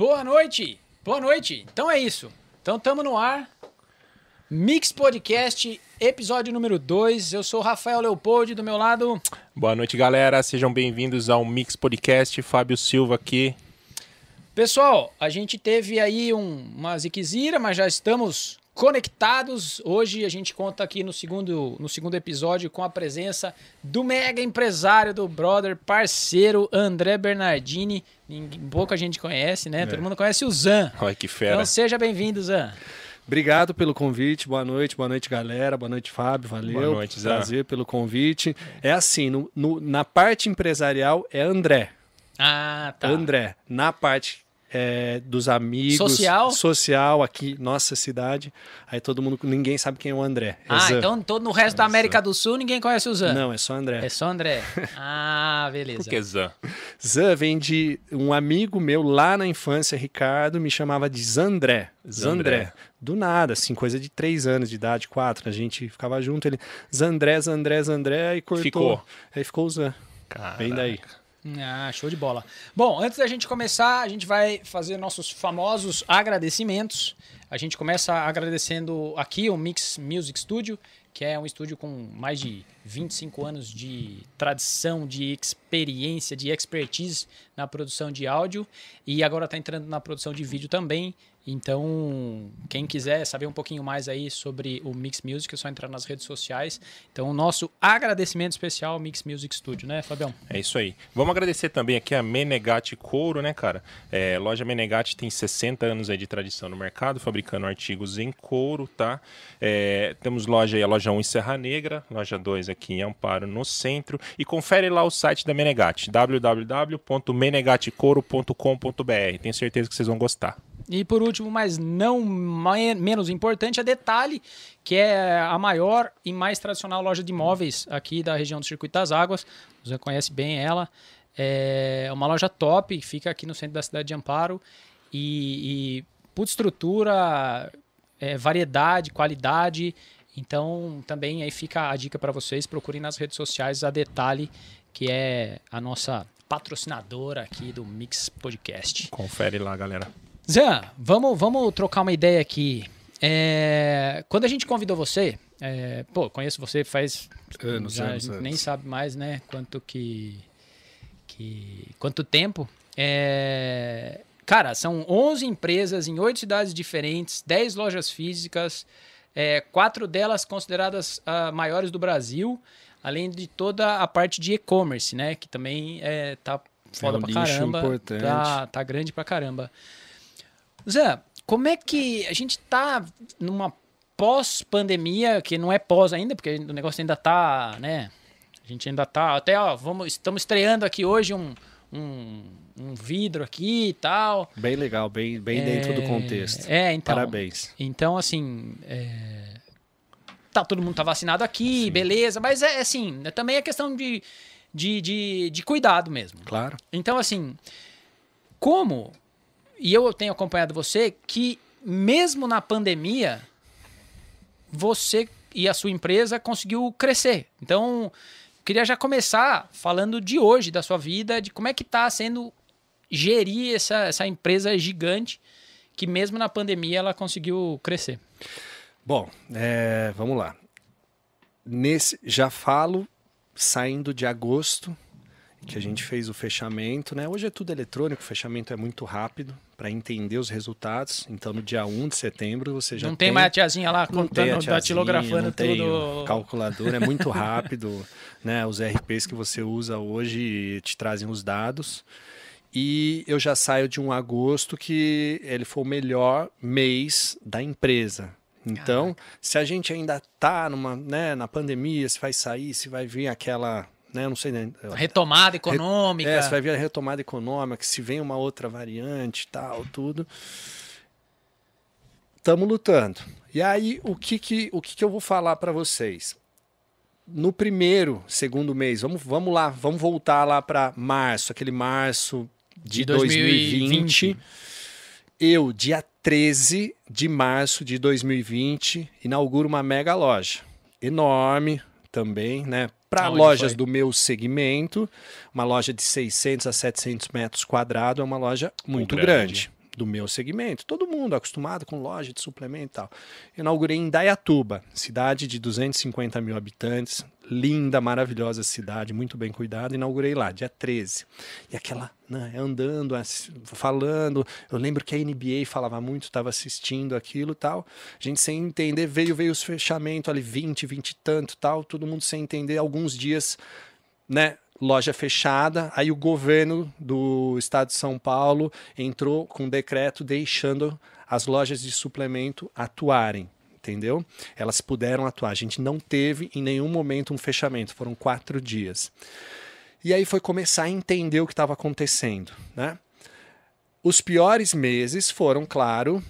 Boa noite! Boa noite! Então é isso. Então estamos no ar. Mix Podcast, episódio número 2. Eu sou o Rafael Leopoldi, do meu lado. Boa noite, galera. Sejam bem-vindos ao Mix Podcast. Fábio Silva aqui. Pessoal, a gente teve aí um, uma ziquezira, mas já estamos conectados. Hoje a gente conta aqui no segundo, no segundo episódio com a presença do mega empresário do brother, parceiro André Bernardini. Ninguém, pouca gente conhece, né? É. Todo mundo conhece o Zan. Olha que fera. Então seja bem-vindo, Zan. Obrigado pelo convite, boa noite, boa noite, galera, boa noite, Fábio, valeu. Boa noite, Zé. Prazer pelo convite. É assim, no, no- na parte empresarial é André. Ah, tá. André. Na parte é, dos amigos. Social? Social, aqui, nossa cidade. Aí todo mundo, ninguém sabe quem é o André. É Ah, Zan. então todo no resto da América do Sul ninguém conhece o Zan. Não, é só André. É só André. Ah, Por beleza. que Zan? Zan vem de um amigo meu lá na infância, Ricardo, me chamava de Zandré. Zandré. Zandré. Do nada, assim, coisa de três anos de idade, quatro. A gente ficava junto, ele Zandré, Zandré, Zandré, e cortou. Ficou. Aí ficou o Zan. Vem daí. Ah, show de bola. Bom, antes da gente começar, a gente vai fazer nossos famosos agradecimentos. A gente começa agradecendo aqui o Mix Music Studio, que é um estúdio com mais de 25 anos de tradição, de experiência, de expertise na produção de áudio e agora está entrando na produção de vídeo também. Então, quem quiser saber um pouquinho mais aí sobre o Mix Music, é só entrar nas redes sociais. Então, o nosso agradecimento especial ao Mix Music Studio, né, Fabião? É isso aí. Vamos agradecer também aqui a Menegatti Couro, né, cara? É, loja Menegatti tem 60 anos aí de tradição no mercado, fabricando artigos em couro, tá? É, temos loja aí, a loja 1 em Serra Negra, loja 2 aqui em Amparo, no centro. E confere lá o site da Menegatti, www.menegatticouro.com.br. Tenho certeza que vocês vão gostar. E por último, mas não menos importante, a Detalhe, que é a maior e mais tradicional loja de imóveis aqui da região do Circuito das Águas. Você conhece bem ela. É uma loja top, fica aqui no centro da cidade de Amparo. E, e puta estrutura, é, variedade, qualidade. Então, também aí fica a dica para vocês. Procurem nas redes sociais a Detalhe, que é a nossa patrocinadora aqui do Mix Podcast. Confere lá, galera. Zé, vamos, vamos trocar uma ideia aqui. É, quando a gente convidou você, é, pô, conheço você faz Anos, já a anos, gente anos. nem sabe mais, né? Quanto que, que quanto tempo? É, cara, são 11 empresas em oito cidades diferentes, 10 lojas físicas, é, quatro delas consideradas ah, maiores do Brasil, além de toda a parte de e-commerce, né? Que também é, tá foda um pra caramba, importante. tá, tá grande pra caramba. Zé, como é que a gente tá numa pós-pandemia, que não é pós ainda, porque o negócio ainda tá, né? A gente ainda tá. Até, ó, vamos, estamos estreando aqui hoje um, um, um vidro aqui e tal. Bem legal, bem, bem dentro do contexto. É, então. Parabéns. Então, assim. é, Tá, todo mundo tá vacinado aqui, beleza, mas é assim, é também é questão de, de, de, de cuidado mesmo. Claro. Então, assim, como, e eu tenho acompanhado você, que mesmo na pandemia, você e a sua empresa conseguiu crescer. Então, queria já começar falando de hoje, da sua vida, de como é que está sendo gerir essa, essa empresa gigante que mesmo na pandemia ela conseguiu crescer. Bom, é, vamos lá. Nesse, já falo saindo de agosto, que a gente fez o fechamento, né? Hoje é tudo eletrônico, o fechamento é muito rápido para entender os resultados. Então, no dia 1 de setembro, você já não tem, mais a tiazinha lá tem a contando, tiazinha, datilografando não tem tudo. o calculador, é muito rápido, né? Os RPs que você usa hoje te trazem os dados. E eu já saio de um agosto que ele foi o melhor mês da empresa. Então, se a gente ainda tá numa, né, na pandemia, se vai sair, se vai vir aquela, né, não sei, né, Retomada econômica. é, se vai vir a retomada econômica, se vem uma outra variante, tal, tudo. Estamos lutando. E aí, o que, que, o que, que eu vou falar para vocês? No primeiro, segundo mês, vamos, vamos lá, vamos voltar lá para março, aquele março de, De 2020. 2020. Eu, dia 13 de março de 2020, inauguro uma mega loja. Enorme também, né? Para lojas do meu segmento, uma loja de 600 a 700 metros quadrados é uma loja muito grande. grande. do meu segmento. Todo mundo acostumado com loja de suplemento e tal. Inaugurei em Dayatuba, cidade de 250 mil habitantes, linda, maravilhosa cidade, muito bem cuidada. Inaugurei lá, dia 13. E aquela, né, andando, falando. Eu lembro que a NBA falava muito, estava assistindo aquilo tal. A gente sem entender, veio, veio os fechamentos ali, 20, 20 e tanto tal, todo mundo sem entender. Alguns dias, né? loja fechada. Aí o governo do estado de São Paulo entrou com um decreto deixando as lojas de suplemento atuarem. Entendeu? Elas puderam atuar. A gente não teve em nenhum momento um fechamento, foram quatro dias. E aí foi começar a entender o que estava acontecendo. Né? Os piores meses foram, claro,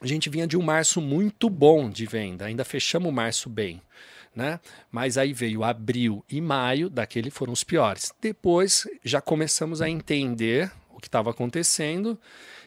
a gente vinha de um março muito bom de venda, ainda fechamos o março bem né? Mas aí veio abril e maio, daquele foram os piores. Depois já começamos a entender o que estava acontecendo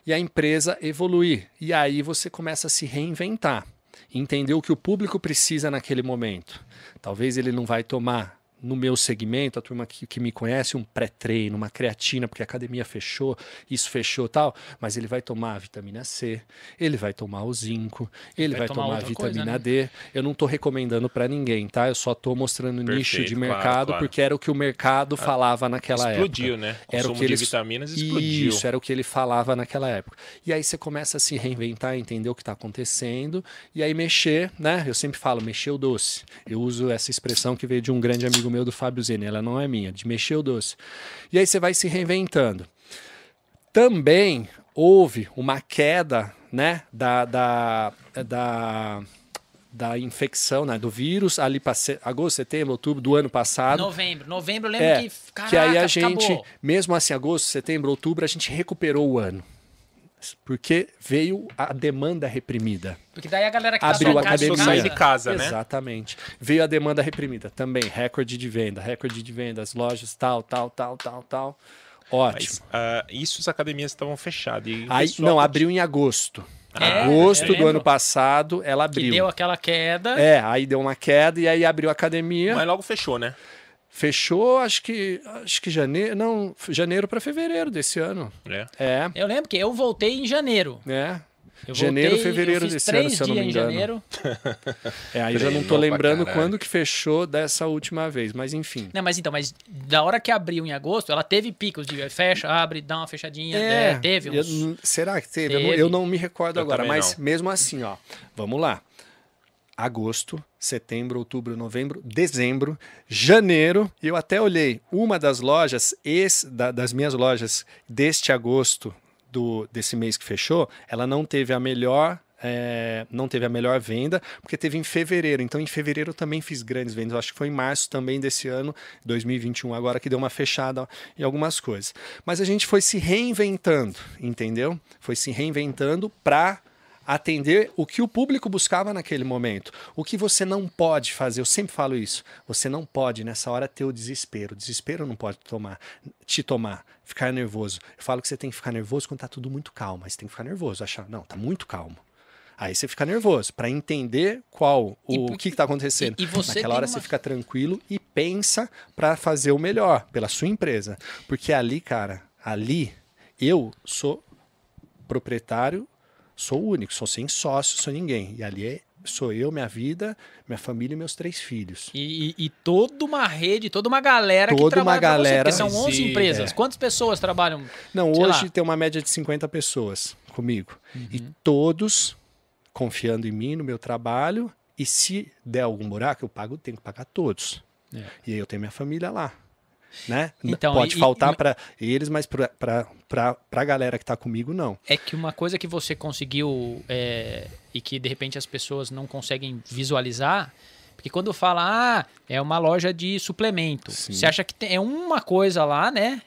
e a empresa evoluir. E aí você começa a se reinventar, entender o que o público precisa naquele momento. Talvez ele não vai tomar no meu segmento, a turma que, que me conhece, um pré-treino, uma creatina, porque a academia fechou, isso fechou tal, mas ele vai tomar a vitamina C, ele vai tomar o zinco, ele vai, vai tomar, tomar a vitamina coisa, né? D. Eu não estou recomendando para ninguém, tá? Eu só estou mostrando Perfeito, nicho de mercado, claro, claro. porque era o que o mercado ah, falava naquela explodiu, época. Explodiu, né? era o que ele... de vitaminas explodiu. Isso, era o que ele falava naquela época. E aí você começa a se reinventar, entender o que está acontecendo, e aí mexer, né? Eu sempre falo, mexer o doce. Eu uso essa expressão que veio de um grande amigo amigo meu do Fábio Zene, ela não é minha, de mexer o doce. E aí você vai se reinventando. Também houve uma queda né, da, da, da, da infecção, né, do vírus ali para agosto, setembro, outubro do ano passado. Novembro, novembro eu lembro é, que caraca, que aí a gente, acabou. mesmo assim agosto, setembro, outubro, a gente recuperou o ano. Porque veio a demanda reprimida. Porque daí a galera que tá Abriu a academia. sair de casa, né? Exatamente. Veio a demanda reprimida também. Recorde de venda, recorde de vendas, lojas, tal, tal, tal, tal, tal. Ótimo. Mas, uh, isso as academias estavam fechadas. Aí, não, abriu em agosto. É, agosto do ano passado, ela abriu. Que deu aquela queda. É, aí deu uma queda e aí abriu a academia. Mas logo fechou, né? Fechou, acho que acho que janeiro, não, janeiro para fevereiro desse ano. É. é. Eu lembro que eu voltei em janeiro. É. Eu janeiro, voltei, fevereiro desse ano, se eu não me engano. Janeiro. é, aí já não tô lembrando quando que fechou dessa última vez, mas enfim. Não, mas então, mas da hora que abriu em agosto, ela teve picos de fecha, abre, dá uma fechadinha, é, né? teve uns... eu, será que teve? teve. Eu, não, eu, não, me recordo eu agora, mas não. mesmo assim, ó, vamos lá agosto, setembro, outubro, novembro, dezembro, janeiro. Eu até olhei uma das lojas, esse, da, das minhas lojas deste agosto, do, desse mês que fechou, ela não teve a melhor. É, não teve a melhor venda, porque teve em fevereiro. Então, em fevereiro eu também fiz grandes vendas. Eu acho que foi em março também desse ano, 2021, agora que deu uma fechada em algumas coisas. Mas a gente foi se reinventando, entendeu? Foi se reinventando para atender o que o público buscava naquele momento. O que você não pode fazer, eu sempre falo isso, você não pode nessa hora ter o desespero. O desespero não pode tomar, te tomar, ficar nervoso. Eu falo que você tem que ficar nervoso quando está tudo muito calmo, mas tem que ficar nervoso, achar, não, está muito calmo. Aí você fica nervoso para entender qual o e, que está acontecendo. E, e Naquela hora uma... você fica tranquilo e pensa para fazer o melhor pela sua empresa, porque ali, cara, ali eu sou proprietário sou o único, sou sem sócio, sou ninguém. E ali é, sou eu, minha vida, minha família e meus três filhos. E, e, e toda uma rede, toda uma galera toda que trabalha uma galera, você, são 11 sim, empresas. É. Quantas pessoas trabalham? Não, hoje lá. tem uma média de 50 pessoas comigo. Uhum. E todos confiando em mim, no meu trabalho. E se der algum buraco, eu pago, tenho que pagar todos. É. E aí eu tenho minha família lá né? Então, Pode e, faltar para eles, mas para a galera que está comigo, não. É que uma coisa que você conseguiu é, e que de repente as pessoas não conseguem visualizar, porque quando fala, ah, é uma loja de suplemento, Sim. você acha que tem, é uma coisa lá, né?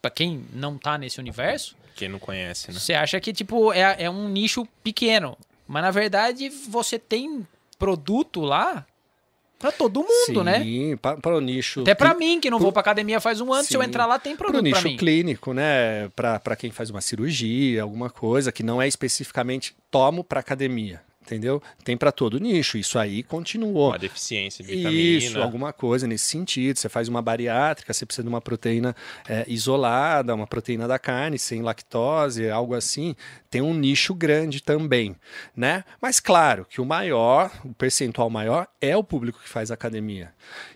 Para quem não está nesse universo. Quem não conhece, né? Você acha que tipo é, é um nicho pequeno, mas na verdade você tem produto lá Pra todo mundo, Sim, né? Sim, para o nicho. Até para mim, que não pro... vou pra academia faz um ano, Sim. se eu entrar lá, tem produto. Pro nicho mim. clínico, né? Para quem faz uma cirurgia, alguma coisa que não é especificamente tomo para academia. Entendeu? Tem para todo nicho. Isso aí continuou. Uma deficiência de vitamina. Isso, alguma coisa nesse sentido. Você faz uma bariátrica, você precisa de uma proteína é, isolada, uma proteína da carne, sem lactose, algo assim. Tem um nicho grande também, né? Mas claro que o maior, o percentual maior é o público que faz academia.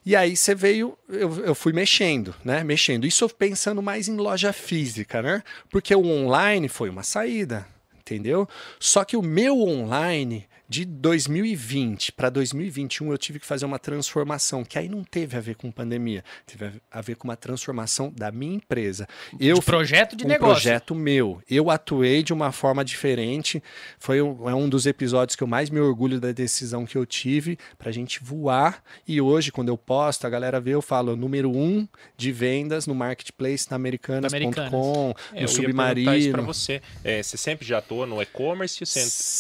E aí você veio, eu, eu fui mexendo, né? Mexendo. Isso pensando mais em loja física, né? Porque o online foi uma saída entendeu? Só que o meu online de 2020 para 2021 eu tive que fazer uma transformação, que aí não teve a ver com pandemia, teve a ver com uma transformação da minha empresa. Eu, de projeto de um negócio. projeto meu. Eu atuei de uma forma diferente. Foi um, é um dos episódios que eu mais me orgulho da decisão que eu tive para a gente voar. E hoje, quando eu posto, a galera vê, eu falo número um de vendas no marketplace na Americanas.com, É, no eu perguntar isso para Submarino. você. É, você sempre já atuou no e-commerce?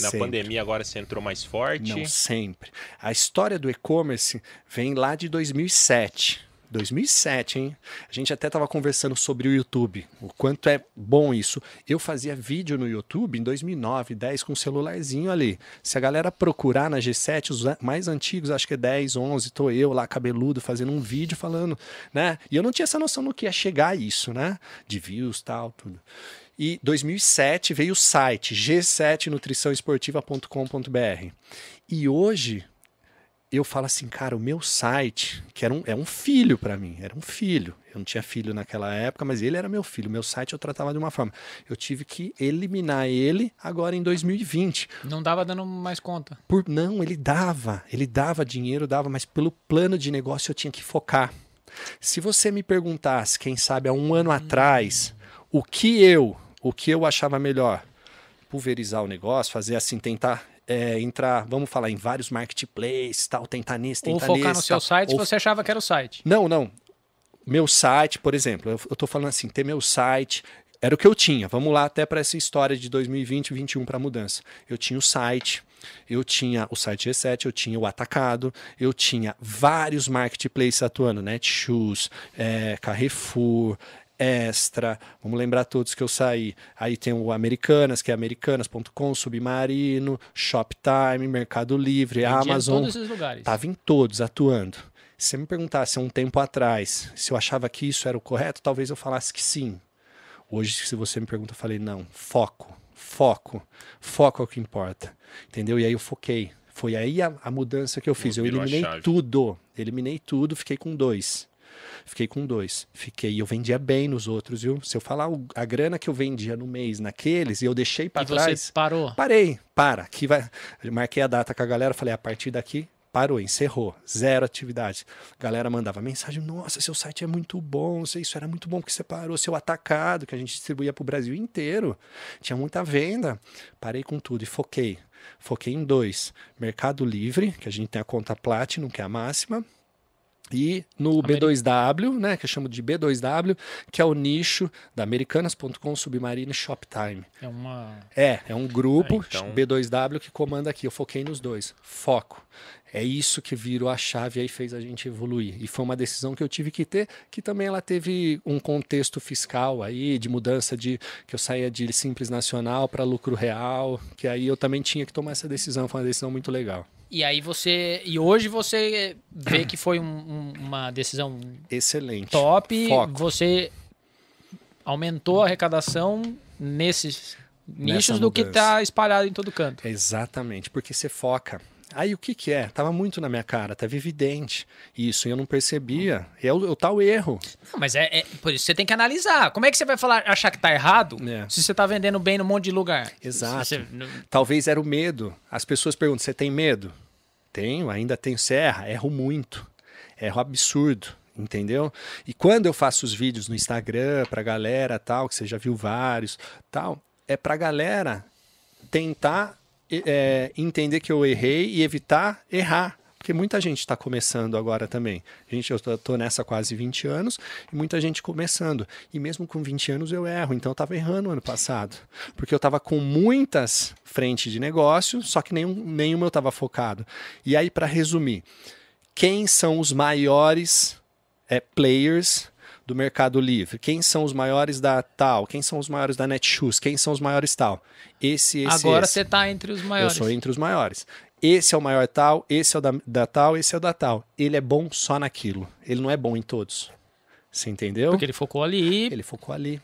Na pandemia agora você entrou mais forte? Não sempre. A história do e-commerce vem lá de 2007. 2007, hein? A gente até estava conversando sobre o YouTube, o quanto é bom isso. Eu fazia vídeo no YouTube em 2009, 10 com um celularzinho ali. Se a galera procurar na G7, os a- mais antigos, acho que é 10, 11, tô eu lá cabeludo fazendo um vídeo falando, né? E eu não tinha essa noção no que ia chegar isso, né? De views, tal, tudo. E 2007 veio o site g7nutriçãoesportiva.com.br. E hoje eu falo assim, cara, o meu site, que era um, é um filho para mim, era um filho. Eu não tinha filho naquela época, mas ele era meu filho. Meu site eu tratava de uma forma. Eu tive que eliminar ele agora em 2020. Não dava dando mais conta. Por não, ele dava, ele dava dinheiro, dava, mas pelo plano de negócio eu tinha que focar. Se você me perguntasse, quem sabe há um ano atrás, o que eu, o que eu achava melhor, pulverizar o negócio, fazer assim, tentar é, entrar, vamos falar em vários marketplaces, tal, tentar nesse, Ou tentar focar nesse, no seu tal. site se Ou você achava que era o site. não, não. Meu site, por exemplo, eu, eu tô falando assim, ter meu site, era o que eu tinha. Vamos lá até para essa história de 2020 e 2021 para mudança. Eu tinha o site, eu tinha o site G7, eu tinha o Atacado, eu tinha vários marketplaces atuando, Netshoes, é, Carrefour, Extra, vamos lembrar todos que eu saí. Aí tem o Americanas, que é americanas.com, Submarino, Shoptime, Mercado Livre, Vendia em Amazon. todos esses lugares. Estava em todos atuando. Se você me perguntasse há um tempo atrás se eu achava que isso era o correto, talvez eu falasse que sim. Hoje, se você me pergunta, eu falei, não, foco, foco, foco é o que importa. Entendeu? E aí eu foquei. Foi aí a, a mudança que eu fiz. Eu eliminei tudo. Eliminei tudo, fiquei com dois. Fiquei com dois. Fiquei, e eu vendia bem nos outros, viu? Se eu falar a grana que eu vendia no mês naqueles e eu deixei para trás. você parou. Parei, para. Aqui vai. Marquei a data com a galera, falei, a partir daqui, parou, encerrou. Zero atividade. A galera mandava mensagem, nossa, seu site é muito bom, isso era muito bom porque você parou, seu atacado, que a gente distribuía para o Brasil inteiro. Tinha muita venda. Parei com tudo e foquei. Foquei em dois. Mercado Livre, que a gente tem a conta Platinum, que é a máxima. E no Ameri- B2W, né, que eu chamo de B2W, que é o nicho da Americanas.com, Submarino e Shoptime. É uma. É, é um grupo Ah, então- B2W que comanda aqui. Eu foquei nos dois. Foco. É isso que virou a chave aí fez a gente evoluir. E foi uma decisão que eu tive que ter, que também ela teve um contexto fiscal aí, de mudança de que eu saía de simples nacional para lucro real, que aí eu também tinha que tomar essa decisão. Foi uma decisão muito legal. E aí você. E hoje você vê que foi um- um- uma decisão Excelente. top. Foco. Você aumentou a arrecadação nesses nichos do que está espalhado em todo canto. Exatamente, porque você foca. Aí o que que é? Tava muito na minha cara, tava evidente isso, e eu não percebia. É o, o tal erro. Não, Mas é, é- por isso você tem que analisar. Como é que você vai falar, achar que tá errado É. se você tá vendendo bem num monte de lugar? Exato. Você- Talvez era o medo. As pessoas perguntam: você tem medo? Tenho, ainda tenho. Você erra? Erro muito. Erro absurdo. Entendeu? E quando eu faço os vídeos no Instagram pra galera, tal, que você já viu vários, tal, é pra galera tentar é, entender que eu errei e evitar errar. Porque muita gente está começando agora também. Gente, eu tô nessa quase 20 anos e muita gente começando. E mesmo com 20 anos eu erro. Então eu estava errando ano passado. Porque eu estava com muitas frentes de negócio, só que nenhum, nenhuma eu estava focado. E aí, para resumir, quem são os maiores é, players do Mercado Livre? Quem são os maiores da tal? Quem são os maiores da Netshoes? Quem são os maiores tal? Esse, esse, Agora você tá entre os Eu maiores. sou entre os maiores. Esse é o maior tal, esse é o da, da tal, esse é o da tal. Ele é bom só naquilo. Ele não é bom em todos. Você entendeu? Porque ele focou ali. Ele focou ali.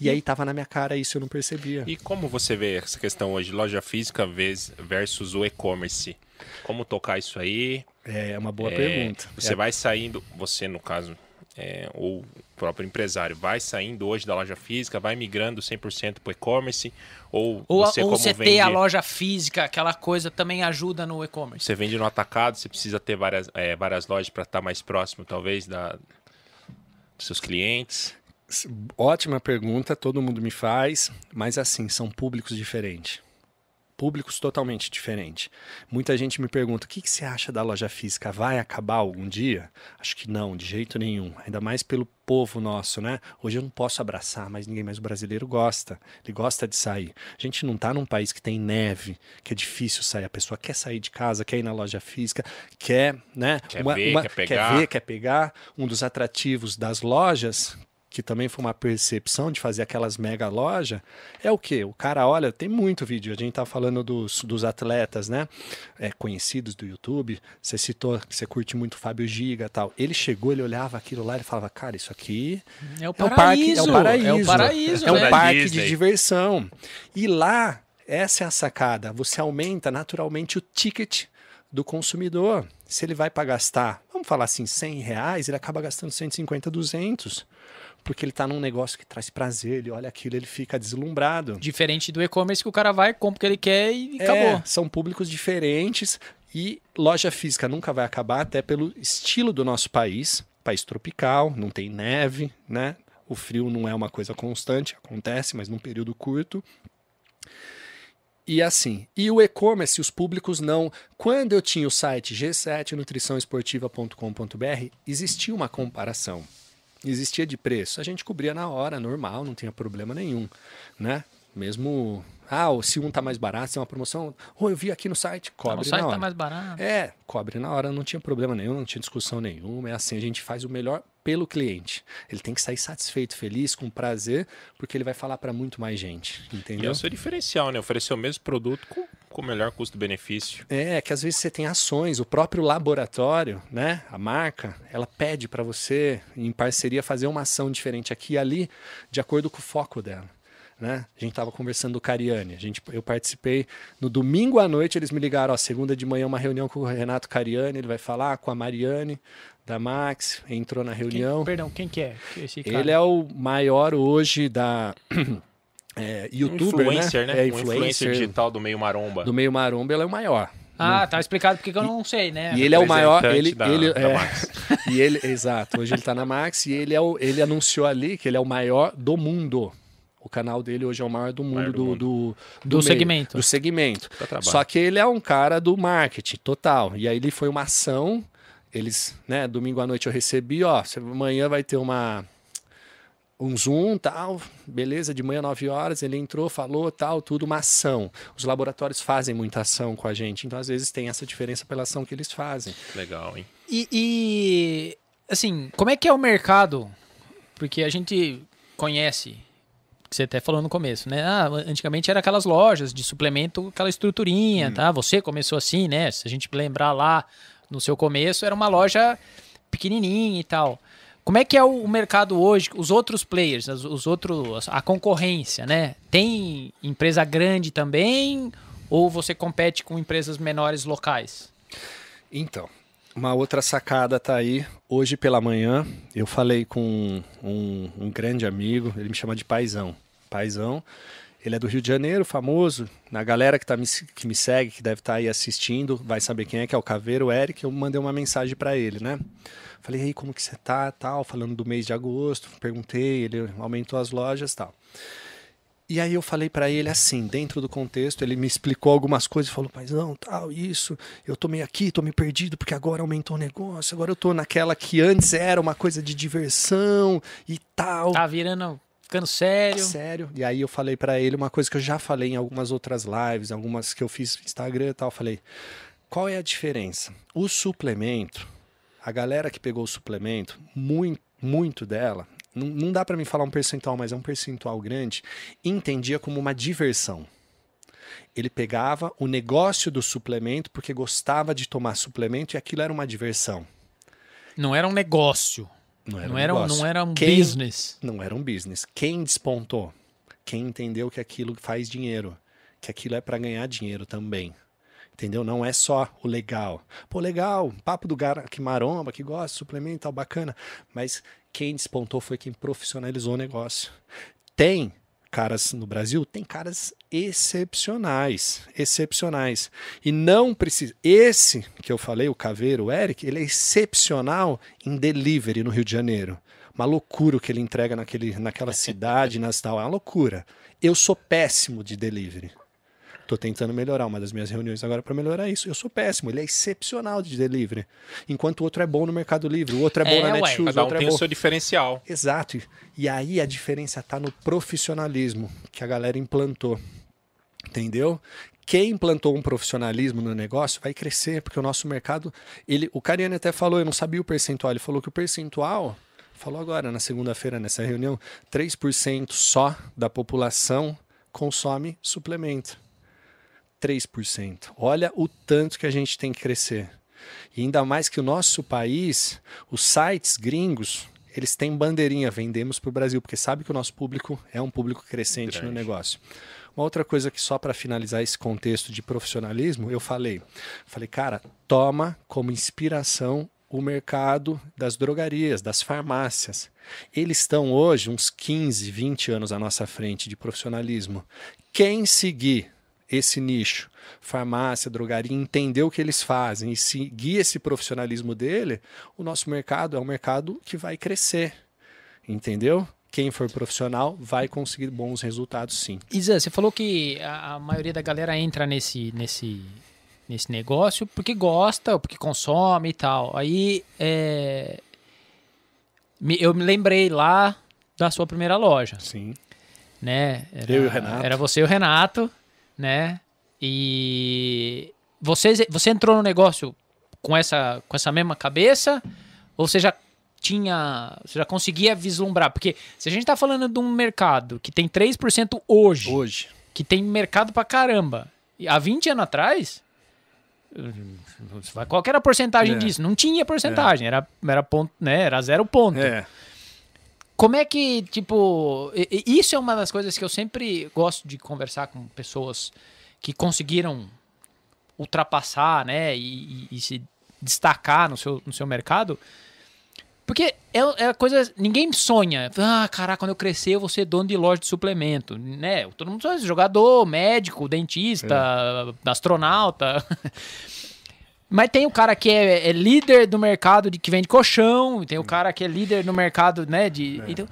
E aí tava na minha cara isso, eu não percebia. E como você vê essa questão hoje, loja física vez- versus o e-commerce? Como tocar isso aí? É uma boa É, pergunta. Você É, vai saindo, você no caso, é, ou o próprio empresário, vai saindo hoje da loja física, vai migrando 100% para o e-commerce? Ou, Ou, você, ou como você vende, ter a loja física, aquela coisa também ajuda no e-commerce. você vende no atacado, você precisa ter várias, é, várias lojas para estar mais próximo, talvez, da, dos seus clientes? Ótima pergunta, todo mundo me faz, mas assim, são públicos diferentes. Públicos totalmente diferentes. Muita gente me pergunta: o que, que você acha da loja física? Vai acabar algum dia? Acho que não, de jeito nenhum. Ainda mais pelo povo nosso, né? Hoje eu não posso abraçar, mas ninguém mais o brasileiro gosta. Ele gosta de sair. A gente não está num país que tem neve, que é difícil sair. A pessoa quer sair de casa, quer ir na loja física, quer, né? Quer ver, quer pegar. Quer ver, quer pegar. Um dos atrativos das lojas, que também foi uma percepção de fazer aquelas mega lojas, é o que? O cara olha, tem muito vídeo, a gente tá falando dos, dos atletas, né? É, conhecidos do YouTube. Você citou que você curte muito o Fábio Giga e tal. Ele chegou, ele olhava aquilo lá e falava, cara, isso aqui É o é o parque, paraíso. é o paraíso. É o paraíso, É um né? parque Disney. de diversão. E lá, essa é a sacada. Você aumenta naturalmente o ticket do consumidor. Se ele vai para gastar, vamos falar assim, 100 reais, ele acaba gastando 150, 200. Porque ele está num negócio que traz prazer, ele olha aquilo, ele fica deslumbrado. Diferente do e-commerce que o cara vai, compra o que ele quer e É, acabou. são públicos diferentes e loja física nunca vai acabar, até pelo estilo do nosso país. País tropical, não tem neve, né? O frio não é uma coisa constante, acontece, mas num período curto. E assim, e o e-commerce, os públicos não. Quando eu tinha o site g7nutriçãoesportiva.com.br, existia uma comparação. Existia de preço. A gente cobria na hora, normal, não tinha problema nenhum, né? Mesmo, ah, se um tá mais barato, se é uma promoção, oh, eu vi aqui no site, cobre o site na hora. tá mais barato. É, cobre na hora, não tinha problema nenhum, não tinha discussão nenhuma. É assim, a gente faz o melhor pelo cliente. Ele tem que sair satisfeito, feliz, com prazer, porque ele vai falar para muito mais gente, E é entendeu? o seu diferencial, né? Oferecer o mesmo produto com, com o melhor custo-benefício. É, que às vezes você tem ações, o próprio laboratório, né, a marca, ela pede para você, em parceria, fazer uma ação diferente aqui e ali, de acordo com o foco dela. Né? A gente estava conversando do Cariani, a gente, eu participei no domingo à noite, eles me ligaram, ó, segunda de manhã uma reunião com o Renato Cariani, ele vai falar com a Mariane da Max, entrou na Quem- reunião. perdão, quem que é esse cara? Ele é o maior hoje da é, youtuber, influencer, né? É Um influencer digital do meio maromba. do meio maromba, ele é o maior. Ah, tá explicado porque que eu não sei, né? E ele é o maior, ele, da- ele da é, Max. e ele, exato. Hoje ele tá na Max e ele é o, ele anunciou ali que ele é o maior do mundo. O canal dele hoje é o maior do mundo Maior do do, mundo. do, Do meio, segmento. Do segmento. Só que ele é um cara do marketing total. E aí ele foi uma ação. Eles, né, domingo à noite eu recebi, ó, amanhã vai ter uma um Zoom, tal, beleza, de manhã 9 horas, ele entrou, falou, tal, tudo, uma ação. Os laboratórios fazem muita ação com a gente, então às vezes tem essa diferença pela ação que eles fazem. Legal, hein? E, e, assim, como é que é o mercado? Porque a gente conhece, que você até falou no começo, né? Ah, antigamente era aquelas lojas de suplemento, aquela estruturinha, tá? Você começou assim, né? Se a gente lembrar lá no seu começo, era uma loja pequenininha e tal. Como é que é o mercado hoje? Os outros players, os outros, a concorrência, né? Tem empresa grande também? Ou você compete com empresas menores locais? Então, uma outra sacada tá aí. Hoje pela manhã, eu falei com um, um grande amigo, ele me chama de Paizão. Paizão, ele é do Rio de Janeiro, famoso. Na galera que, tá me, que me segue, que deve estar aí assistindo, vai saber quem é, que é o Caveiro, o Eric. Eu mandei uma mensagem para ele, né? Falei, aí, como que você tá, tal, falando do mês de agosto. Perguntei, ele aumentou as lojas, tal. E aí eu falei para ele assim, dentro do contexto, ele me explicou algumas coisas, falou, mas não, tal, isso, eu tô meio aqui, tô meio perdido, porque agora aumentou o negócio, agora eu tô naquela que antes era uma coisa de diversão e tal. Tá virando, ficando sério. Sério. E aí eu falei para ele uma coisa que eu já falei em algumas outras lives, algumas que eu fiz no Instagram e tal, eu falei, qual é a diferença? O suplemento, a galera que pegou o suplemento, muito, muito dela, não, não dá para mim falar um percentual, mas é um percentual grande, entendia como uma diversão. Ele pegava o negócio do suplemento porque gostava de tomar suplemento e aquilo era uma diversão. Não era um negócio. Não era Não um era, negócio. não era um Quem- business. Não era um business. Quem despontou? Quem entendeu que aquilo faz dinheiro, que aquilo é para ganhar dinheiro também. Entendeu? Não é só o legal. Pô, legal, papo do cara que maromba, que gosta, suplemento tal, bacana. Mas quem despontou foi quem profissionalizou o negócio. Tem caras no Brasil, tem caras excepcionais, excepcionais. E não precisa. Esse que eu falei, o Caveiro, o Eric, ele é excepcional em delivery no Rio de Janeiro. Uma loucura o que ele entrega naquele, naquela cidade, nas tal, é uma loucura. Eu sou péssimo de delivery. Tô tentando melhorar uma das minhas reuniões agora para melhorar isso. Eu sou péssimo, ele é excepcional de delivery. Enquanto o outro é bom no Mercado Livre, o outro é bom É, na ué. Netshoes, o Cada um outro é tem bom. o seu diferencial. Exato. E- aí a diferença está no profissionalismo que a galera implantou. Entendeu? Quem implantou um profissionalismo no negócio vai crescer, porque o nosso mercado. Ele, o Cariani até falou, eu não sabia o percentual. Ele falou que o percentual, falou agora na segunda-feira nessa reunião, 3% só da população consome suplemento. 3%. Olha o tanto que a gente tem que crescer. E ainda mais que o nosso país, os sites gringos, eles têm bandeirinha, vendemos para o Brasil, porque sabe que o nosso público é um público crescente no Grande. negócio. Uma outra coisa que só para finalizar esse contexto de profissionalismo, eu falei, falei, cara, toma como inspiração o mercado das drogarias, das farmácias. Eles estão hoje uns 15, 20 anos à nossa frente de profissionalismo. Quem seguir esse nicho, farmácia, drogaria, entender o que eles fazem e seguir esse profissionalismo dele, o nosso mercado é um mercado que vai crescer. Entendeu? Quem for profissional vai conseguir bons resultados, sim. Isa, você falou que a, a maioria da galera entra nesse, nesse, nesse negócio porque gosta, porque consome e tal. Aí é, eu me lembrei lá da sua primeira loja, Sim. né? Era, Eu e o Renato. Era você e o Renato, né? E você, você entrou no negócio com essa, com essa mesma cabeça? Ou você já tinha. Você já conseguia vislumbrar? Porque se a gente tá falando de um mercado que tem 3% hoje Hoje. que tem mercado pra caramba. E há 20 anos atrás, qual era a porcentagem É. disso? Não tinha porcentagem, era, era, ponto, né? era zero ponto. É. Como é que, tipo, isso é uma das coisas que eu sempre gosto de conversar com pessoas que conseguiram ultrapassar, né, e, e- e se destacar no seu, no seu mercado. Porque é, é coisa. Ninguém sonha. Ah, caraca, quando eu crescer, eu vou ser dono de loja de suplemento. Né? Todo mundo sonha. Jogador, médico, dentista, astronauta. Mas tem o cara que é, é líder do mercado de que vende colchão, tem o cara que é líder no mercado, né? De, Então,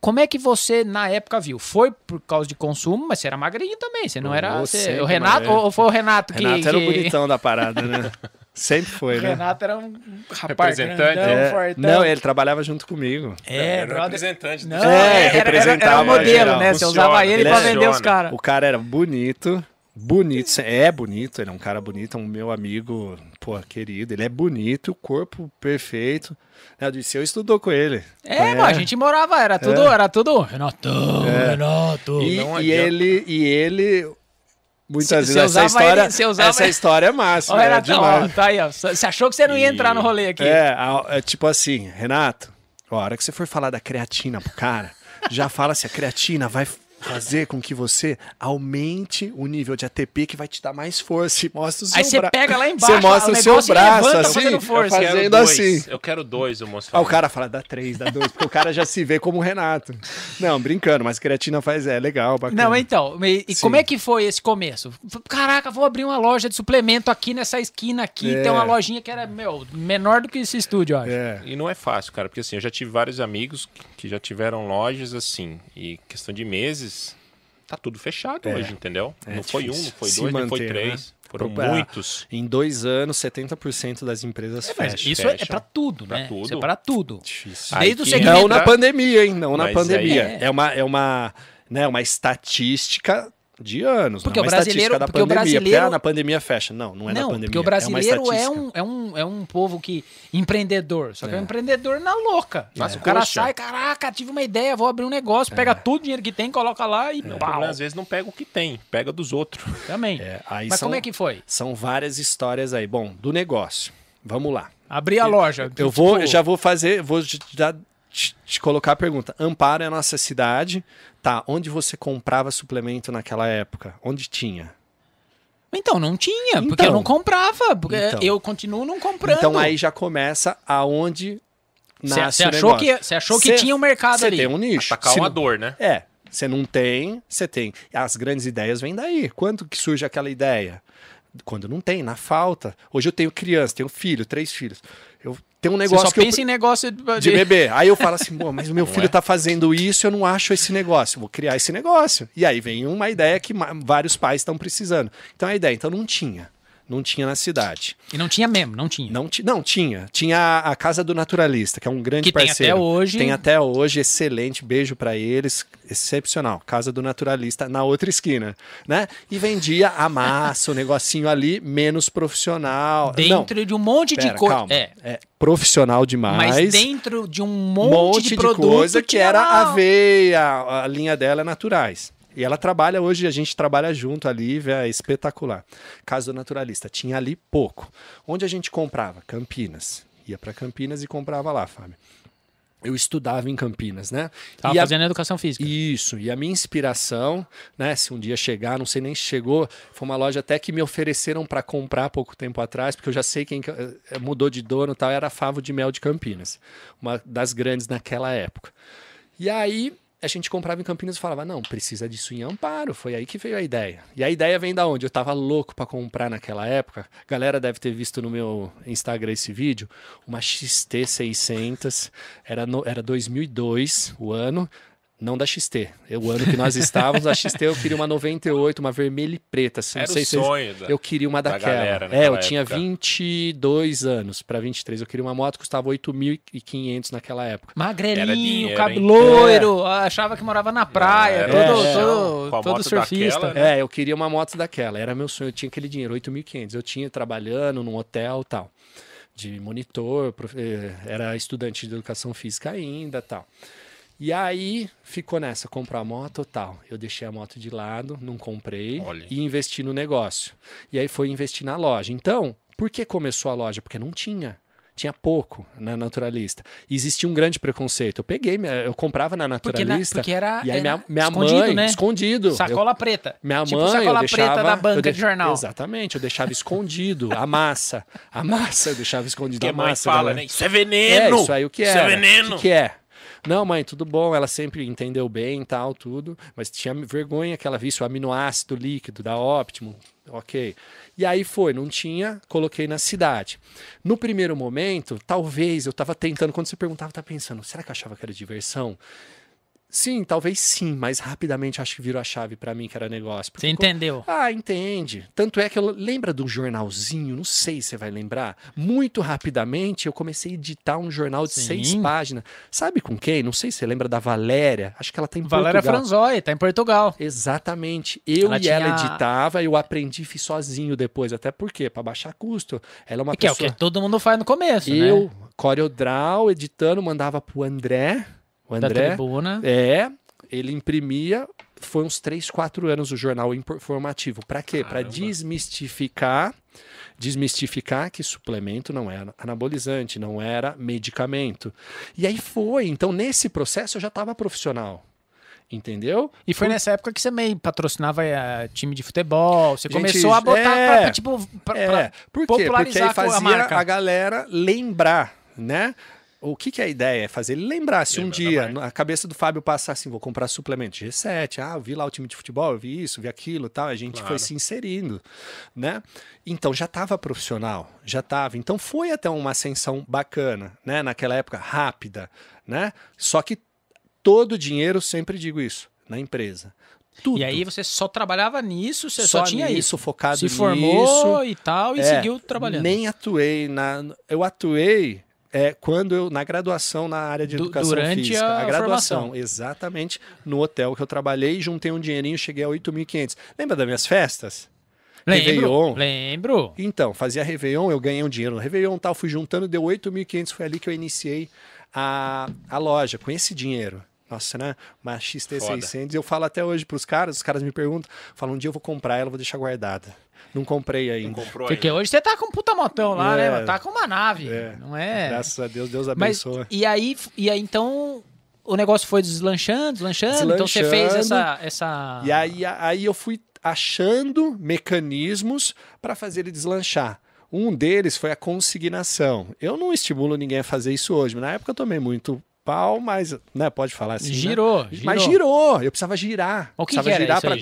como é que você, na época, viu? Foi por causa de consumo, mas você era magrinho também. Você não era. Você- o Renato, ou foi o Renato que. Renato era o que- bonitão da parada, né? Sempre foi, O né? Renato era um rapaz Representante. grandão, É, fortão. não, ele trabalhava junto comigo. É, Era brother. representante Não, É, era, era, era, representava o modelo, geral. né? Você Funciona, usava ele pra funciona. vender os caras. O cara era bonito, bonito, é bonito, ele é um cara bonito, é um meu amigo, pô, querido, ele é bonito, o corpo perfeito. Né, Eu disse, eu estudou com ele. É, mano, a gente morava, era tudo, era tudo. Renatão, Renato. E, Não e adianta. ele, e ele, muitas Cê- vezes, essa usava história, ele- usava essa história é massa, Ó, né? é demais. ó, tá aí, ó. Você achou que você não ia E- entrar no rolê aqui. É, é tipo assim, Renato, ó, a hora que você for falar da creatina pro cara, já fala se a creatina vai fazer com que você aumente o nível de ATP que vai te dar mais força e mostra o seu Aí você bra- pega lá embaixo, Você mostra o o seu braço levanta assim, fazendo força. eu Quero fazendo dois. assim. Eu quero dois, o moço. Falou. o cara fala, dá três, dá dois, porque o cara já se vê como o Renato. Não, brincando, mas creatina faz, é legal, bacana. Não, então, e, e como é que foi esse começo? Caraca, vou abrir uma loja de suplemento aqui nessa esquina aqui. É. Tem uma lojinha que era, meu, menor do que esse estúdio, eu acho. É, E não é fácil, cara, porque assim, eu já tive vários amigos que já tiveram lojas assim, e questão de meses, tá tudo fechado É. hoje, entendeu? É não foi um, não foi se dois, não foi manter, três. né? Foram Pro- muitos. em dois anos, 70% das empresas É, fecham. isso é, é pra tudo, Pra né? tudo. Isso é pra tudo. Difícil. Aí Desde o que segmento. Não na pandemia, hein? Não na Mas pandemia. aí- É uma, é uma, né, uma estatística de anos. Porque não é o uma estatística brasileiro- da porque o pandemia. Porque, brasileiro- ah, na pandemia fecha. Não, não é na Não, pandemia. porque o é brasileiro é, estatística. um, é, um, é um povo que. empreendedor. Só que é, um É. empreendedor na louca. Nas o cara coxas. sai, caraca, tive uma ideia, vou abrir um negócio, pega tudo o dinheiro que tem, coloca lá e O pau. às vezes não pega o que tem, pega dos outros. Também. É, aí Mas são, como é que foi? São várias histórias aí. Bom, do negócio. Vamos lá. Abrir a loja. Eu vou, tipo, já vou fazer, vou já te, te colocar a pergunta. Amparo é a nossa cidade. Tá, onde você comprava suplemento naquela época? Onde tinha? Então, não tinha, porque Então. eu não comprava. Porque Então. eu continuo não comprando. Então aí já começa aonde nasce Você o achou negócio. que, você achou que Cê- tinha um mercado Você ali. tem um nicho. Atacar Se uma não- dor, né? É, você não tem, você tem. As grandes ideias vêm daí. Quando que surge aquela ideia? Quando não tem, na falta. Hoje eu tenho criança, tenho filho, três filhos. Eu tenho um Você negócio só que eu pensa em negócio de, de bebê. Aí eu falo assim, "Pô, mas o meu filho é? tá fazendo isso, eu não acho esse negócio. Vou criar esse negócio. E aí vem uma ideia que vários pais estão precisando. Então a ideia, então não tinha. Não tinha na cidade. E não tinha mesmo, não tinha. Não, não tinha. Tinha a, a Casa do Naturalista, que é um grande Que tem parceiro. até hoje. Tem até hoje, excelente. Beijo pra eles. Excepcional. Casa do Naturalista na outra esquina, né? E vendia a massa, o negocinho ali, menos profissional. não, Dentro de um monte de pera, coisa. calma. É. É profissional demais. Mas dentro de um um monte, de, produto coisa que era aveia, a linha dela é naturais. E ela trabalha hoje, a gente trabalha junto, a Lívia, é espetacular. Caso do naturalista, tinha ali pouco. Onde a gente comprava? Campinas. Ia para Campinas e comprava lá, Fábio. Eu estudava em Campinas, né? Tava E a- fazendo educação física. isso, e a minha inspiração, né, se um dia chegar, não sei nem se chegou, foi uma loja até que me ofereceram para comprar pouco tempo atrás, porque eu já sei quem que- eh, mudou de dono e tal, era a Favo de Mel de Campinas, uma das grandes naquela época. E aí a gente comprava em Campinas e falava, não, precisa disso em Amparo, foi aí que veio a ideia. E a ideia vem da onde? Eu tava louco para comprar naquela época, galera deve ter visto no meu Instagram esse vídeo, uma XT600, era, era 2002 o ano, não da XT. É O ano que nós estávamos, a XT eu queria uma 98, uma vermelha e preta. Assim, Era não sei o se vocês- sonho da- Eu queria uma da daquela. galera é, eu naquela tinha época. 22 anos para 23. Eu queria uma moto que custava 8.500 naquela época. Magrelinho, cabelo loiro, achava que morava na praia, Era todo, é. todo, todo surfista. daquela, né? É, eu queria uma moto daquela. Era meu sonho. Eu tinha aquele dinheiro, 8.500. Eu tinha trabalhando num hotel e tal. De monitor, prof- eh, era estudante de educação física ainda tal. E aí ficou nessa, comprar a moto tal. Eu deixei a moto de lado, não comprei Olha. e investi no negócio. E aí foi investir na loja. Então, por que começou a loja? Porque não tinha. Tinha pouco na naturalista. E existia um grande preconceito. Eu peguei, eu comprava na Porque, na, naturalista. porque era, e aí era minha, minha escondido, mãe, né? escondido. Eu- Sacola preta. minha tipo mãe, sacola eu deixava, preta da banca eu de de- jornal. Exatamente, eu deixava escondido a massa. A massa, eu deixava escondido Que a massa. fala, né? Isso é É, veneno! isso aí o que Isso era. é veneno! O que, que é? Não, mãe, tudo bom. Ela sempre entendeu bem tal, tudo. Mas tinha vergonha que ela visse o aminoácido líquido da Optimum. Ok. E aí foi, não tinha, coloquei na cidade. No primeiro momento, talvez eu estava tentando, quando você perguntava, estava pensando, será que eu achava que era diversão? Sim, talvez sim, mas rapidamente acho que virou a chave para mim que era negócio. Você entendeu? ah, entende. Tanto é que eu lembra do jornalzinho, não sei se você vai lembrar. Muito rapidamente eu comecei a editar um jornal de Sim. seis páginas. Sabe com quem? Não sei se você lembra da Valéria. Acho que ela tem Valéria Portugal. Franzói, tá em Portugal. Exatamente. Eu Ela e ela tinha- editava, eu aprendi fiz sozinho depois. Até porque, para baixar custo. Ela é uma Que é o pessoa. que todo mundo faz no começo, eu, né? CorelDRAW, editando, mandava pro André. O Da André. tribuna. É, ele imprimia. Foi uns 3, 4 anos o jornal informativo. Para quê? Para desmistificar, desmistificar que suplemento não era anabolizante, não era medicamento. E aí foi. Então, nesse processo, eu já estava profissional. Entendeu? E foi nessa época que você meio patrocinava eh, time de futebol. Você Gente, começou a botar é, pra, pra, tipo, pra, É, por quê? Porque popularizar aí a fazia marca. a galera lembrar, né? O que, que é a ideia? É fazer ele lembrar. Se um dia marca. a cabeça do Fábio passar assim, vou comprar suplemento G7, ah, eu vi lá o time de futebol, eu vi isso, vi aquilo tal, a gente foi Claro. se inserindo, né? Então já estava profissional, já estava. Então foi até uma ascensão bacana, né? Naquela época, rápida, né? Só que todo o dinheiro, sempre digo isso, na empresa. Tudo. E aí você só trabalhava nisso, você só, tinha nisso, isso. focado Se nisso. formou e tal, e É, seguiu trabalhando. Nem atuei na. Eu atuei é, quando eu, na graduação na área de Du- educação durante física. a graduação, formação. exatamente, no hotel que eu trabalhei, juntei um dinheirinho, cheguei a 8.500. Lembra das minhas festas? Lembro, Réveillon. lembro. Então, fazia Réveillon, eu ganhei um dinheiro no Réveillon tal, fui juntando, deu 8.500, foi ali que eu iniciei a, a loja, com esse dinheiro. Nossa, né? Uma XT600. Eu falo até hoje pros caras, os caras me perguntam, falam, um dia eu vou comprar ela, vou deixar guardada. Não comprei Não ainda. comprou Porque ainda. hoje você tá com um puta motão lá, É. né? Tá com uma nave. É. Não é? Graças a Deus, Deus Mas, abençoa. e aí, e aí, então, o negócio foi deslanchando, deslanchando. Então você fez essa. essa... E aí, aí eu fui achando mecanismos para fazer ele deslanchar. Um deles foi a consignação. Eu não estimulo ninguém a fazer isso hoje, mas na época eu tomei muito pau, mas né, pode falar assim. né? girou, girou. Mas girou, eu precisava girar. O que precisava que girar para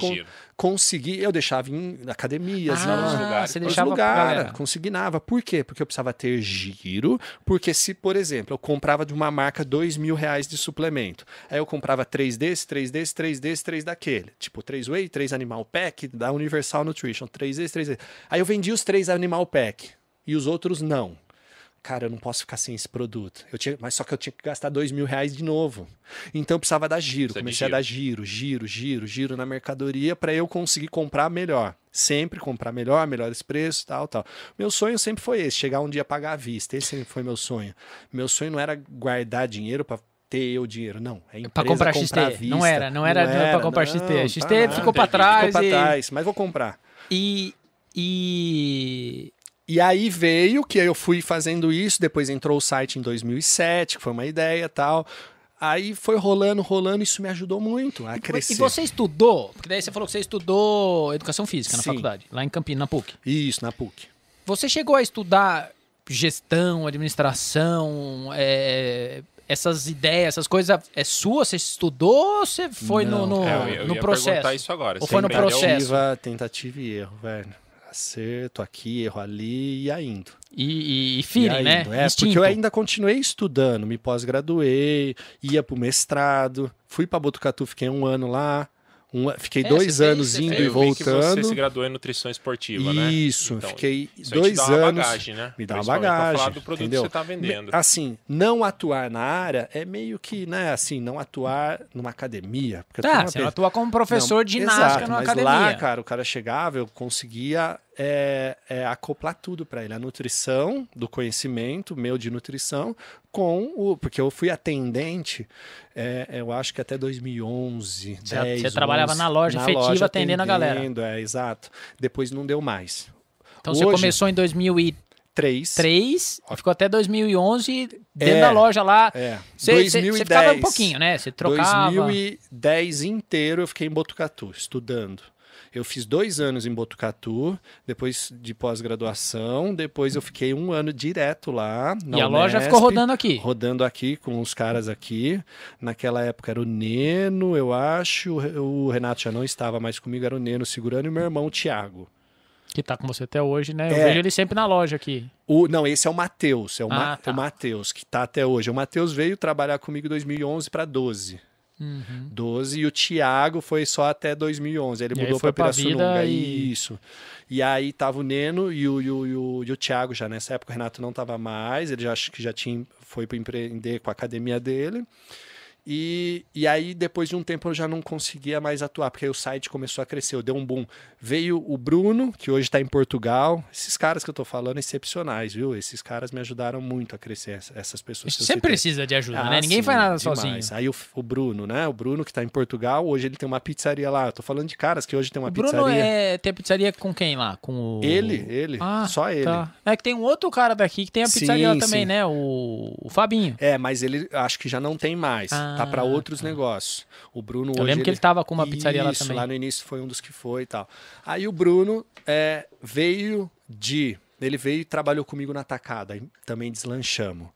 conseguir. Eu deixava em academias, Ah, em nos lugares. você deixava galera. consignava. Por quê? Porque eu precisava ter giro, porque se, por exemplo, eu comprava de uma marca dois mil reais de suplemento, aí eu comprava três desse, três desse, três desse, três daquele. Tipo, três whey, três animal pack, da Universal Nutrition, três desse, três desse. Aí eu vendia os três animal pack e os outros não. Cara, eu não posso ficar sem esse produto. Eu tinha, mas só que eu tinha que gastar dois mil reais de novo. Então eu precisava dar giro. Precisa Comecei a giro. dar giro, giro, giro, giro na mercadoria para eu conseguir comprar melhor. Sempre comprar melhor, melhores preços, tal, tal. Meu sonho sempre foi esse, chegar um dia a pagar à vista. Esse sempre foi meu sonho. Meu sonho não era guardar dinheiro para ter eu dinheiro, não. É Pra empresa comprar à XT. vista. Não era, não era pra comprar não, XT. tá XT nada. ficou pra Entendi. trás. Ficou pra e- trás, mas vou comprar. E, e E aí veio que eu fui fazendo isso, depois entrou o site em 2007, que foi uma ideia e tal. Aí foi rolando, rolando, isso me ajudou muito a crescer. E você estudou? Porque daí você falou que você estudou educação física na Sim. faculdade, lá em Campinas, na PUC. Isso, na PUC. Você chegou a estudar gestão, administração, é, essas ideias, essas coisas, é sua? Você estudou ou você foi no, Não. no, É, eu, eu no ia processo? perguntar isso agora. Ou Você foi no processo? Tentativa, tentativa e erro, velho. Acerto aqui, erro ali e aí indo. E, e, e E aí né? É, Instinto. porque eu ainda continuei estudando, me pós-graduei, ia pro mestrado, fui pra Botucatu, fiquei um ano lá, um- fiquei É, dois anos você indo e que você voltando. se graduou em nutrição esportiva, né? Isso, Então, fiquei Isso dois te dá uma anos. bagagem, né? Me dá uma bagagem. falar do produto entendeu? que você tá vendendo. Assim, não atuar na área é meio que, né, assim, não atuar numa academia. Porque Tá, uma você não atua como professor Não, de ginástica exato, numa mas academia. lá, cara, o cara chegava, eu conseguia é, é, acoplar tudo para ele. A nutrição, do conhecimento meu de nutrição, com o... Porque eu fui atendente, é, eu acho que até 2011, Você- 10, você trabalhava 11, na loja efetiva atendendo a galera. atendendo, É, exato. Depois não deu mais. Então você Hoje- começou em 2003 Três. e ficou até 2011 dentro É, da loja lá. É, Você, você- 2010. você ficava um pouquinho, né? Você trocava. 2010 inteiro eu fiquei em Botucatu, estudando. Eu fiz dois anos em Botucatu, depois de pós-graduação, depois eu fiquei um ano direto lá. na E a loja Unesp, ficou rodando aqui. Rodando aqui com os caras aqui. Naquela época era o Neno, eu acho. O Renato já não estava mais comigo, era o Neno segurando e meu irmão, o Thiago. Que tá com você até hoje, né? Eu É. vejo ele sempre na loja aqui. O, não, esse é o Matheus, é o, Ma- Ah, tá. o Matheus, que tá até hoje. O Matheus veio trabalhar comigo em 2011 para 12. Uhum. 12 e o Thiago foi só até 2011. Ele E mudou para Pirassununga. e- Isso. E aí tava o Neno e o, e o, e o, e o Thiago já nessa época. O Renato não tava mais. Ele já acho que já tinha foi para empreender com a academia dele. E, e aí, depois de um tempo, eu já não conseguia mais atuar, porque aí o site começou a crescer, deu um boom. Veio o Bruno, que hoje está em Portugal. Esses caras que eu tô falando, excepcionais, viu? Esses caras me ajudaram muito a crescer, essa- essas pessoas. eu Sempre precisa de ajuda, Ah, né? Ninguém sim, faz nada demais. sozinho. Aí o, o Bruno, né? O Bruno que tá em Portugal, hoje ele tem uma pizzaria lá. Eu tô falando de caras que hoje tem uma O Bruno pizzaria. é, tem a pizzaria com quem lá? Com o... Ele, ele, Ah, só ele. Tá. É que tem um outro cara daqui que tem a pizzaria Sim, lá também, sim. né? O, o Fabinho. É, mas ele acho que já não tem mais. Ah, tá para outros negócios. O Bruno Eu hoje lembro que ele tava com uma pizzaria lá Isso, também. lá no início foi um dos que foi e tal. Aí o Bruno é, veio de ele veio e trabalhou comigo na Atacada, também deslanchamos.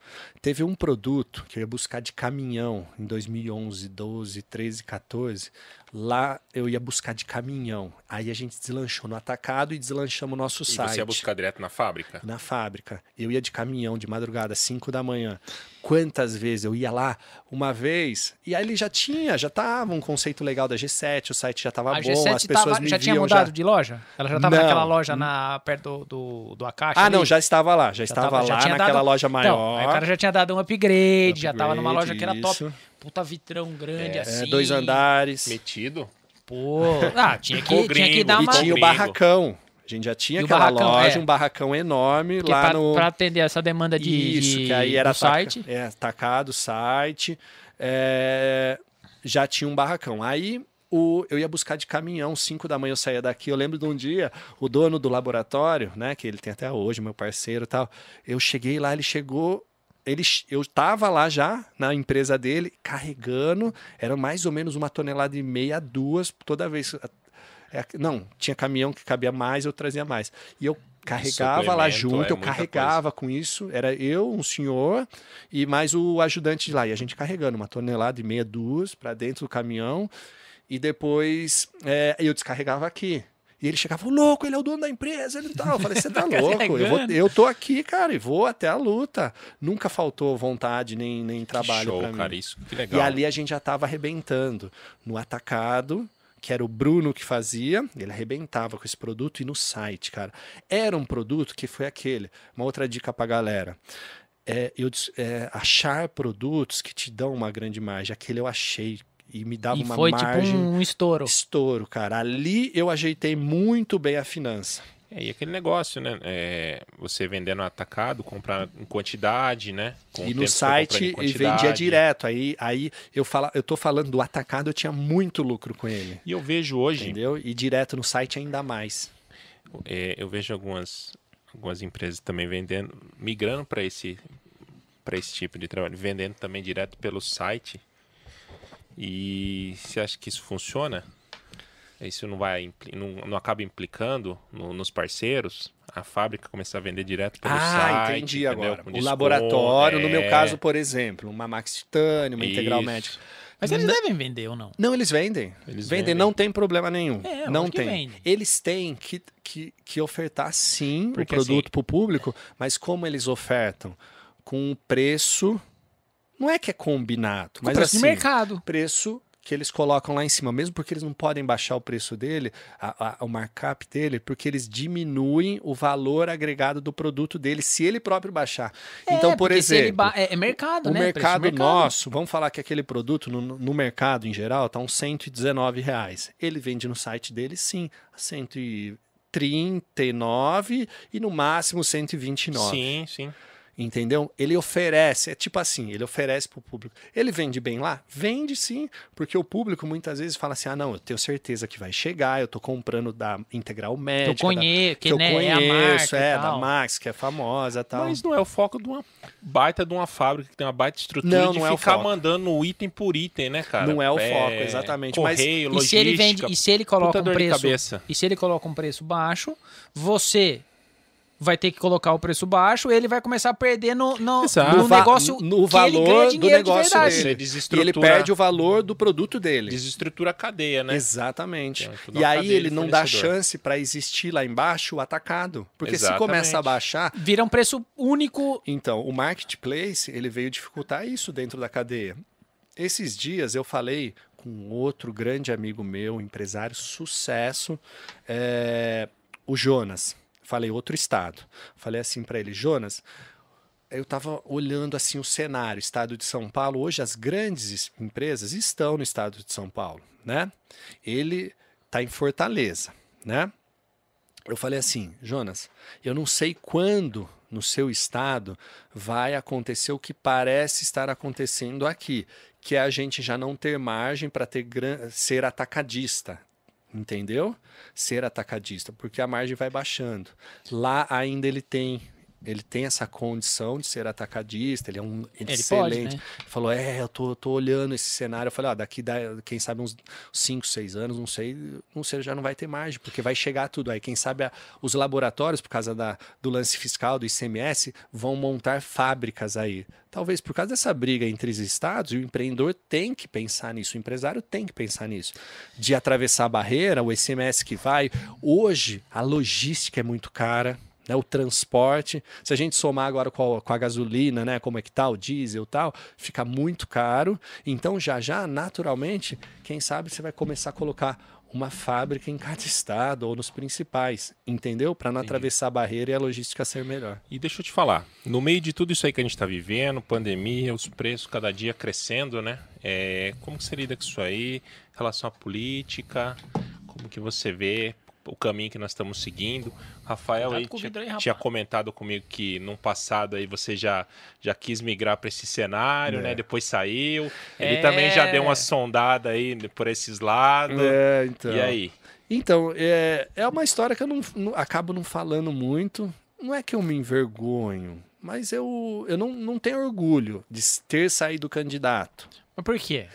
Teve um produto que eu ia buscar de caminhão em 2011, 12, 13, 14. Lá eu ia buscar de caminhão. Aí a gente deslanchou no atacado e deslanchamos o nosso E site. você ia buscar direto na fábrica? Na fábrica. Eu ia de caminhão de madrugada, 5 da manhã. Quantas vezes eu ia lá? Uma vez. E aí ele já tinha, já tava um conceito legal da G7, o site já tava A bom, G7 as pessoas tava- me já tinha viam mudado já. de loja? Ela já tava Não. naquela loja na, perto do, do, do Akashi Ah, ali? não, já estava lá. Já, Já estava tava- já lá tinha naquela dado- loja Então, maior. aí o cara já tinha dado um upgrade, já tava numa loja Upgrade, que era top. isso. Puta vitrão grande É, assim. dois andares. Metido? Pô, ah, tinha que, tinha que dar E uma... tinha o barracão. A gente já tinha E o aquela barracão, loja, é. um barracão enorme Porque lá pra, no. pra atender essa demanda de, Isso, de- que aí era do site. É, atacado, site. é, já tinha um barracão. Aí o, eu ia buscar de caminhão, 5 da manhã eu saía daqui. Eu lembro de um dia, o dono do laboratório, né, que ele tem até hoje, meu parceiro e tal. Eu cheguei lá, ele chegou. Ele, eu estava lá já na empresa dele, carregando, era mais ou menos uma tonelada e meia, duas, toda vez. É, não, tinha caminhão que cabia mais, eu trazia mais. E eu carregava lá junto, é eu carregava com isso. Era eu, um senhor e mais o ajudante de lá. E a gente carregando uma tonelada e meia, duas, para dentro do caminhão. E depois é, eu descarregava aqui. E ele chegava, "Ô, louco, ele é o dono da empresa, ele tal. Eu falei, você tá louco? Eu, vou, eu tô aqui, cara, e vou até a luta. Nunca faltou vontade nem, nem trabalho Show, para mim. cara, isso que legal. E ali a gente já estava arrebentando. No atacado, que era o Bruno que fazia, ele arrebentava com esse produto. E no site, cara, era um produto que foi aquele. Uma outra dica pra galera. É, eu, é, achar produtos que te dão uma grande margem. Aquele eu achei e me dava E uma foi margem. tipo um estouro. Estouro, cara. Ali eu ajeitei muito bem a finança. É, e aquele negócio, né? É, você vendendo atacado, comprar em quantidade, né? Com e no site e vendia direto. Aí, aí eu, fala, eu tô falando do atacado, eu tinha muito lucro com ele. E eu vejo hoje, Entendeu? E direto no site ainda mais. é, eu vejo algumas, algumas empresas também vendendo, migrando para esse, para esse tipo de trabalho, vendendo também direto pelo site. E você acha que isso funciona? Isso não vai não, não acaba implicando no- nos parceiros? A fábrica começar a vender direto pelo ah, site? entendi entendeu? agora. Com O desconto, laboratório, no meu é. caso, por exemplo, uma Max Titânio, uma Integral Isso. Médica. Mas eles Não- devem vender ou não? Não, eles vendem. Eles vendem, vendem. não tem problema nenhum. É, não tem. Eles têm que, que, que ofertar sim Porque, o produto assim, para o público, mas como eles ofertam? Com um preço. Não é que é combinado, Com mas preço de assim, mercado. preço que eles colocam lá em cima, mesmo porque eles não podem baixar o preço dele, a- a- o markup dele, porque eles diminuem o valor agregado do produto dele se ele próprio baixar. então, É, por se ele exemplo, é, é mercado, o né? mercado, de nosso, vamos falar que aquele produto no, no mercado em geral está uns 119 reais. Ele vende no site dele, sim, a 139 e no máximo 129. Sim, sim. Entendeu? Ele oferece, é tipo assim, ele oferece para o público. Ele vende bem lá? Vende sim, porque o público muitas vezes fala assim: ah, não, eu tenho certeza que vai chegar, eu tô comprando da Integral Médica. Eu conheço, da, que, que eu né, conheço, é a marca é, e da. Max, que é famosa e tal. Mas não é o foco de uma baita de uma fábrica que tem uma baita estrutura Não, de não é ficar foco. mandando item por item, né, cara? Não é o foco, exatamente, mas- Correio, E se ele vende, logística, e se ele coloca um preço, cabeça. e se ele coloca um preço baixo, você vai ter que colocar o preço baixo, ele vai começar a perder no, no, no negócio no que ele ganha valor do de negócio verdade. dele. E ele perde o valor do produto dele. Desestrutura a cadeia, né? Exatamente. E aí ele de não dá chance para existir lá embaixo o atacado. Porque se Exatamente. começa a baixar, Vira um preço único. Então, o marketplace ele veio dificultar isso dentro da cadeia. Esses dias eu falei com outro grande amigo meu, empresário sucesso, é, o Jonas. Falei outro estado. Falei assim para ele, Jonas. Eu estava olhando assim o cenário, estado de São Paulo. Hoje as grandes empresas estão no estado de São Paulo, né? Ele está em Fortaleza, né? Eu falei assim, Jonas, eu não sei quando no seu estado vai acontecer o que parece estar acontecendo aqui, que é a gente já não ter margem para ter ser atacadista, entendeu? Ser atacadista, porque a margem vai baixando. Lá ainda ele tem ele tem essa condição de ser atacadista, ele é um Ele excelente. pode, né? Falou, é, eu tô, tô olhando esse cenário. Eu falei, ó, daqui, da- quem sabe, uns 5, 6 anos, não sei, não sei, já não vai ter margem, porque vai chegar tudo aí. Quem sabe a- os laboratórios, por causa da, do lance fiscal, do ICMS, vão montar fábricas aí. Talvez por causa dessa briga entre os estados, o empreendedor tem que pensar nisso, o empresário tem que pensar nisso. De atravessar a barreira, o ICMS que vai. Hoje, a logística é muito cara né, o transporte. Se a gente somar agora com a, com a gasolina, né, como é que tá, o diesel e tal, fica muito caro. Então, já já, naturalmente, quem sabe você vai começar a colocar uma fábrica em cada estado ou nos principais, entendeu? Para não atravessar a barreira e a logística ser melhor. E deixa eu te falar, no meio de tudo isso aí que a gente está vivendo, pandemia, os preços cada dia crescendo, né? É, como que você lida com isso aí? Em relação à política, como que você vê o caminho que nós estamos seguindo? Rafael aí tinha, aí, tinha comentado comigo que no passado aí você já, já quis migrar para esse cenário, É. né? Depois saiu. Ele É. também já deu uma sondada aí por esses lados. É, então. E aí? Então, é, é uma história que eu não, não- acabo não falando muito. Não é que eu me envergonho, mas eu, eu não, não tenho orgulho de ter saído candidato. Mas por quê?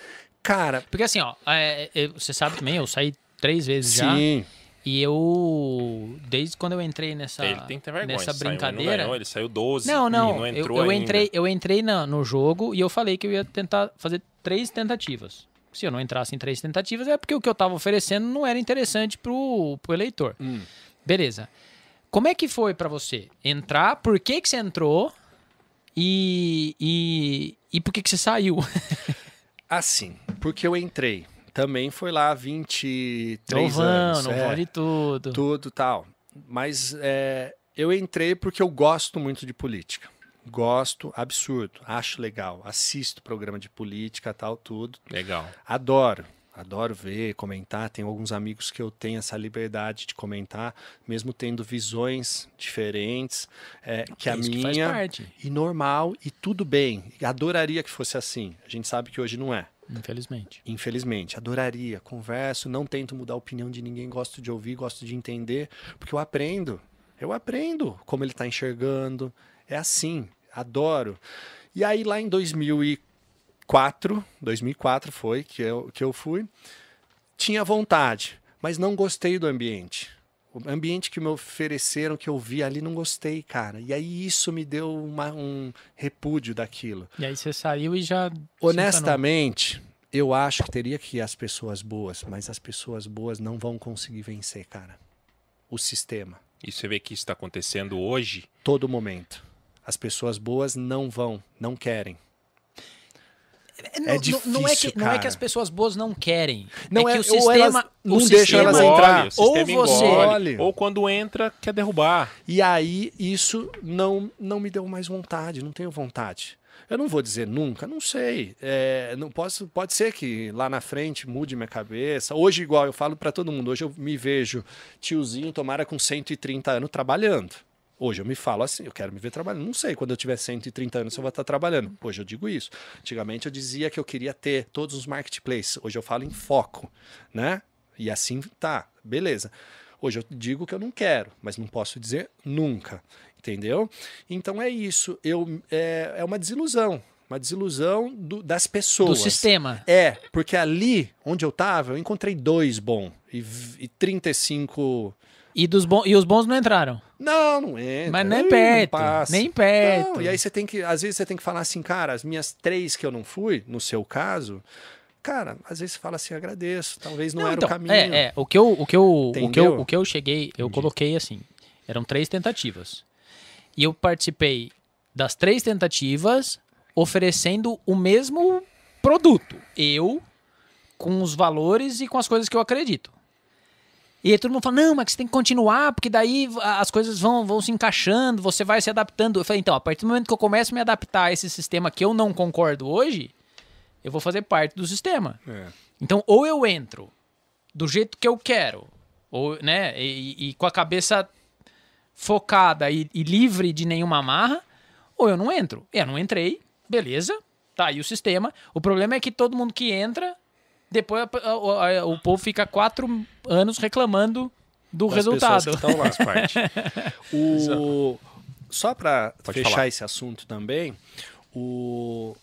Cara, Porque assim, ó, é, é, você sabe também, eu saí três vezes já. sim. E eu, desde quando eu entrei nessa, ele tem que ter vergonha. nessa saiu, não brincadeira. ganhou, ele saiu 12 Não, e não. não eu, eu ainda. entrei, eu entrei na- no jogo e eu falei que eu ia tentar fazer três tentativas. Se eu não entrasse em três tentativas, é porque o que eu tava oferecendo não era interessante pro, pro eleitor. Hum. Beleza. Como é que foi pra você entrar? Por que, que você entrou? E, e, e por que, que você saiu? Assim, porque eu entrei. Também foi lá 23 Novão, anos. não é, vale tudo. tudo tal. Mas é, eu entrei porque eu gosto muito de política. Gosto, absurdo. Acho legal. Assisto programa de política, tal, tudo. Legal. Adoro. Adoro ver, comentar. Tenho alguns amigos que eu tenho essa liberdade de comentar, mesmo tendo visões diferentes é, que a Isso que faz minha. parte, e normal, e tudo bem. Adoraria que fosse assim. A gente sabe que hoje não é. Infelizmente. Infelizmente, adoraria. Converso, não tento mudar a opinião de ninguém, gosto de ouvir, gosto de entender, porque eu aprendo. Eu aprendo como ele está enxergando. É assim, adoro. E aí, lá em 2004, 2004 foi que eu, que eu fui, tinha vontade, mas não gostei do ambiente. O ambiente que me ofereceram, que eu vi ali, não gostei, cara. E aí isso me deu uma- um repúdio daquilo. E aí você saiu e já. Honestamente, eu acho que teria que ir as pessoas boas, mas as pessoas boas não vão conseguir vencer, cara. O sistema. E você vê que isso está acontecendo hoje. Todo momento. As pessoas boas não vão, não querem. Não, É não- não é que, difícil, não é que cara. as pessoas boas não querem. Não é é- que o ou sistema. elas o não sistema, elas entrar. o Ou você- engole, ou quando entra, quer derrubar. E aí isso não, não me deu mais vontade, não tenho vontade. Eu não vou dizer nunca, não sei. É, não posso, pode ser que lá na frente mude minha cabeça. Hoje, igual eu falo para todo mundo, hoje eu me vejo tiozinho, tomara com 130 anos trabalhando. Hoje eu me falo assim, eu quero me ver trabalhando. Não sei quando eu tiver 130 anos se eu vou estar trabalhando. Hoje eu digo isso. Antigamente eu dizia que eu queria ter todos os marketplaces. Hoje eu falo em foco, né? E assim tá, beleza. Hoje eu digo que eu não quero, mas não posso dizer nunca, entendeu? Então é isso. Eu é, é uma desilusão, uma desilusão do- das do pessoas. sistema. É, porque ali onde eu tava, eu encontrei dois bons e, e 35 E, dos bons, e os bons não entraram. não, não entra. Mas nem não perto. Nem perto. Não, e aí você tem que, às vezes você tem que falar assim, cara, as minhas três que eu não fui, no seu caso, cara, às vezes você fala assim, agradeço, talvez não, era então, o caminho. É, é. O que eu, o que eu, o que eu, o que eu cheguei, eu coloquei assim. Eram três tentativas. E eu participei das três tentativas oferecendo o mesmo produto. Eu, com os valores e com as coisas que eu acredito. E aí todo mundo fala, não, mas você tem que continuar, porque daí as coisas vão, vão se encaixando, você vai se adaptando. Eu falei, então, a partir do momento que eu começo a me adaptar a esse sistema que eu não concordo hoje, eu vou fazer parte do sistema. É. Então, ou eu entro do jeito que eu quero, ou, né, e, e com a cabeça focada e, e livre de nenhuma amarra, ou eu não entro. Eu não entrei, beleza, tá aí o sistema. O problema é que todo mundo que entra, depois a- a- a- o povo fica quatro anos reclamando do Das resultado. estão lá. Faz parte. O, só para fechar falar. esse assunto também, o...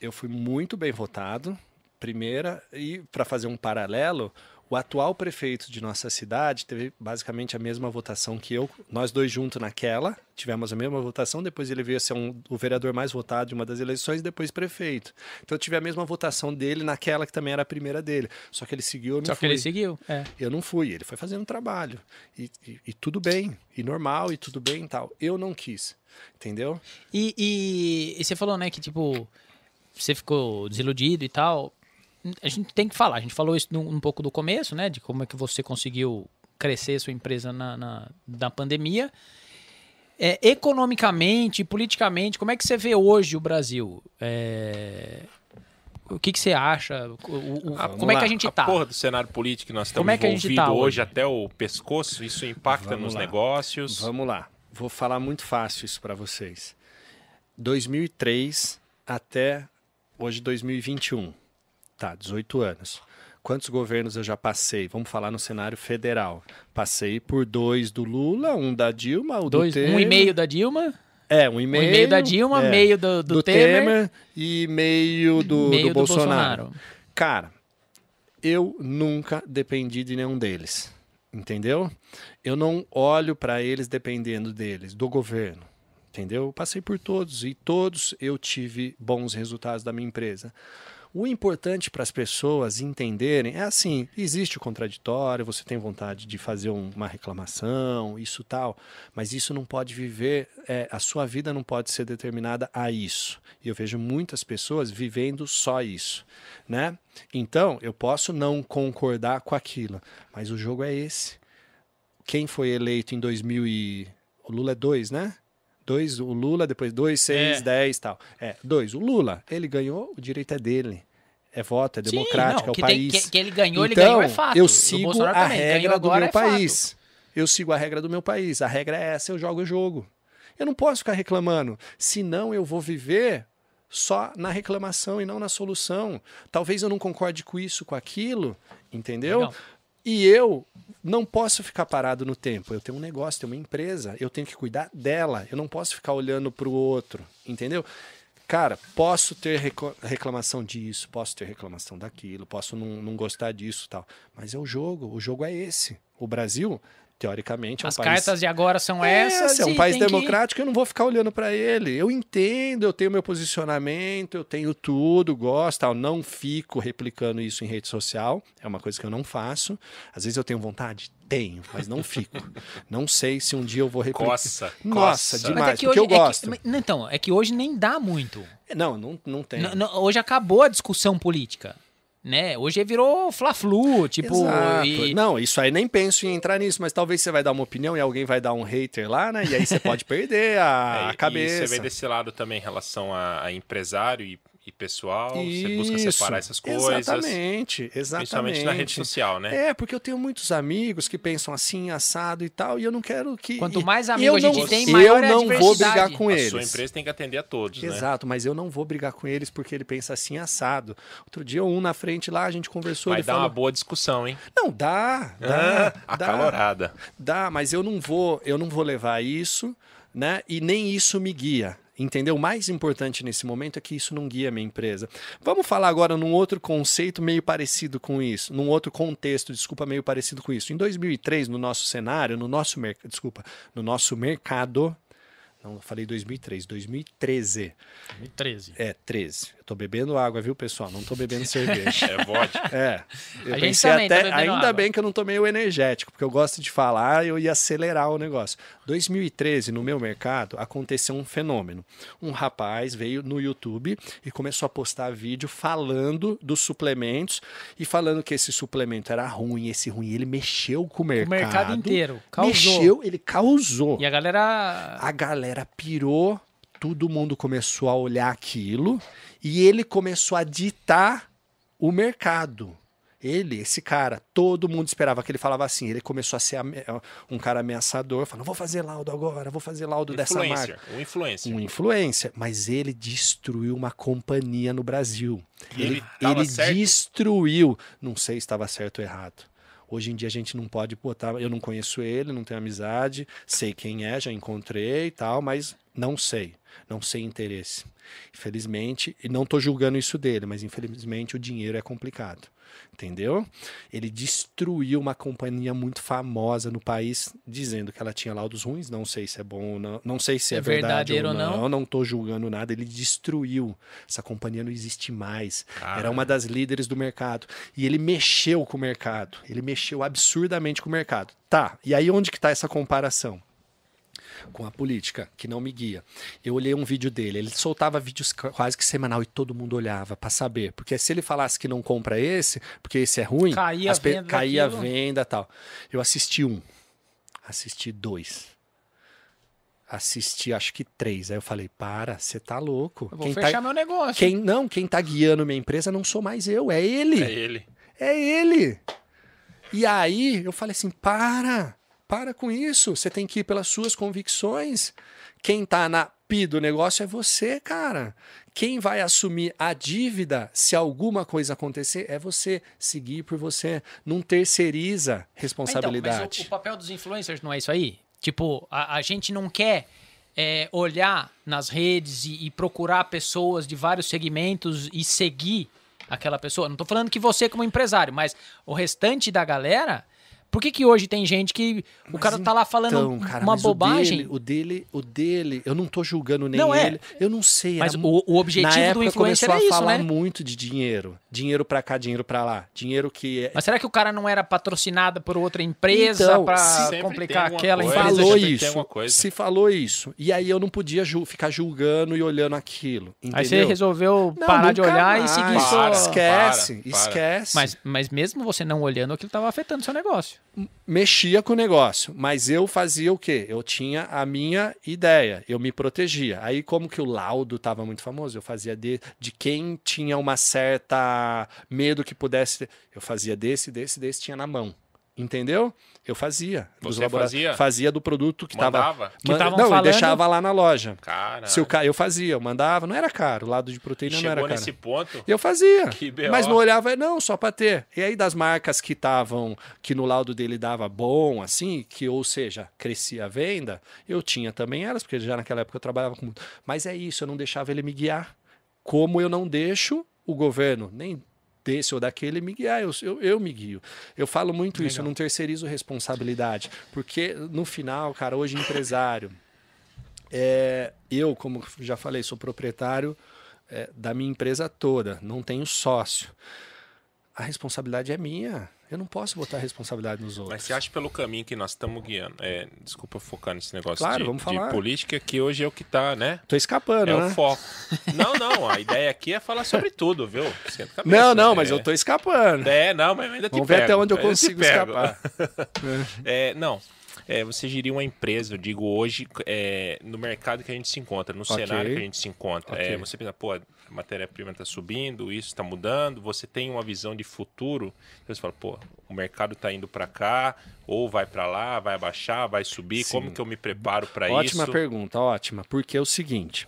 eu fui muito bem votado, primeira, e para fazer um paralelo, o atual prefeito de nossa cidade teve basicamente a mesma votação que eu, nós dois juntos naquela, tivemos a mesma votação, depois ele veio a ser um, o vereador mais votado de uma das eleições, depois prefeito. Então eu tive a mesma votação dele naquela que também era a primeira dele. Só que ele seguiu, eu não Só que fui. ele seguiu. É. Eu não fui, ele foi fazendo trabalho. E, e- e tudo bem, e normal, e tudo bem e tal. Eu não quis, entendeu? E, e- e você falou, né, que tipo, você ficou desiludido e tal. A gente tem que falar, a gente falou isso no- um pouco do começo, né, de como é que você conseguiu crescer sua empresa na, na, na pandemia. É, economicamente, politicamente, como é que você vê hoje o Brasil? É, O que, que você acha? O- o- Ah, como é que a gente A tá? porra do cenário político que nós estamos Como é tá hoje hoje? até o pescoço, isso impacta Vamos nos lá. negócios. Vamos lá, vou falar muito fácil isso para vocês. 2003 até hoje 2021, tá, 18 anos. Quantos governos eu já passei? Vamos falar no cenário federal. Passei por dois do Lula, um da Dilma, o Dois, do Temer. um e meio da Dilma, É, um e um meio. e meio da Dilma, é, meio do, do, Temer, e meio do, meio do Bolsonaro. Cara, eu nunca dependi de nenhum deles. Entendeu? Eu não olho para eles dependendo deles, do governo. Entendeu? Eu passei por todos e todos eu tive bons resultados da minha empresa. O importante para as pessoas entenderem é assim: existe o contraditório, você tem vontade de fazer um- uma reclamação, isso tal, mas isso não pode viver, é, a sua vida não pode ser determinada a isso. E eu vejo muitas pessoas vivendo só isso, né? Então, eu posso não concordar com aquilo, mas o jogo é esse. Quem foi eleito em 2000 e... O Lula é dois, né? Dois, o Lula, depois dois, seis, É. dez tal. É, dois. O Lula, ele ganhou, o direito é dele. É voto, é Sim, democrático, não, é o que tem- país. que- que ele ganhou, ele então, ganhou, é fato. Eu sigo a também, ganhou regra do meu é fato. país. Eu sigo a regra do meu país. A regra é essa, eu jogo o jogo. Eu não posso ficar reclamando. Senão eu vou viver só na reclamação e não na solução. Talvez eu não concorde com isso, com aquilo, entendeu? Legal. E eu não posso ficar parado no tempo. Eu tenho um negócio, tenho uma empresa, eu tenho que cuidar dela. Eu não posso ficar olhando para o outro, entendeu? Cara, posso ter reclamação disso, posso ter reclamação daquilo, posso não, não gostar disso tal. Mas é o jogo, o jogo é esse. O Brasil, teoricamente, é um As país... cartas de agora são É, essas. é um e país tem que- democrático, eu não vou ficar olhando para ele. Eu entendo, eu tenho meu posicionamento, eu tenho tudo, gosto, tal. não fico replicando isso em rede social. É uma coisa que eu não faço. Às vezes eu tenho vontade, tenho, mas não fico. não sei se um dia eu vou replicar. Coça, Nossa, coça. demais. Mas é que porque hoje, eu é que- gosto. não, então, é que hoje nem dá muito. Não, não, não tem. N- hoje acabou a discussão política. Né? Hoje virou fla-flu, tipo. Exato. e- Não, isso aí nem penso em entrar nisso, mas talvez você vai dar uma opinião e alguém vai dar um hater lá, né? E aí você pode perder a, É, a e cabeça. você vê desse lado também em relação a, a empresário e, e pessoal. Você busca Isso, separar essas coisas. Exatamente, exatamente. Principalmente na rede social, né? É, porque eu tenho muitos amigos que pensam assim, assado e tal, e eu não quero que. Quanto mais amigo eu a gente não, tem, eu maior é a não vou brigar com a eles. sua empresa tem que atender a todos, né? Exato, mas eu não vou brigar com eles porque ele pensa assim assado. Outro dia, um na frente lá, a gente conversou, Vai ele dar falou: uma boa discussão, hein? Não, dá, dá, Ah, dá, acalorada. dá, mas eu não vou, eu não vou levar isso, né? E nem isso me guia. Entendeu? O mais importante nesse momento é que isso não guia a minha empresa. Vamos falar agora num outro conceito meio parecido com isso, num outro contexto, desculpa, meio parecido com isso. Em 2003, no nosso cenário, no nosso mercado, desculpa, no nosso mercado, não, falei 2003, 2013. 2013. É, 13. Eu tô bebendo água, viu, pessoal? Não tô bebendo cerveja. É vodka. É. Eu A pensei tá até, bebendo ainda água. bem que eu não tomei o energético, porque eu gosto de falar, eu ia acelerar o negócio. 2013, no meu mercado, aconteceu um fenômeno. Um rapaz veio no YouTube e começou a postar vídeo falando dos suplementos e falando que esse suplemento era ruim, esse ruim. Ele mexeu com o mercado. mercado inteiro. Causou. Mexeu, ele causou. E a galera. A galera pirou, todo mundo começou a olhar aquilo e ele começou a ditar o mercado. Ele, esse cara, todo mundo esperava que ele falava assim. Ele começou a ser um cara ameaçador, falando: vou fazer laudo agora, vou fazer laudo dessa Influencer. marca. Um influencer. Um influência, mas ele destruiu uma companhia no Brasil. E ele tava certo? destruiu. Não sei se estava certo ou errado. Hoje em dia a gente não pode botar. Eu não conheço ele, não tenho amizade, sei quem é, já encontrei e tal, mas não sei. Não sei interesse. Infelizmente, e não estou julgando isso dele, mas infelizmente o dinheiro é complicado. Entendeu? Ele destruiu uma companhia muito famosa no país, dizendo que ela tinha laudos ruins. Não sei se é bom ou não. Não sei se é, É verdade ou verdadeiro ou não. não. Não estou julgando nada. Ele destruiu. Essa companhia não existe mais. Cara. Era uma das líderes do mercado. E ele mexeu com o mercado. Ele mexeu absurdamente com o mercado. Tá. E aí onde que está essa comparação? Com a política, que não me guia. Eu olhei um vídeo dele, ele soltava vídeos quase que semanal e todo mundo olhava para saber. Porque se ele falasse que não compra esse, porque esse é ruim, Caía as a venda caía a venda e tal. Eu assisti um, assisti dois. Assisti acho que três. Aí eu falei, para, você tá louco. Eu vou Quem fechar tá, meu negócio. quem, não, quem tá guiando minha empresa não sou mais eu, é ele. É ele. É ele. E aí eu falei assim: para, para com isso. Você tem que ir pelas suas convicções. Quem tá na pi do negócio é você, cara. Quem vai assumir a dívida se alguma coisa acontecer é você. Seguir por você. Não terceiriza responsabilidade. Então, mas o, o papel dos influencers não é isso aí? Tipo, a, a gente não quer é, olhar nas redes e, e procurar pessoas de vários segmentos e seguir aquela pessoa. Não tô falando que você como empresário, mas o restante da galera... Por que, que hoje tem gente que o cara tá lá falando Então, cara, uma mas bobagem? O dele, o dele, o dele, eu não tô julgando nem Não, é. ele. Eu não sei. Mas era o, o objetivo Na do época influencer começou é a isso, falar né? muito de dinheiro. Dinheiro pra cá, dinheiro pra lá. Dinheiro que é, Mas será que o cara não era patrocinado por outra empresa Então, pra sempre complicar aquela coisa. empresa? falou isso. Se falou isso. E aí eu não podia ju- ficar julgando e olhando aquilo. Entendeu? Aí você resolveu Não, parar de olhar e mais. seguir Para, sua... Esquece, Para, para. esquece. Mas, mas mesmo você não olhando, aquilo estava afetando seu negócio. Mexia com o negócio, mas eu fazia o quê? Eu tinha a minha ideia, eu me protegia. Aí, como que o laudo estava muito famoso, eu fazia de, de quem tinha uma certa medo que pudesse. Eu fazia desse, desse, desse, tinha na mão. Entendeu? Eu fazia. Você labora- fazia? Fazia do produto que estava. Mandava? Que Não, falando- eu deixava lá na loja. Cara, Se o ca... Eu fazia, eu mandava, não era caro. O lado de proteína não era chegou caro. nesse ponto. Eu fazia. Mas não olhava, não, só para ter. E aí, das marcas que estavam, que no laudo dele dava bom, assim, que, ou seja, crescia a venda, eu tinha também elas, porque já naquela época eu trabalhava com muito. Mas é isso, eu não deixava ele me guiar. Como eu não deixo o governo, nem desse ou daquele, me guiar. Eu, eu, eu me guio. Eu falo muito isso, eu não terceirizo responsabilidade. Porque no final, cara, hoje empresário. É, eu, como já falei, sou proprietário é, da minha empresa toda, não tenho sócio. A responsabilidade é minha. Eu não posso botar a responsabilidade nos outros. Mas você acha pelo caminho que nós estamos guiando? É, desculpa focar nesse negócio Claro, de, vamos de falar. política, que hoje é o que tá, né? Tô escapando, É né? o foco. Não, não, a ideia aqui é falar sobre tudo, viu? Cabeça, Não, não, né? mas eu tô escapando. É, não, mas ainda te Vamos ver pego. até onde eu consigo escapar. É, não. É, você gerir uma empresa, eu digo hoje, é, no mercado que a gente se encontra, no Ok. cenário que a gente se encontra. Ok. É, você pensa, pô, a matéria-prima está subindo, isso está mudando, você tem uma visão de futuro, você fala, pô, o mercado está indo para cá, ou vai para lá, vai abaixar, vai subir, Sim. como que eu me preparo para isso? Ótima pergunta, ótima. Porque é o seguinte,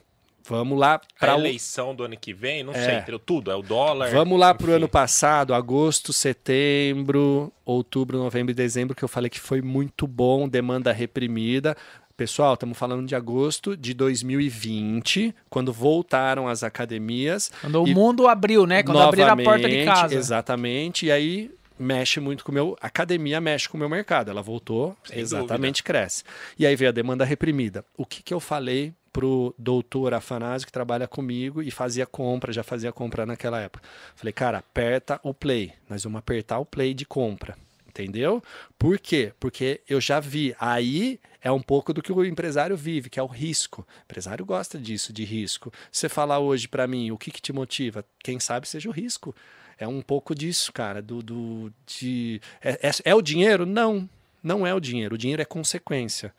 vamos lá A para o eleição do ano que vem, não É. sei? Tudo, é o dólar. Vamos lá para o ano passado, agosto, setembro, outubro, novembro e dezembro, que eu falei que foi muito bom, demanda reprimida. Pessoal, estamos falando de agosto de 2020, quando voltaram as academias. Quando o mundo abriu, né? Quando abriram a porta de casa. Exatamente, e aí mexe muito com o meu. Academia mexe com o meu mercado. Ela voltou, Sem exatamente, cresce. E aí veio a demanda reprimida. O que, que eu falei pro doutor Afanásio, que trabalha comigo e fazia compra, já fazia compra naquela época? Falei, cara, aperta o play. Nós vamos apertar o play de compra. Entendeu? Por quê? Porque eu já vi. Aí é um pouco do que o empresário vive, que é o risco. O empresário gosta disso, de risco. Você falar hoje para mim o que, que te motiva, quem sabe seja o risco. É um pouco disso, cara. Do, do de é, é, é o dinheiro? Não, não é o dinheiro. O dinheiro é consequência.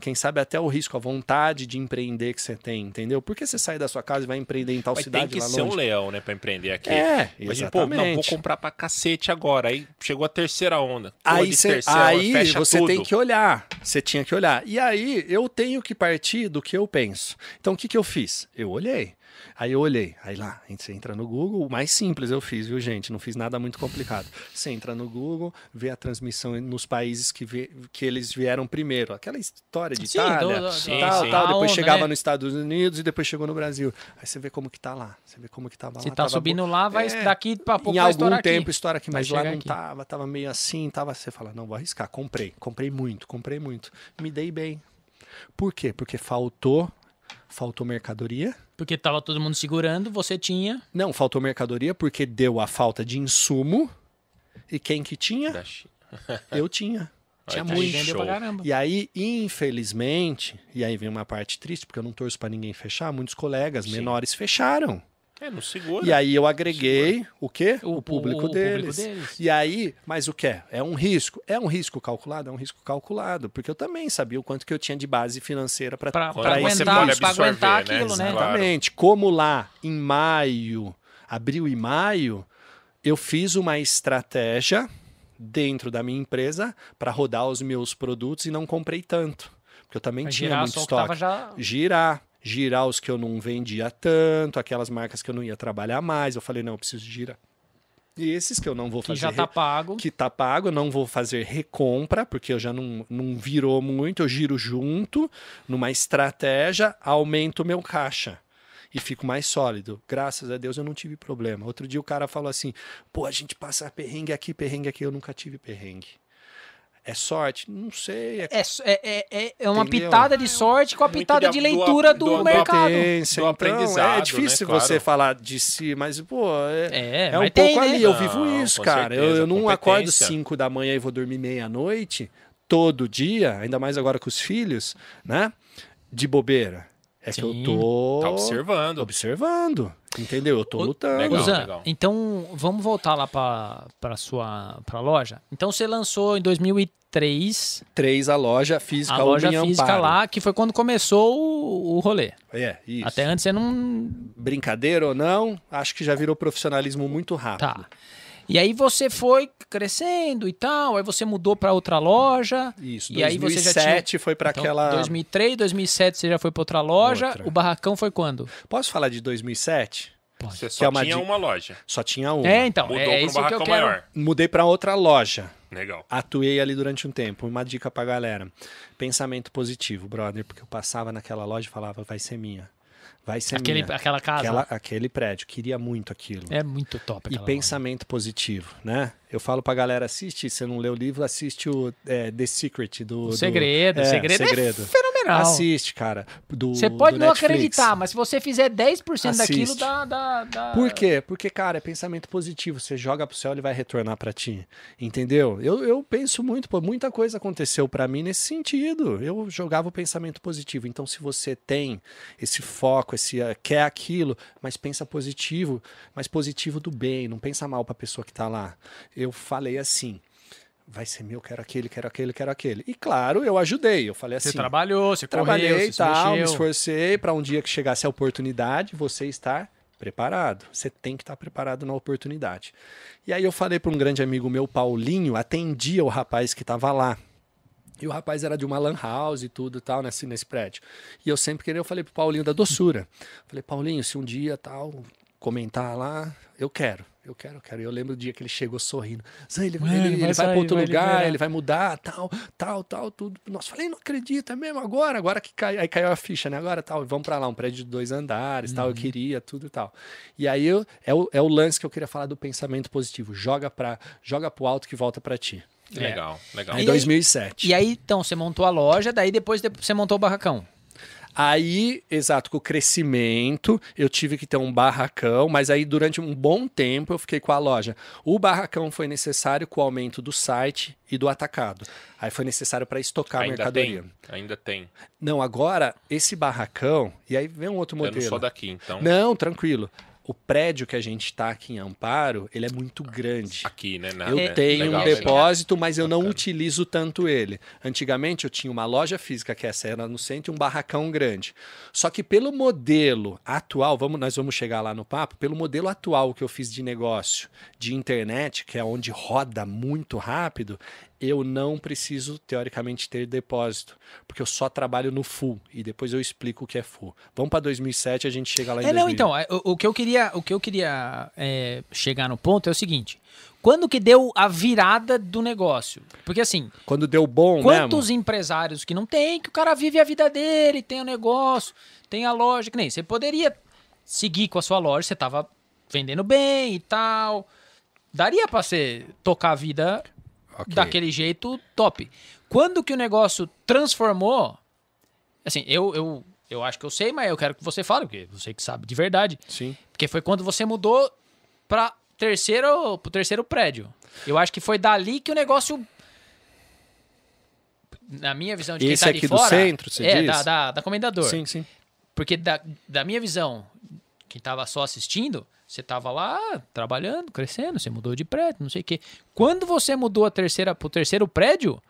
Quem sabe até o risco, a vontade de empreender que você tem, entendeu? Por que você sai da sua casa e vai empreender em tal Mas cidade tem que lá ser longe? um leão, né, pra empreender aqui. É, Imagina, pô, não, vou exatamente. comprar pra cacete agora. Aí chegou a terceira onda. Aí, cê- terceira aí você tudo. tem que olhar. Você tinha que olhar. E aí eu tenho que partir do que eu penso. Então o que, que eu fiz? Eu olhei. Aí eu olhei, aí lá, você entra no Google, o mais simples eu fiz, viu, gente? Não fiz nada muito complicado. Você entra no Google, vê a transmissão nos países que, vê, que eles vieram primeiro. Aquela história de Sim, Itália, do- do- Sim, tal, sim. tal. Depois onda, chegava né? nos Estados Unidos e depois chegou no Brasil. Aí você vê como que tá lá. Você vê como que tava Se lá. tá tava subindo bo- lá, vai É, daqui pra pouco em vai algum tempo aqui. estoura aqui, Vai mas lá não aqui. tava, tava meio assim, tava. Você fala, não, vou arriscar. Comprei, comprei muito, comprei muito. Me dei bem. Por quê? Porque faltou, faltou mercadoria. Porque tava todo mundo segurando, você tinha. Não, faltou mercadoria porque deu a falta de insumo. E quem que tinha? Eu tinha. Tinha Aí muito. pra caramba. E aí, infelizmente, e aí vem uma parte triste, porque eu não torço pra ninguém fechar, muitos colegas Sim. menores fecharam. É, não segura. E aí eu agreguei o quê? O- O, público, o- o público deles. deles. E aí, mas o que é? Um risco? É um risco calculado? É um risco calculado, porque eu também sabia o quanto que eu tinha de base financeira para aguentar, pra absorver, aguentar né? aquilo, né? Claro. Exatamente. Como lá em maio, abril e maio, eu fiz uma estratégia dentro da minha empresa para rodar os meus produtos e não comprei tanto. Porque eu também Pra tinha girar muito estoque. já. Girar, girar os que eu não vendia tanto, aquelas marcas que eu não ia trabalhar mais. Eu falei, não, eu preciso girar. E esses que eu não vou Que fazer já tá pago. que tá pago, eu não vou fazer recompra, porque eu já não, não virou muito, eu giro junto, numa estratégia, aumento o meu caixa. E fico mais sólido. Graças a Deus eu não tive problema. Outro dia o cara falou assim: pô, a gente passa perrengue aqui, perrengue aqui. Eu nunca tive perrengue. É sorte? Não sei. É É, é, é, é uma Entendeu? pitada de sorte com a pitada de- de leitura do, do- do mercado. do Então, aprendizado, é difícil né? Claro. você falar de si, mas, pô, é, É, é um pouco tem, né? ali. Eu Não, vivo isso, cara. eu, certeza, eu não acordo competência. 5 da manhã e vou dormir meia-noite todo dia, ainda mais agora com os filhos, né? De bobeira. É que eu Sim. tô Tá observando. observando, entendeu? Eu tô Ô, lutando. Legal, Zan, legal. então vamos voltar lá pra, pra sua pra loja. Então você lançou em 2003 Três a loja física a loja física Amparo. lá, que foi quando começou o, o rolê. É, isso. Até antes você não. Brincadeira ou não, acho que já virou profissionalismo muito rápido. Tá. E aí você foi crescendo e tal, aí você mudou pra outra loja. Isso, E aí você já 2007 foi para Então, aquela... 2003, 2007 você já foi pra outra loja. Outra. O barracão foi quando? Posso falar de 2007? Você Que só é uma tinha uma loja. Só tinha uma. É, então, Mudou é para um isso que eu barracão quero. maior. Mudei para outra loja. Legal. Atuei ali durante um tempo. Uma dica pra galera: pensamento positivo, brother, porque eu passava naquela loja e falava, vai ser minha. Vai ser Aquele, minha. aquela casa. Aquela- aquele prédio, queria muito aquilo. É muito top. E pensamento positivo, né? Eu falo pra galera, assiste, se você não lê o livro, assiste o é, The Secret do... O do- segredo. é, segredo, segredo. é fenomenal. Assiste, cara. Você pode do não Netflix. acreditar, mas se você fizer 10% daquilo, Assiste. dá, dá, dá... Por quê? Porque, cara, é pensamento positivo. Você joga pro céu, ele vai retornar pra ti. Entendeu? Eu, eu penso muito, pô, muita coisa aconteceu pra mim nesse sentido. Eu jogava o pensamento positivo. Então, se você tem esse foco, esse eh, quer aquilo, mas pensa positivo, mas positivo do bem, não pensa mal pra pessoa que tá lá. Eu falei assim. Vai ser meu, quero aquele, quero aquele, quero aquele. E claro, eu ajudei. Eu falei Você assim: trabalhou, você trabalhei correu, você tal, me esforcei para um dia que chegasse a oportunidade, você estar preparado. Você tem que estar preparado na oportunidade. E aí eu falei para um grande amigo meu, Paulinho, atendia o rapaz que estava lá. E o rapaz era de uma lan house e tudo e tal, nesse, nesse prédio. E eu sempre queria, eu falei pro Paulinho da doçura. Falei, Paulinho, se um dia tal, comentar lá, eu quero. Eu quero, eu quero. E eu lembro do dia que ele chegou sorrindo. Zé, ele, Mano, ele, ele vai vai, para outro vai lugar, liberar. ele vai mudar, tal, tal, tal, tudo. Nossa, falei, não acredito, é mesmo agora, agora que cai, aí caiu a ficha, né? Agora tal, vamos para lá, um prédio de dois andares, tal, eu queria, tudo e tal. E aí eu, é, o, é o lance que eu queria falar do pensamento positivo. Joga para joga pro alto que volta para ti. É. Legal, legal. Em aí- 2007. E aí, então, você montou a loja, daí depois de- você montou o barracão. Aí, exato, com o crescimento, eu tive que ter um barracão, mas aí durante um bom tempo eu fiquei com a loja. O barracão foi necessário com o aumento do site e do atacado. Aí foi necessário para estocar a Ainda mercadoria. tem? Ainda tem. Não, agora, esse barracão, e aí vem um outro Eu não modelo. sou daqui, então. Não, tranquilo. O prédio que a gente está aqui em Amparo, ele é muito grande. Aqui, né? Na- Eu né? tenho Legal, um legal. depósito, mas eu não Bacana. utilizo tanto ele. Antigamente eu tinha uma loja física, que essa era no centro, e um barracão grande. Só que pelo modelo atual, vamos, nós vamos chegar lá no papo, pelo modelo atual que eu fiz de negócio de internet, que é onde roda muito rápido, eu não preciso, teoricamente, ter depósito, porque eu só trabalho no full e depois eu explico o que é full. Vamos para 2007, a gente chega lá em É, não, 2000. então, é, o, o que eu queria, o que eu queria é, chegar no ponto é o seguinte. Quando que deu a virada do negócio? Porque assim, Quando deu bom quantos mesmo, empresários que não tem, que o cara vive a vida dele, tem o negócio, tem a loja, que nem você poderia seguir com a sua loja, você tava vendendo bem e tal. Daria pra você tocar a vida Ok. daquele jeito top. Quando que o negócio transformou, assim, eu, eu, eu acho que eu sei, mas eu quero que você fale, porque você que sabe de verdade. Sim. Porque foi quando você mudou para terceiro, pro terceiro prédio. Eu acho que foi dali que o negócio. Na minha visão de quem Esse tá aqui do fora. centro, você é, diz? Da, da, da Comendador. Sim, sim. Porque da, da minha visão, quem tava só assistindo, você tava lá trabalhando, crescendo, você mudou de prédio, não sei o quê. Quando você mudou a terceira pro terceiro prédio,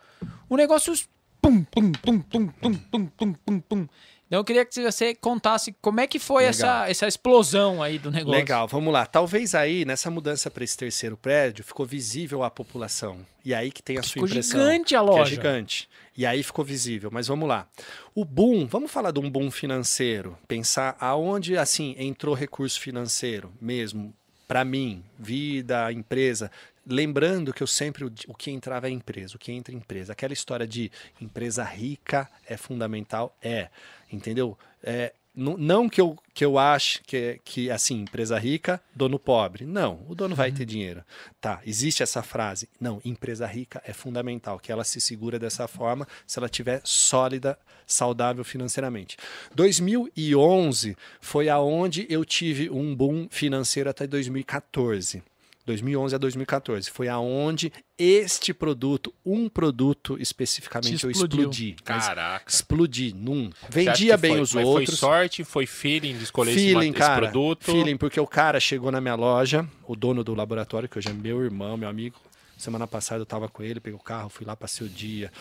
o negócio pum pum pum pum pum pum pum pum pum. Então eu queria que você contasse como é que foi Legal. essa, essa explosão aí do negócio. Legal, vamos lá. Talvez aí, nessa mudança para esse terceiro prédio, ficou visível à população. E aí que tem a sua Ficou impressão. gigante a Que loja. é gigante. E aí ficou visível. Mas vamos lá. O boom, vamos falar de um boom financeiro. Pensar aonde, assim, entrou recurso financeiro mesmo. Para mim, vida, empresa. Lembrando que eu sempre, o, que entrava é empresa, o que entra é empresa. Aquela história de empresa rica é fundamental, é. Entendeu? É, não, que eu, que eu ache que, que, assim, empresa rica, dono pobre. Não, o dono vai ter dinheiro. Tá, existe essa frase. Não, empresa rica é fundamental, que ela se segura dessa forma se ela tiver sólida, saudável financeiramente. 2011 foi aonde eu tive um boom financeiro até 2014. 2011 a 2014 foi aonde este produto, um produto especificamente, Te eu explodiu. explodi. Caraca. Explodi num. Vendia bem foi- os mas outros. Foi sorte, foi feeling de escolher esse, Feeling, esse cara. produto. Feeling, porque o cara chegou na minha loja, o dono do laboratório, que hoje é meu irmão, meu amigo. Semana passada eu tava com ele, peguei o carro, fui lá, passei o dia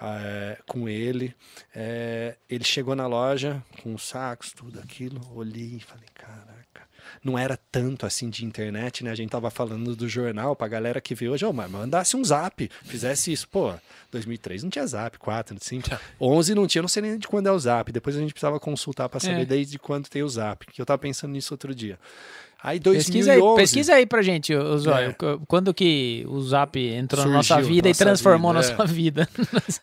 eh, com ele. Eh, ele chegou na loja com os sacos, tudo aquilo. Olhei e falei, caraca. Não era tanto assim de internet, né? A gente tava falando do jornal pra galera que vê hoje, oh, mas mandasse um zap, fizesse isso. Pô, 2003 não tinha zap, 4, 5, 11 não tinha, não sei nem de quando é o zap. Depois a gente precisava consultar pra saber É. desde quando tem o zap, que eu tava pensando nisso outro dia. Aí Pesquisa aí, 2011... pesquisa aí pra gente, Zóio. É. qu- Quando que o Zap entrou na Surgiu, nossa vida e nossa transformou vida, nossa vida.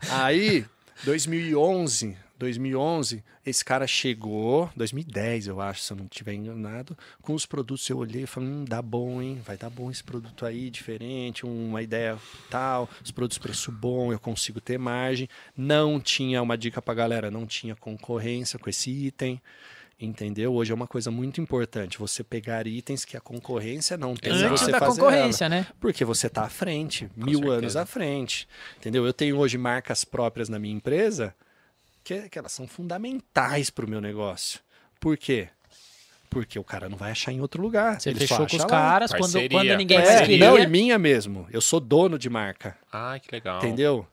Aí, 2011, 2011, esse cara chegou, 2010 eu acho, se eu não estiver enganado, com os produtos eu olhei e falei, hum, dá bom, hein? Vai dar bom esse produto aí, diferente, uma ideia tal, os produtos preço bom, eu consigo ter margem. Não tinha uma dica pra galera, não tinha concorrência com esse item. Entendeu? Hoje é uma coisa muito importante você pegar itens que a concorrência não tem. e Antes você da fazer concorrência, ela. né? Porque você está à frente, mil certeza. anos à frente. Entendeu? Eu tenho hoje marcas próprias na minha empresa que, que elas são fundamentais para o meu negócio. Por quê? Porque o cara não vai achar em outro lugar. Você Ele fechou com os lá. caras quando, Parceria, quando ninguém mais É, queria. não, e minha mesmo. Eu sou dono de marca. Ah, que legal. Entendeu?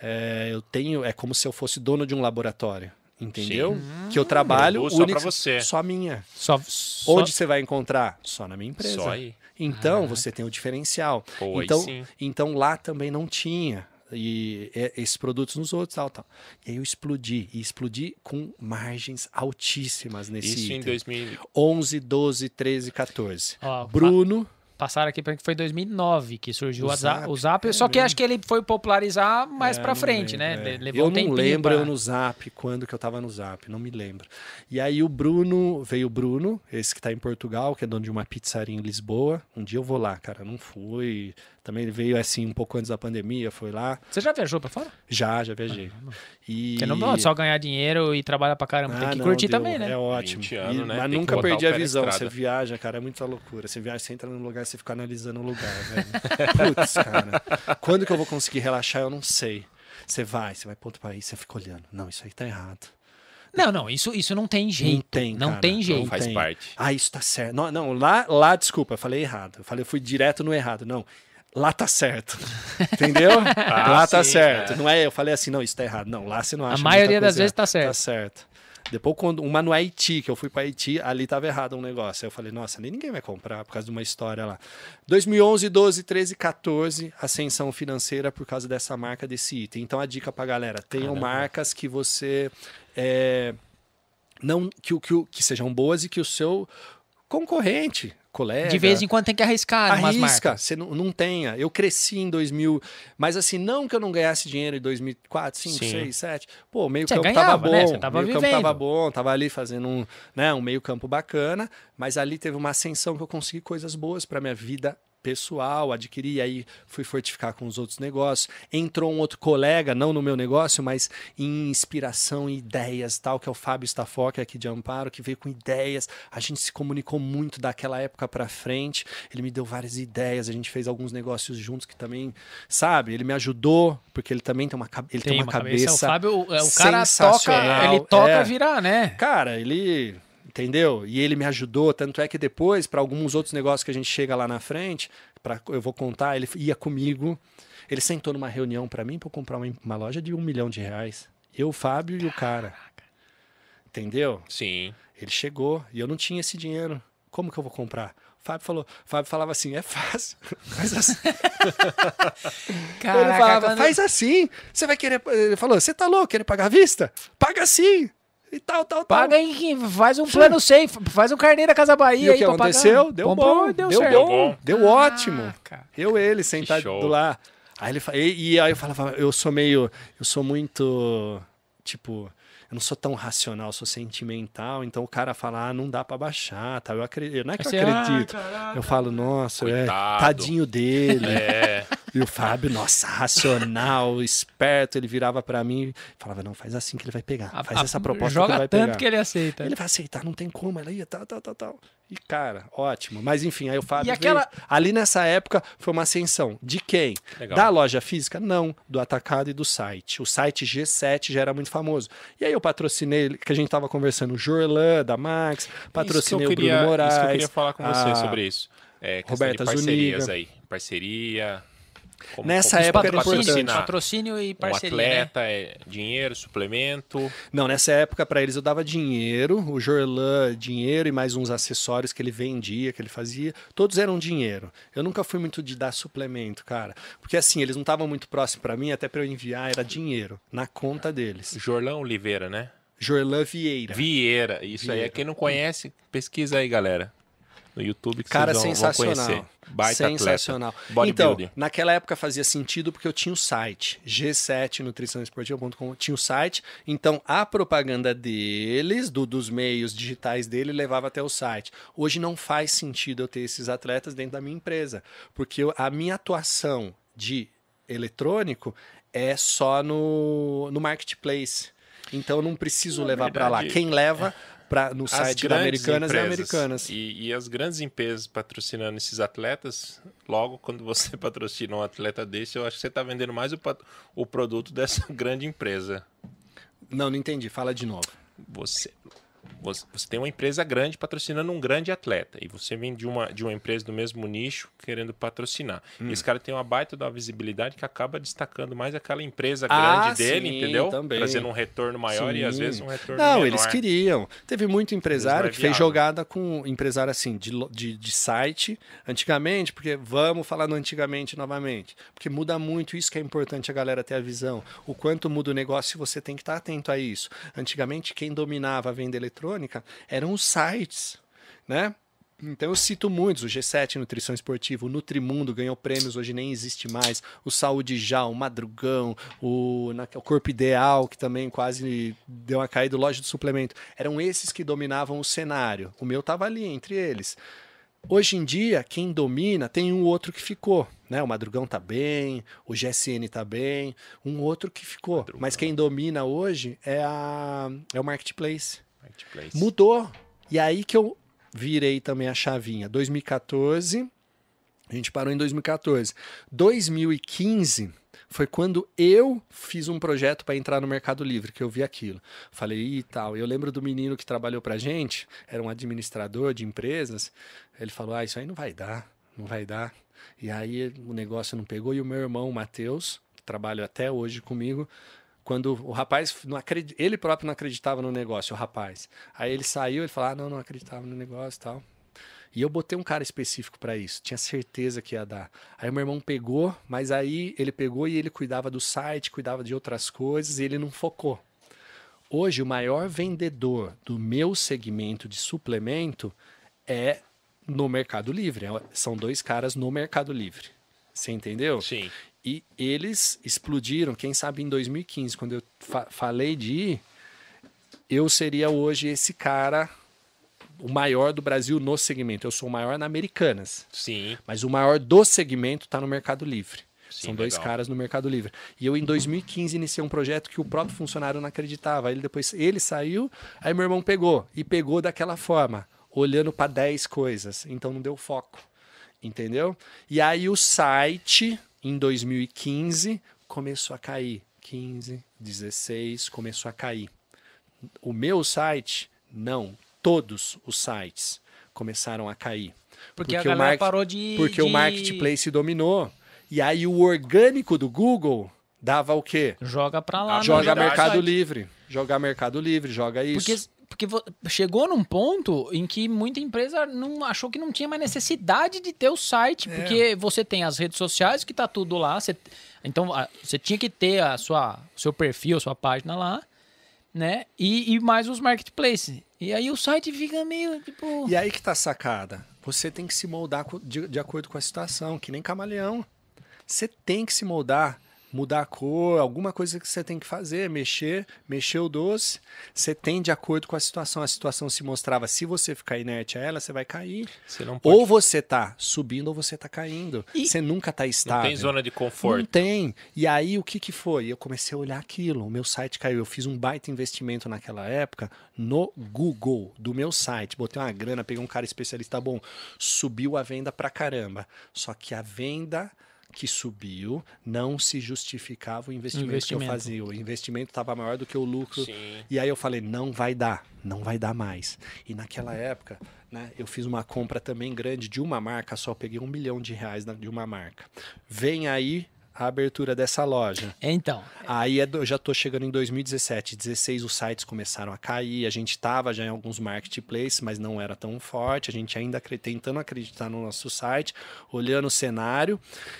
É, eu tenho, é como se eu fosse dono de um laboratório. Entendeu? Que eu trabalho Produz só único, pra você. só minha. Só, só- Onde você vai encontrar? Só na minha empresa. Só aí. Então você tem o diferencial. Pô, aí então, sim. então lá também não tinha e é, esses produtos nos outros tal, tal. E aí eu explodi e explodi com margens altíssimas nesse Isso em item. 2000. 11, 12, 13, 14. Ó, Bruno, passaram aqui para que foi 2009 que surgiu O o Zap. O Zap é só que mesmo. acho que ele foi popularizar mais É, pra não frente, lembro, né? é. Le- Levou eu um não lembro pra- eu no Zap, quando que eu tava no Zap, não me lembro. E aí o Bruno, veio o Bruno, esse que tá em Portugal, que é dono de uma pizzaria em Lisboa. Um dia eu vou lá, cara, não fui. Também ele veio assim um pouco antes da pandemia, foi lá. Você já viajou pra fora? Já, já viajei. E... Porque não pode só ganhar dinheiro e trabalhar pra caramba. Tem Ah, que não, curtir deu- também, né? É ótimo. 20 anos, E- né? Mas Tem nunca perdi a visão. Você viaja, cara, é muita loucura. Você viaja, você entra num lugar, você fica analisando o lugar, velho. Putz, cara. Quando que eu vou conseguir relaxar, eu não sei. Você vai, você vai para outro país, você fica olhando. Não, isso aí tá errado. Não, não, isso, isso não tem jeito. Não tem, Não cara, tem não jeito. Faz tem. parte. Ah, isso tá certo. Não, não lá, lá, desculpa, eu falei errado. Eu falei, eu fui direto no errado. Não, lá tá certo. Entendeu? lá tá sim, certo. é. Não é, eu falei assim, não, isso tá errado. Não, lá você não acha. maioria muita das vezes tá certo. Tá certo. Depois, quando uma no Haiti, que eu fui para Haiti, ali tava errado um negócio. Aí eu falei, nossa, nem ninguém vai comprar por causa de uma história lá. 2011, 12, 13, 14, ascensão financeira por causa dessa marca, desse item. Então a dica pra galera, tenham Caramba. marcas que você é, não que, que, o- que sejam boas e que o seu concorrente, colega, De vez em quando tem que arriscar umas Arrisca, marcas. você não, não tenha. Eu cresci em 2000, mas assim, não que eu não ganhasse dinheiro em 2004, 5, Sim. 6, 7. Pô, meio Você campo ganhava, tava bom, né? Você tava meio campo vivendo. tava bom, tava ali fazendo um, né, um meio campo bacana, mas ali teve uma ascensão que eu consegui coisas boas para minha vida pessoal, adquiri, aí fui fortificar com os outros negócios. Entrou um outro colega, não no meu negócio, mas em inspiração e ideias, tal, que é o Fábio Stafoc aqui de Amparo, que veio com ideias. A gente se comunicou muito daquela época para frente. Ele me deu várias ideias, a gente fez alguns negócios juntos que também, sabe, ele me ajudou, porque ele também tem uma, ele tem uma, cabeça. O Fábio, o, é, o cara toca, ele toca é. virar, né? Cara, ele. Entendeu? E ele me ajudou. Tanto é que depois, para alguns outros negócios que a gente chega lá na frente, pra, eu vou contar, ele ia comigo. Ele sentou numa reunião para mim para eu comprar uma, uma loja de um milhão de reais. Eu, o Fábio e o cara. Entendeu? Sim. Ele chegou e eu não tinha esse dinheiro. Como que eu vou comprar? O Fábio falou, o Fábio falava assim, é fácil. Faz assim. ele Caraca, falava, quando- faz assim. Você vai querer. Ele falou, você tá louco? Querer pagar à vista? Paga assim. E tal, tal, tal. Paga aí, faz um plano safe, faz um carneiro da Casa Bahia E o aí que pra aconteceu? pagar. Deu bom, e deu, certo. bom, deu ótimo. Caraca. Eu ele sentado lá. Aí ele e, e aí eu falava, eu sou meio, eu sou muito tipo, eu não sou tão racional, sou sentimental, então o cara fala, ah, não dá pra baixar, tá? Eu acredito, não é que eu "Ai, acredito. caraca." eu falo, nossa, é, tadinho dele. É. E o Fábio, nossa, racional, esperto, ele virava pra mim e falava, não, faz assim que ele vai pegar. Faz a- essa proposta que Joga ele vai tanto pegar. que ele aceita. Ele vai aceitar, não tem como, ela ia, tal, tal, tal, tal. E, cara, ótimo. Mas, enfim, aí o Fábio E aquela- veio. Ali nessa época foi uma ascensão. De quem? Legal. Da loja física? Não, do atacado e do site. O site G7 já era muito famoso. E aí eu patrocinei, que a gente tava conversando, o Jorlan, da Max, patrocinei que queria, o Bruno Moraes. Isso que eu queria falar com você a- sobre isso. É, Roberta de parcerias Zuniga. aí. Parceria. Como- Nessa como época era patrocínio, importante. patrocínio e Um parceria, né? atleta, é dinheiro, suplemento. Não, nessa época para eles eu dava dinheiro, o Jorlan dinheiro e mais uns acessórios que ele vendia, que ele fazia, todos eram dinheiro. Eu nunca fui muito de dar suplemento, cara, porque assim, eles não estavam muito próximos para mim, até para eu enviar era dinheiro na conta deles. Jorlão Oliveira, né? Jorlan Vieira. Vieira. Isso aí é Vieira. quem não conhece, pesquisa aí, galera. No YouTube que Cara, vocês vão, vão sensacional. conhecer. Baita sensacional. Então, naquela época fazia sentido porque eu tinha o site, g7nutriçãoesportiva.com, tinha o site, então a propaganda deles, do- dos meios digitais dele, levava até o site. Hoje não faz sentido eu ter esses atletas dentro da minha empresa, porque a minha atuação de eletrônico é só no, no marketplace. Então eu não preciso Na levar para lá. Quem leva pra, no As site da Americanas é empresas Americanas. E, e as grandes empresas patrocinando esses atletas, logo quando você patrocina um atleta desse, eu acho que você está vendendo mais o, o produto dessa grande empresa. Não, não entendi. Fala de novo. Você, você, você tem uma empresa grande patrocinando um grande atleta. E você vem de uma, de uma empresa do mesmo nicho querendo patrocinar. Hum. Esse cara tem uma baita da visibilidade que acaba destacando mais aquela empresa Ah, grande dele, sim, entendeu? também. Trazendo um retorno maior e às Sim. vezes um retorno Não, menor. eles queriam. Teve muito empresário Eles que é fez jogada com empresário assim, de, de, de site, antigamente, porque vamos falar no antigamente novamente. Porque muda muito, isso que é importante a galera ter a visão. O quanto muda o negócio, você tem que estar atento a isso. Antigamente, quem dominava a venda eletrônica eram os sites, né? Então eu cito muitos, o G7 Nutrição Esportiva, o Nutrimundo ganhou prêmios, hoje nem existe mais, o Saúde Já, o Madrugão, o, na- o Corpo Ideal, que também quase deu uma caída, loja de suplemento. Eram esses que dominavam o cenário. O meu estava ali entre eles. Hoje em dia, quem domina tem um outro que ficou. Né? O Madrugão tá bem, o GSN tá bem, um outro que ficou. Mas quem domina hoje é, a, é o Marketplace. Marketplace. Mudou. E aí que eu virei também a chavinha. 2014, a gente parou em 2014. 2015 foi quando eu fiz um projeto para entrar no Mercado Livre, que eu vi aquilo. Falei, e tal. Eu lembro do menino que trabalhou pra gente, era um administrador de empresas. Ele falou: ah, isso aí não vai dar, não vai dar. E aí o negócio não pegou. E o meu irmão, o Matheus, que trabalha até hoje comigo, Quando o rapaz, não acred... ele próprio não acreditava no negócio, o rapaz. Aí ele saiu, ele falou, ah, não, não acreditava no negócio e tal. E eu botei um cara específico para isso, tinha certeza que ia dar. Aí meu irmão pegou, mas aí ele pegou e ele cuidava do site, cuidava de outras coisas e ele não focou. Hoje, o maior vendedor do meu segmento de suplemento é no Mercado Livre. É, são dois caras no Mercado Livre. Você entendeu? Sim. E eles explodiram, quem sabe em 2015, quando eu fa falei de ir, eu seria hoje esse cara, o maior do Brasil no segmento. Eu sou o maior na Americanas. Sim. Mas o maior do segmento está no Mercado Livre. Sim, São dois legal. caras no Mercado Livre. E eu, em 2015, iniciei um projeto que o próprio funcionário não acreditava. Ele depois ele saiu, aí meu irmão pegou. E pegou daquela forma, olhando para 10 coisas. Então não deu foco. Entendeu? E aí o site, em 2015, começou a cair. 15, 16, começou a cair. O meu site, não. Todos os sites começaram a cair. Porque, a o galera market- parou de. porque o de- marketplace dominou. E aí o orgânico do Google dava o quê? Joga pra lá. no Joga jogo do Mercado site. Livre. Jogar Mercado Livre, joga isso. Porque, porque chegou num ponto em que muita empresa não achou que não tinha mais necessidade de ter o site, É. porque você tem as redes sociais que tá tudo lá, você- então você tinha que ter a sua seu perfil, a sua página lá, né? E, e mais os marketplaces. E aí o site fica meio tipo E aí que tá a sacada. Você tem que se moldar de, de acordo com a situação, que nem camaleão. Você tem que se moldar, mudar a cor, alguma coisa que você tem que fazer, mexer, mexer o doce. Você tem de acordo com a situação. A situação se mostrava, se você ficar inerte a ela, você vai cair. Você não pode. Ou você tá subindo ou você tá caindo. E- Você nunca tá Não estável. tem zona de Não conforto. tem. E aí o que que foi? Eu comecei a olhar aquilo. O meu site caiu. Eu fiz um baita investimento naquela época no Google do meu site. Botei uma grana, peguei um cara especialista bom, subiu a venda pra caramba. Só que a venda que subiu não se justificava o investimento, Investimento. que eu fazia. O investimento estava maior do que o lucro. Sim. E aí eu falei, não vai dar, não vai dar mais. E naquela época, né, eu fiz uma compra também grande de uma marca, só peguei um milhão de reais de uma marca. Vem aí a abertura dessa loja. Então, Aí é eu já estou chegando em 2017, 16 os sites começaram a cair, a gente estava já em alguns marketplaces, mas não era tão forte, a gente ainda tentando acreditar no nosso site, olhando o cenário.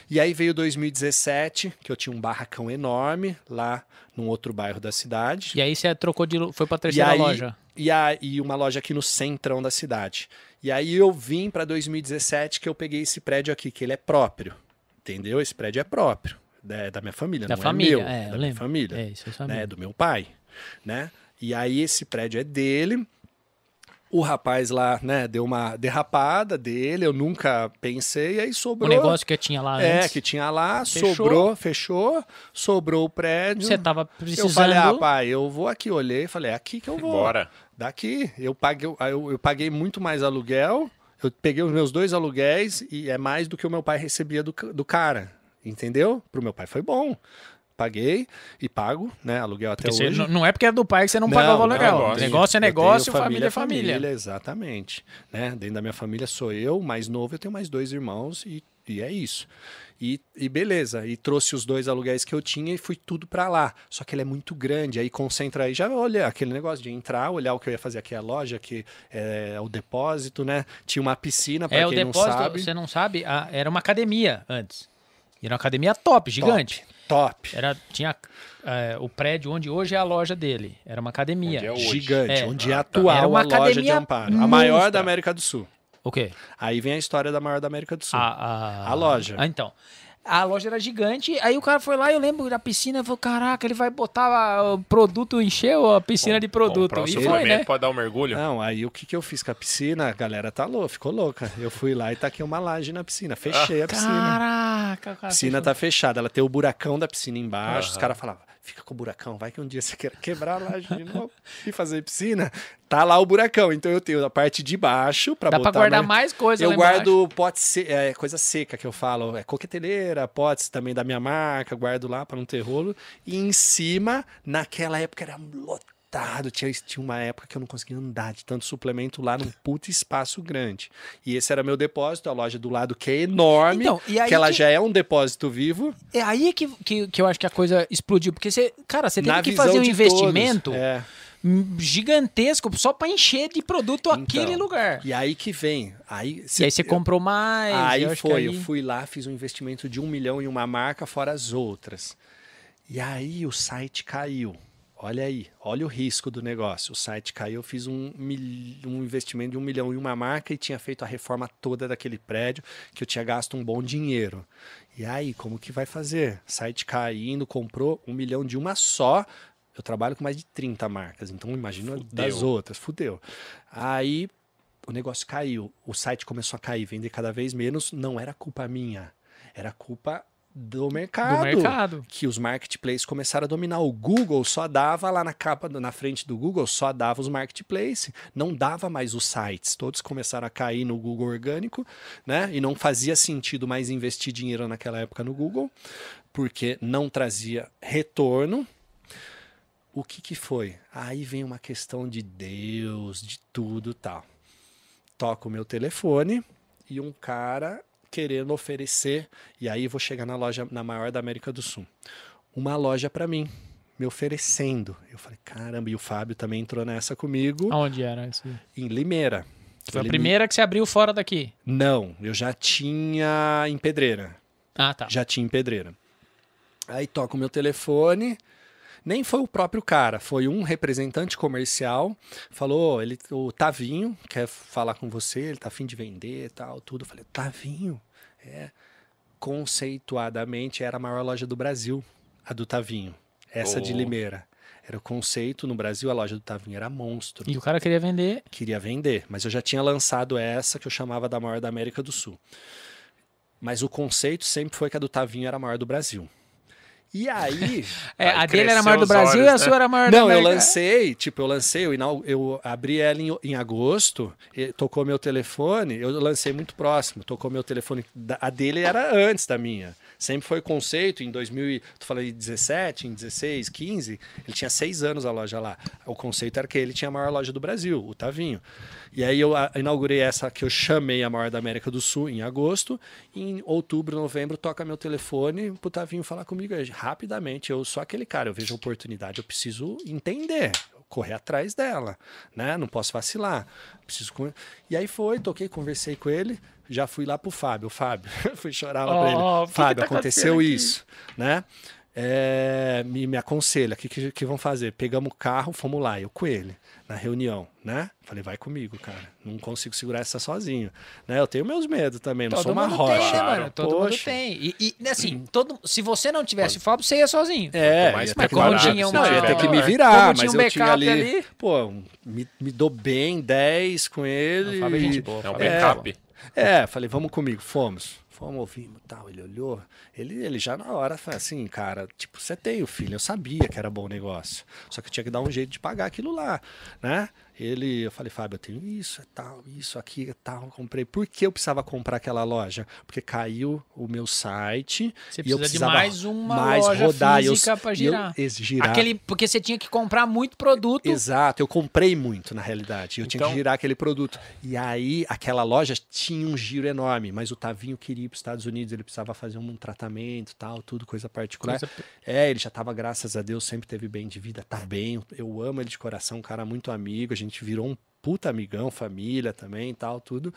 E aí veio 2017, que eu tinha um barracão enorme lá num outro bairro da cidade. e aí você trocou de foi pra terceira E aí- loja. E, a, e uma loja aqui no centrão da cidade. E aí eu vim para 2017 que eu peguei esse prédio aqui, que ele é próprio. Entendeu? Esse prédio é próprio. Da, da minha família, Da não família, é meu. é, da minha lembro. família. É, isso é né? Do meu pai. Né? E aí esse prédio é dele. O rapaz lá, né, deu uma derrapada dele, eu nunca pensei, aí O sobrou. negócio que tinha lá É, antes. que tinha lá, Fechou. sobrou, fechou, sobrou o prédio. Você tava precisando Eu falei, ah, pai, eu vou aqui. Olhei falei, é aqui que eu vou. Bora. Daqui. Eu paguei, eu, eu paguei muito mais aluguel. Eu peguei os meus dois aluguéis e é mais do que o meu pai recebia do, do cara. Entendeu? Pro meu pai foi bom. Paguei e pago, né? Aluguel até Porque hoje. não- não é porque é do pai que você não, Não, pagava o legal. lógico. negócio é negócio, tenho família é família. Exatamente. Né? Dentro da minha família sou eu, mais novo, eu tenho mais dois irmãos e, e é isso. E, e beleza, e trouxe os dois aluguéis que eu tinha e fui tudo pra lá. Só que ele é muito grande, aí concentra aí, já olha aquele negócio de entrar, olhar o que eu ia fazer aqui, a loja, que é o depósito, né? Tinha uma piscina, pra É, o quem não depósito, sabe. você não sabe, a- era uma academia antes. Era uma academia top, gigante. Top. Era, tinha é, o prédio onde hoje é a loja dele. Era uma academia. Onde é hoje. Gigante, É. onde é Ah, a tá. atual Era uma a loja de academia Amparo. A maior monstra. da América do Sul. O quê? Aí vem a história da maior da América do Sul. A, a... A loja. Ah, então. A loja era gigante, aí o cara foi lá, eu lembro da piscina, falou, caraca, ele vai botar o produto, encheu a piscina de produto. Comprar o E foi, né? Pode dar um mergulho? Não, aí o que, que eu fiz com a piscina? A galera tá louca, ficou louca. Eu fui lá e taquei uma laje na piscina. Fechei a piscina. Caraca, A cara. piscina fechou. tá fechada, ela tem o buracão da piscina embaixo. Os Aham. caras falavam, fica com o buracão, vai que um dia você quer quebrar a laje de novo e fazer piscina. Tá lá o buracão, então eu tenho a parte de baixo pra Dá botar. pra guardar mais mais coisa Eu guardo potes, se- é, coisa seca que eu falo, é coqueteleira, potes também da minha marca, guardo lá pra não ter rolo. E em cima, naquela época era lotado. Tinha, tinha uma época que eu não conseguia andar de tanto suplemento lá num puto espaço grande. E esse era meu depósito, a loja do lado que é enorme, Então, que ela que- já é um depósito vivo. É aí que, que, que eu acho que a coisa explodiu. Porque você, cara, você teve que fazer um investimento todos. É. gigantesco só pra encher de produto Então, aquele lugar. E aí que vem. Aí, E aí você comprou mais. Aí foi, aí- eu fui lá, fiz um investimento de um milhão em uma marca, fora as outras. E aí o site caiu. Olha aí, olha o risco do negócio. O site caiu, eu fiz um, mil- um investimento de um milhão em uma marca e tinha feito a reforma toda daquele prédio, que eu tinha gasto um bom dinheiro. E aí, como que vai fazer? Site caindo, comprou um milhão de uma só. Eu trabalho com mais de 30 marcas, então imagina das outras. Fudeu. Aí o negócio caiu, o site começou a cair, vender cada vez menos, não era culpa minha, era culpa do mercado. Do mercado. Que os marketplaces começaram a dominar. O Google só dava lá na capa, na frente do Google, só dava os marketplaces, não dava mais os sites. Todos começaram a cair no Google orgânico, né? E não fazia sentido mais investir dinheiro naquela época no Google, porque não trazia retorno. O que que foi? Aí vem uma questão de Deus, de tudo tal. Toca o meu telefone e um cara querendo oferecer, e aí vou chegar na loja na maior da América do Sul. Uma loja para mim, me oferecendo. Eu falei, caramba, e o Fábio também entrou nessa comigo Aonde era isso? em Limeira. Foi a primeira que você abriu fora daqui. Não, eu já tinha em Pedreira. Ah, tá. Já tinha em Pedreira. Aí toca o meu telefone. Nem foi o próprio cara, foi um representante comercial. Falou, ele, o Tavinho quer falar com você, ele tá afim de vender e tal, tudo. Eu falei, Tavinho? É. Conceituadamente era a maior loja do Brasil, a do Tavinho. Essa de Oh. Limeira. Era o conceito no Brasil, a loja do Tavinho era monstro E o cara queria vender. queria vender, mas eu já tinha lançado essa que eu chamava da maior da América do Sul. Mas o conceito sempre foi que a do Tavinho era a maior do Brasil. E aí, É, Aí a dele era maior do Brasil olhos, e a né? sua era a maior da não, eu América. lancei, tipo, eu lancei, eu, eu abri ela em, em agosto, e tocou meu telefone, eu lancei muito próximo, tocou meu telefone, a dele era antes da minha. Sempre foi conceito, em 2000, e- tu falei 17, em 16, 15, ele tinha seis anos a loja lá. O conceito era que ele tinha a maior loja do Brasil, o Tavinho. E aí eu inaugurei essa que eu chamei a maior da América do Sul em agosto. Em outubro, novembro, toca meu telefone pro Tavinho falar comigo aí, rapidamente. Eu sou aquele cara, eu vejo oportunidade, eu preciso entender, correr atrás dela, né? Não posso vacilar. Preciso E aí foi, toquei, conversei com ele, já fui lá pro Fábio. Fábio, fui chorar lá pra ele. Fábio, tá aconteceu isso, né? É, me, me aconselha, o que, que, que vão fazer? Pegamos o carro, fomos lá, eu com ele, na reunião, né? Falei, vai comigo, cara. Não consigo segurar essa sozinho. Né? Eu tenho meus medos também, não Todo sou uma mundo rocha. tem, né, claro. mano? Todo mundo Poxa. tem. E, e, assim, todo, se você não tivesse o Fábio, você ia sozinho. É, Mas que como tinha Não, uma- ia ter que me Como virar, tinha mas um eu tinha backup ali, ali. pô, me, me dou bem, 10 com ele. Fábio é gente e- É um Fábio É. backup. É, falei, vamos comigo, fomos. Fomos, ouvimos tal. Ele olhou, ele, ele já na hora falou assim, cara, tipo, você tem o filho, eu sabia que era bom negócio. Só que eu tinha que dar um jeito de pagar aquilo lá, né? Ele, eu falei, Fábio, eu tenho isso, é tal, isso aqui, é tal, eu comprei. Por que eu precisava comprar aquela loja? Porque caiu o meu site Você e eu precisa de precisava mais uma mais loja rodar. Física pra e eu- girar. girar. Aquele, porque você tinha que comprar muito produto. Exato, eu comprei muito na realidade. Eu tinha Então- que girar aquele produto. E aí, aquela loja tinha um giro enorme, mas o Tavinho queria ir para os Estados Unidos, ele precisava fazer um tratamento, tal, tudo, coisa particular. Coisa- É, ele já estava, graças a Deus, sempre teve bem de vida, tá bem. Eu amo ele de coração, um cara muito amigo. A gente virou um puta amigão, família também, tal, tudo.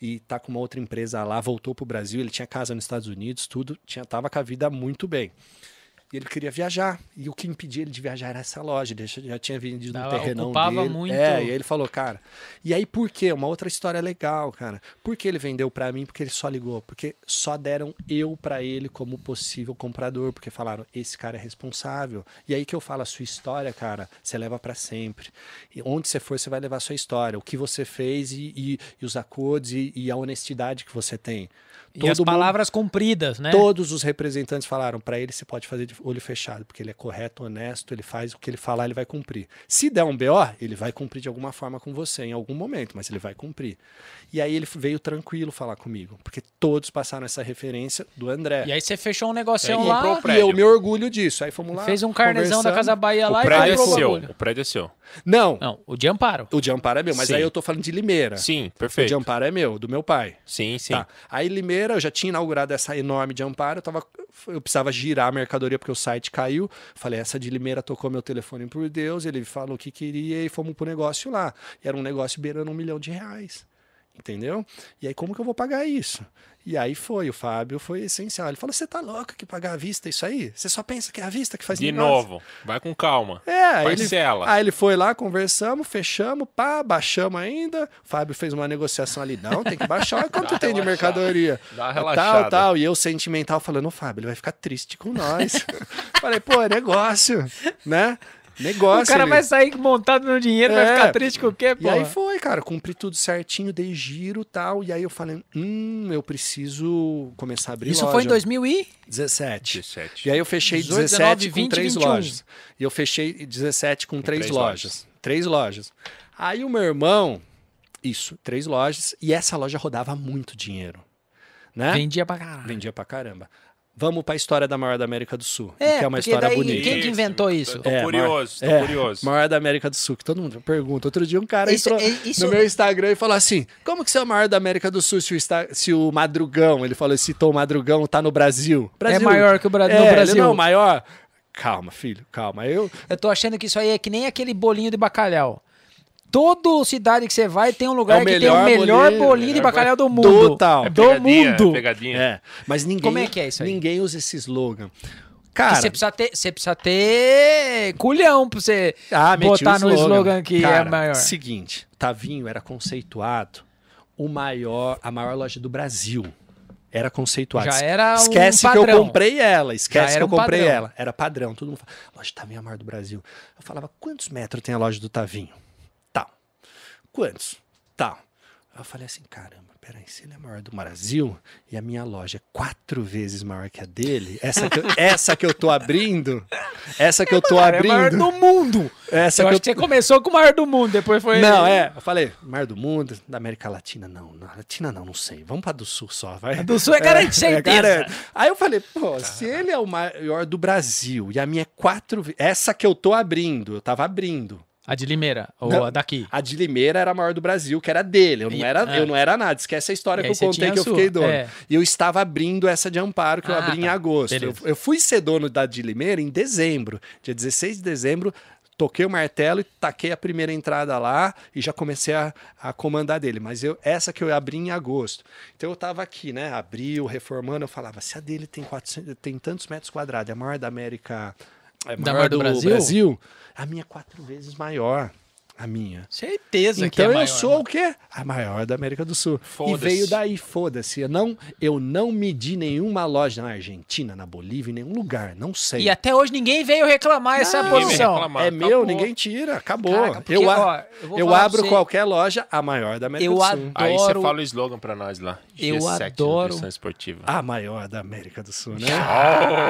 E tá com uma outra empresa lá, voltou pro Brasil, ele tinha casa nos Estados Unidos, tudo, tinha tava com a vida muito bem. E ele queria viajar. E o que impedia ele de viajar era essa loja. Ele já, tinha vendido um Dava- terrenão ocupava dele. muito- É, e aí ele falou, cara. E aí por quê? Uma outra história legal, cara. Por que ele vendeu pra mim? Porque ele só ligou. Porque só deram eu pra ele como possível comprador. Porque falaram, esse cara é responsável. E aí que eu falo, a sua história, cara, você leva pra sempre. E onde você for, você vai levar a sua história. O que você fez e, e- e os acordos e, e a honestidade que você tem. E as Todo mundo- palavras cumpridas, né? Todos os representantes falaram, para ele você pode fazer de olho fechado, porque ele é correto, honesto, ele faz o que ele falar, ele vai cumprir. Se der um BO, ele vai cumprir de alguma forma com você em algum momento, mas ele vai cumprir. E aí ele veio tranquilo falar comigo, porque todos passaram essa referência do André. E aí você fechou um negócio Aí lá. o E eu me orgulho disso. Aí fomos lá. Fez um carnezão da. Casa Bahia lá O e prédio é comprou o seu. O prédio é seu. Não, Não, o de Amparo. o de Amparo é meu, mas Sim. aí eu tô falando de Limeira. Sim, O de perfeito. Amparo é meu, do meu pai. Sim, sim. Tá. Aí Limeira, eu já tinha inaugurado essa enorme de Amparo, eu, tava, eu precisava girar a mercadoria porque o site caiu. Falei, essa de Limeira tocou meu telefone por Deus, ele falou que queria e fomos pro negócio lá. Era um negócio beirando um milhão de reais. Entendeu? E aí, como que eu vou pagar isso? E aí foi, o Fábio foi essencial. Ele falou: você tá louco que pagar à vista isso aí? Você só pensa que é à vista que faz De negócio?" novo, vai com calma. É, aí ele, Parcela. aí ele foi lá, conversamos, fechamos, pá, baixamos ainda. O Fábio fez uma negociação ali. Não, tem que baixar. Olha quanto tem de relaxada. mercadoria. Dá uma Tal, relaxada. tal. E eu sentimental falando, ô Fábio, ele vai ficar triste com nós. Falei, pô, é negócio, né? Negócio. O cara ele- vai sair montado no dinheiro, vai É. ficar triste com o quê, pô? E aí foi, cara, cumpri tudo certinho, dei giro e tal. E aí eu falei, hum, eu preciso começar a abrir Isso loja. foi em 2017. 17. 17. E aí eu fechei 18, 17 19, com 20, três 21. lojas. E eu fechei 17 com três, três lojas. lojas. Três lojas. Aí o meu irmão, isso, três lojas. E essa loja rodava muito dinheiro. Né? Vendia pra caralho. Vendia pra caramba. Vamos pra história da maior da América do Sul, É, que é uma história daí bonita. quem que inventou isso? Tô É, curioso, tô É, curioso. Maior da América do Sul, que todo mundo pergunta. Outro dia um cara Isso- entrou é- isso- no meu Instagram e falou assim: como que você é o maior da América do Sul se o, se o Madrugão, ele falou, citou o Madrugão, tá no Brasil? Brasil. maior que o Bra- no É, ele Brasil. não é o maior? Calma, filho, calma. Eu, Eu tô achando que isso aí é que nem aquele bolinho de bacalhau. Toda cidade que você vai tem um lugar É que tem o melhor bolinho, bolinho, de melhor bacalhau do mundo. Total. É Do mundo. Pegadinha. É, mas ninguém. Como é que é isso aí? Ninguém usa esse slogan. Cara, você precisa ter, você precisa ter culhão pra você ah, botar o no slogan que Cara, é maior. Seguinte, Tavinho era conceituado o maior, a maior loja do Brasil. Era conceituado. Já era um Esquece que eu comprei ela. Esquece que eu um comprei padrão. ela. Era padrão. Todo mundo fala, loja Tavinho é a maior do Brasil. Eu falava, quantos metros tem a loja do Tavinho? Quantos? Tal. Eu falei assim, caramba, peraí, se ele é maior do Brasil e a minha loja é quatro vezes maior que a dele, essa que eu, essa que eu tô abrindo, essa que eu tô Cara, é maior abrindo, do mundo. essa eu que acho eu que você começou com o maior do mundo, depois foi... não, é. Eu falei, Mar do Mundo, da América Latina, não. Na Latina não, não sei. Vamos pra do Sul só, vai. Do Sul é garante, certeza. garante. Aí eu falei, pô, se ele é o maior do Brasil e a minha é quatro vezes. Essa que eu tô abrindo, eu tava abrindo. A de Limeira, ou Não. a daqui. A de Limeira era a maior do Brasil, que era dele. Eu não era, ah. eu não era nada. Esquece a história E que eu contei que eu fiquei dono. é. E eu estava abrindo essa de Amparo, que eu Ah, abri em tá. agosto. Eu, eu fui ser dono da de Limeira em dezembro. Dia 16 de dezembro, toquei o martelo e taquei a primeira entrada lá e já comecei a, a comandar dele. Mas eu, essa que eu abri em agosto. Então eu tava aqui, né? Abriu, reformando. Eu falava, se a dele tem, 400, tem tantos metros quadrados, é a maior da América. É Da maior do Brasil? a minha é quatro vezes maior. A minha. Certeza que Então é eu maior. sou o quê? A maior da América do Sul. E veio daí, foda-se. Eu não, eu não medi nenhuma loja na Argentina, na Bolívia, em nenhum lugar. Não sei. E até hoje ninguém veio reclamar essa Não, Ninguém vem posição. reclamar. é Acabou. meu, ninguém tira. Acabou. Caraca, porque, eu a- ó, eu eu abro qualquer loja, a maior da América Eu do Sul. adoro- Aí você Adoro- fala o slogan pra nós lá. Eu G7 adoro- Nutrição Esportiva. A maior da América do Sul, né?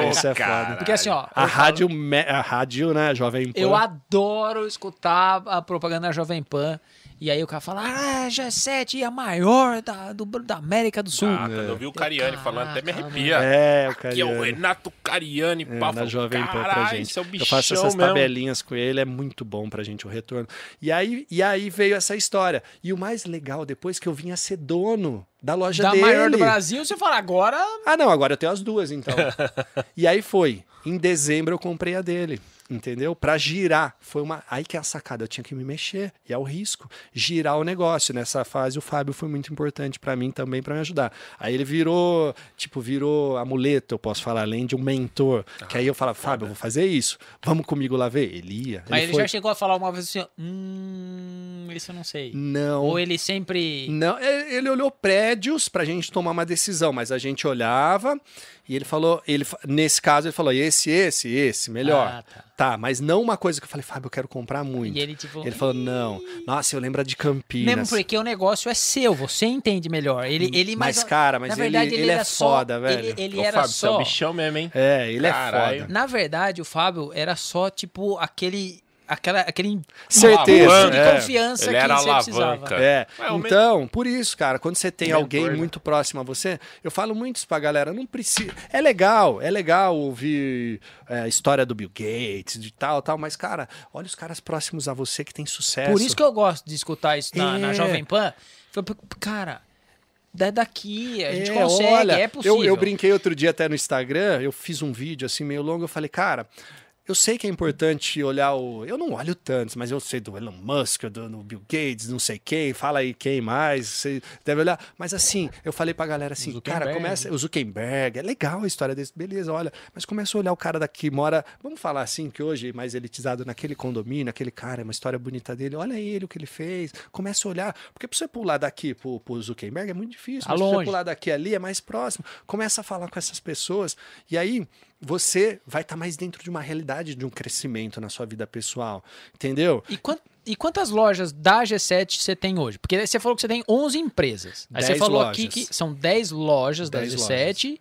Oh, Isso é caralho. foda. Porque assim, ó, A eu rádio, me- a rádio, né, Jovem Pan. Eu adoro escutar a propaganda da Jovem Pan. E aí o cara fala, ah, G7 é a maior da, do- da América do Sul. Ah, quando eu vi o Cariani falando, até me Caraca, arrepia. É, o Aqui é o Cariani. Renato Cariani, É, pá, na Jovem Pan pra gente. é o eu faço essas mesmo. tabelinhas com ele, é muito bom pra gente o retorno. E aí, e aí veio essa história. E o mais legal, depois que eu vim a ser dono da loja Da dele. maior do Brasil, você fala, agora Ah, não, agora eu tenho as duas, então. e aí foi. Em dezembro eu comprei a dele, entendeu? Pra girar. Foi uma. Aí que é a sacada, eu tinha que me mexer. E é o risco. Girar o negócio. Nessa fase, o Fábio foi muito importante pra mim também, pra me ajudar. Aí ele virou, tipo, virou amuleto, eu posso falar, além de um mentor. que aí eu falava, Fábio, eu vou fazer isso. Vamos comigo lá ver? Ele ia. Aí ele foi- já chegou a falar uma vez assim, hum, isso eu não sei. Não. Ou ele sempre. Não, ele olhou prédios pra gente tomar uma decisão, mas a gente olhava e ele falou, ele nesse caso ele falou esse, esse, esse, melhor. Ah, tá. Tá, mas não uma coisa que eu falei, Fábio, eu quero comprar muito. E ele, tipo. Ele falou, não. Nossa, eu lembro de Campinas. Mesmo porque o negócio é seu, você entende melhor. Ele, ele Mas, mas, cara, mas na ele- verdade, ele é era só- foda, velho. Ele, ele Ô, era Fábio, você é só. o bichão mesmo, hein? É, ele é Caralho. foda. Na verdade, o Fábio era só, tipo, aquele. Aquela, aquele Certeza. De é. confiança Ele que era você precisava. alavanca. É, É, me- então, por isso, cara, quando você tem Mentor, alguém né? muito próximo a você, eu falo muito isso pra galera, não precisa. É legal, é legal ouvir é, a história do Bill Gates, de tal, tal, mas, cara, olha os caras próximos a você que tem sucesso. Por isso que eu gosto de escutar isso na, na É. Jovem Pan. Cara, é daqui, a gente É, consegue, olha, é possível. Eu, eu brinquei outro dia até no Instagram, eu fiz um vídeo assim meio longo, eu falei, cara, eu sei que é importante olhar o. Eu não olho tantos, mas eu sei do Elon Musk, do, do Bill Gates, não sei quem, fala aí quem mais, você deve olhar. Mas assim, eu falei pra galera assim, cara, começa. O Zuckerberg, é legal a história desse, beleza, olha, mas começa a olhar o cara daqui, mora. Vamos falar assim, que hoje é mais elitizado naquele condomínio, aquele cara, é uma história bonita dele, olha ele, o que ele fez. Começa a olhar, porque pra você pular daqui pro, pro Zuckerberg é muito difícil, Tá mas pra você longe. pular daqui ali é mais próximo. Começa a falar com essas pessoas e aí você vai estar mais dentro de uma realidade de um crescimento na sua vida pessoal, entendeu? E, e quantas lojas da G7 você tem hoje? Porque você falou que você tem 11 empresas. Aí você 10 falou lojas. aqui que são 10 lojas da 10 G7.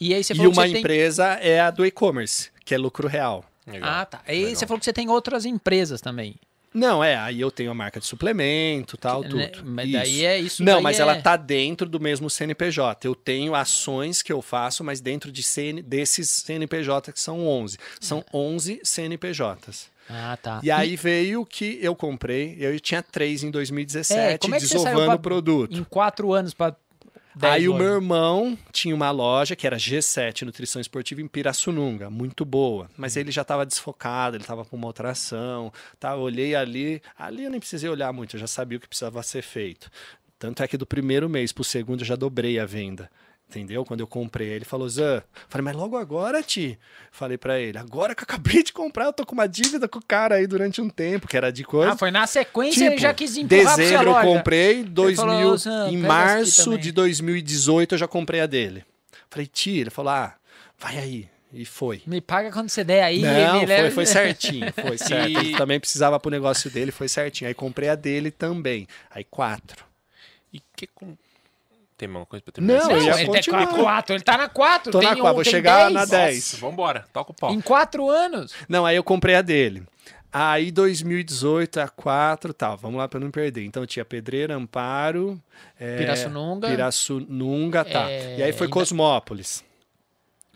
E aí você E falou que uma você tem... empresa é a do e-commerce, que é lucro real. Legal. Ah, tá. Aí Legal. você falou que você tem outras empresas também. Não, é, aí eu tenho a marca de suplemento, tal, Que, tudo. né, mas Isso. daí é isso. Não, mas é- ela tá dentro do mesmo CNPJ. Eu tenho ações que eu faço, mas dentro de CN, desses CNPJ que são 11. São 11 CNPJs. Ah, tá. E aí veio que eu comprei, eu tinha três em 2017, É, como é que desovando o produto. Em quatro anos pra. 10 Aí o meu irmão tinha uma loja que era G7 Nutrição Esportiva em Pirassununga, muito boa. Mas Hum. ele já estava desfocado, ele estava com uma outra ação. Tá, eu olhei ali, ali eu nem precisei olhar muito, eu já sabia o que precisava ser feito. Tanto é que do primeiro mês pro segundo eu já dobrei a venda. Entendeu? Quando eu comprei, ele falou, Zan, falei, mas logo agora, Ti? Falei pra ele, agora que eu acabei de comprar, eu tô com uma dívida com o cara aí durante um tempo, que era de coisa. Ah, foi na sequência ele Tipo, já quis empurrar dezembro eu comprei, 2000, falou, "Zan, em março esse também." de 2018 eu já comprei a dele. Falei, tia, ele falou, ah, vai aí. E foi. Me paga quando você der aí. Não, me foi, foi certinho, foi certo. E- Ele também precisava pro negócio dele, foi certinho. Aí comprei a dele também. Aí quatro. E que com... Tem alguma coisa pra terminar? Não, eu ia ele tá continuar. com a 4, ele tá na 4. Tô tem na um, quatro, vou chegar 10. na Nossa, 10. vambora, toca o pau. Em 4 anos. Não, aí eu comprei a dele. Aí 2018, a 4, tal. Vamos lá pra não perder. Então tinha Pedreira, Amparo, é, Pirassununga. Pirassununga, tá. É, e aí foi ainda- Cosmópolis.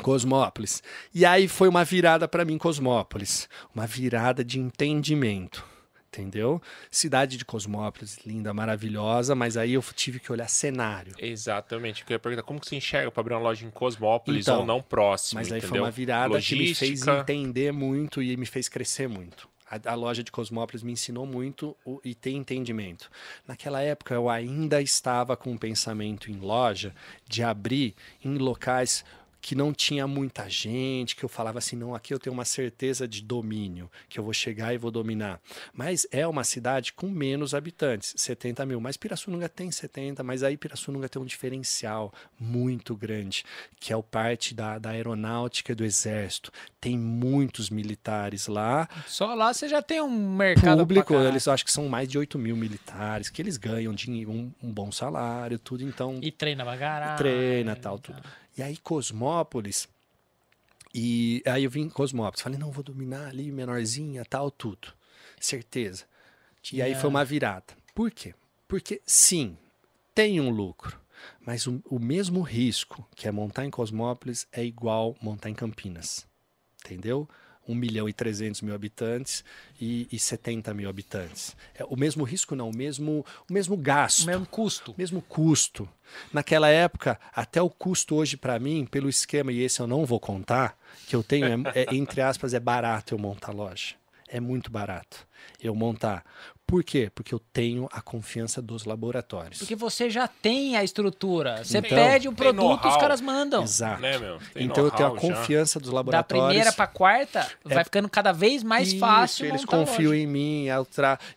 Cosmópolis. E aí foi uma virada pra mim, Cosmópolis. Uma virada de entendimento. Entendeu? Cidade de Cosmópolis, linda, maravilhosa, mas aí eu tive que olhar cenário. Exatamente. Eu ia perguntar como que você enxerga para abrir uma loja em Cosmópolis Então, ou não próximo, Mas aí entendeu? foi uma virada que me fez Logística. entender muito e me fez crescer muito. A, a loja de Cosmópolis me ensinou muito o- e ter entendimento. Naquela época eu ainda estava com um pensamento em loja de abrir em locais que não tinha muita gente, que eu falava assim, não, aqui eu tenho uma certeza de domínio, que eu vou chegar e vou dominar. Mas é uma cidade com menos habitantes, 70 mil. Mas Pirassununga tem 70, mas aí Pirassununga tem um diferencial muito grande, que é o parte da, da aeronáutica e do exército. Tem muitos militares lá, Só lá você já tem um mercado público, eles acho que são mais de 8 mil militares, que eles ganham dinheiro, um, um bom salário, tudo, então E treina pra caralho. treina, tal, tudo. E aí Cosmópolis, e aí eu vim em Cosmópolis, falei, não, vou dominar ali, menorzinha, tal, tudo. Certeza. E aí foi uma virada. Por quê? Porque sim, tem um lucro, mas o, o mesmo risco que é montar em Cosmópolis é igual montar em Campinas. Entendeu? 1 milhão e 300 mil habitantes e, e 70 mil habitantes. É, o mesmo risco não, o mesmo, o mesmo gasto O mesmo custo. mesmo custo. Naquela época, até o custo hoje para mim, pelo esquema, e esse eu não vou contar, que eu tenho, é, é, entre aspas, é barato eu montar loja. é muito barato eu montar. Por quê? Porque eu tenho a confiança dos laboratórios. Porque você já tem a estrutura. Você Então, pede tem produto, os caras mandam. Exato. Né, Então eu tenho a know-how já. confiança dos Da laboratórios. primeira pra quarta, vai ficando cada vez mais Isso, fácil. Eles confiam em mim,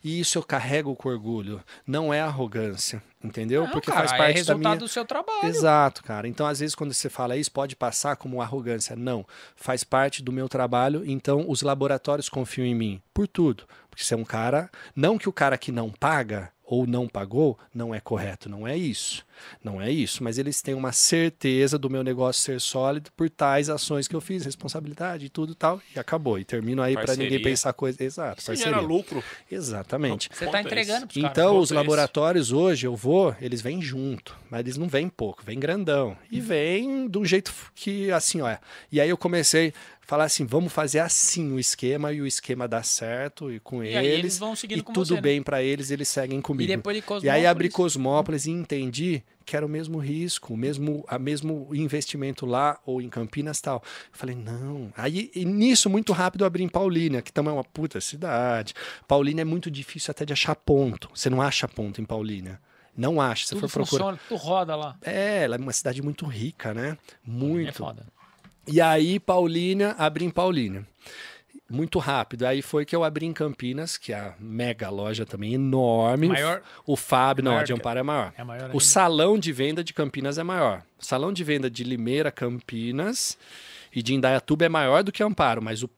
e isso eu carrego com orgulho. Não é arrogância, entendeu? Não, Porque cara, faz é parte da resultado minha. do seu trabalho. Exato, cara. Então, às vezes, quando você fala isso, pode passar como arrogância. Não. Faz parte do meu trabalho. Então, os laboratórios confiam em mim por tudo. Porque você é um cara. Não que o cara que não paga ou não pagou não é correto. Não é isso. Não é isso. Mas eles têm uma certeza do meu negócio ser sólido por tais ações que eu fiz, responsabilidade e tudo e tal. E acabou. E termino aí para ninguém Parceria. pensar coisa. Exato. Isso gera lucro. Exatamente. Você Ponto tá é entregando pros. Então, os é laboratórios hoje, eu vou, eles vêm junto, mas eles não vêm pouco, vêm grandão. E vem do jeito que, assim, ó. E aí eu comecei falar assim, vamos fazer assim o esquema, e o esquema dá certo, e com E eles, eles vão seguindo e com tudo você, né? bem pra eles, eles seguem E comigo. depois de E aí abri Cosmópolis e entendi que era o mesmo risco, o mesmo, a mesmo investimento lá ou em Campinas tal. Eu falei, não. Aí e nisso, muito rápido, eu abri em Paulínia, que também é uma puta cidade. Paulínia é muito difícil até de achar ponto. Você não acha ponto em Paulínia. Não acha. Se Tudo for procurar. funciona, tudo roda lá. É, ela é uma cidade muito rica, né? É Muito. foda. E aí, Paulínia, abri em Paulínia. Muito rápido. Aí foi que eu abri em Campinas, que é a mega loja também enorme. Maior- O Fábio, não, a de Amparo é maior. É maior O salão de venda de Campinas é maior. O salão de venda de Limeira, Campinas e de Indaiatuba é maior do que Amparo, mas o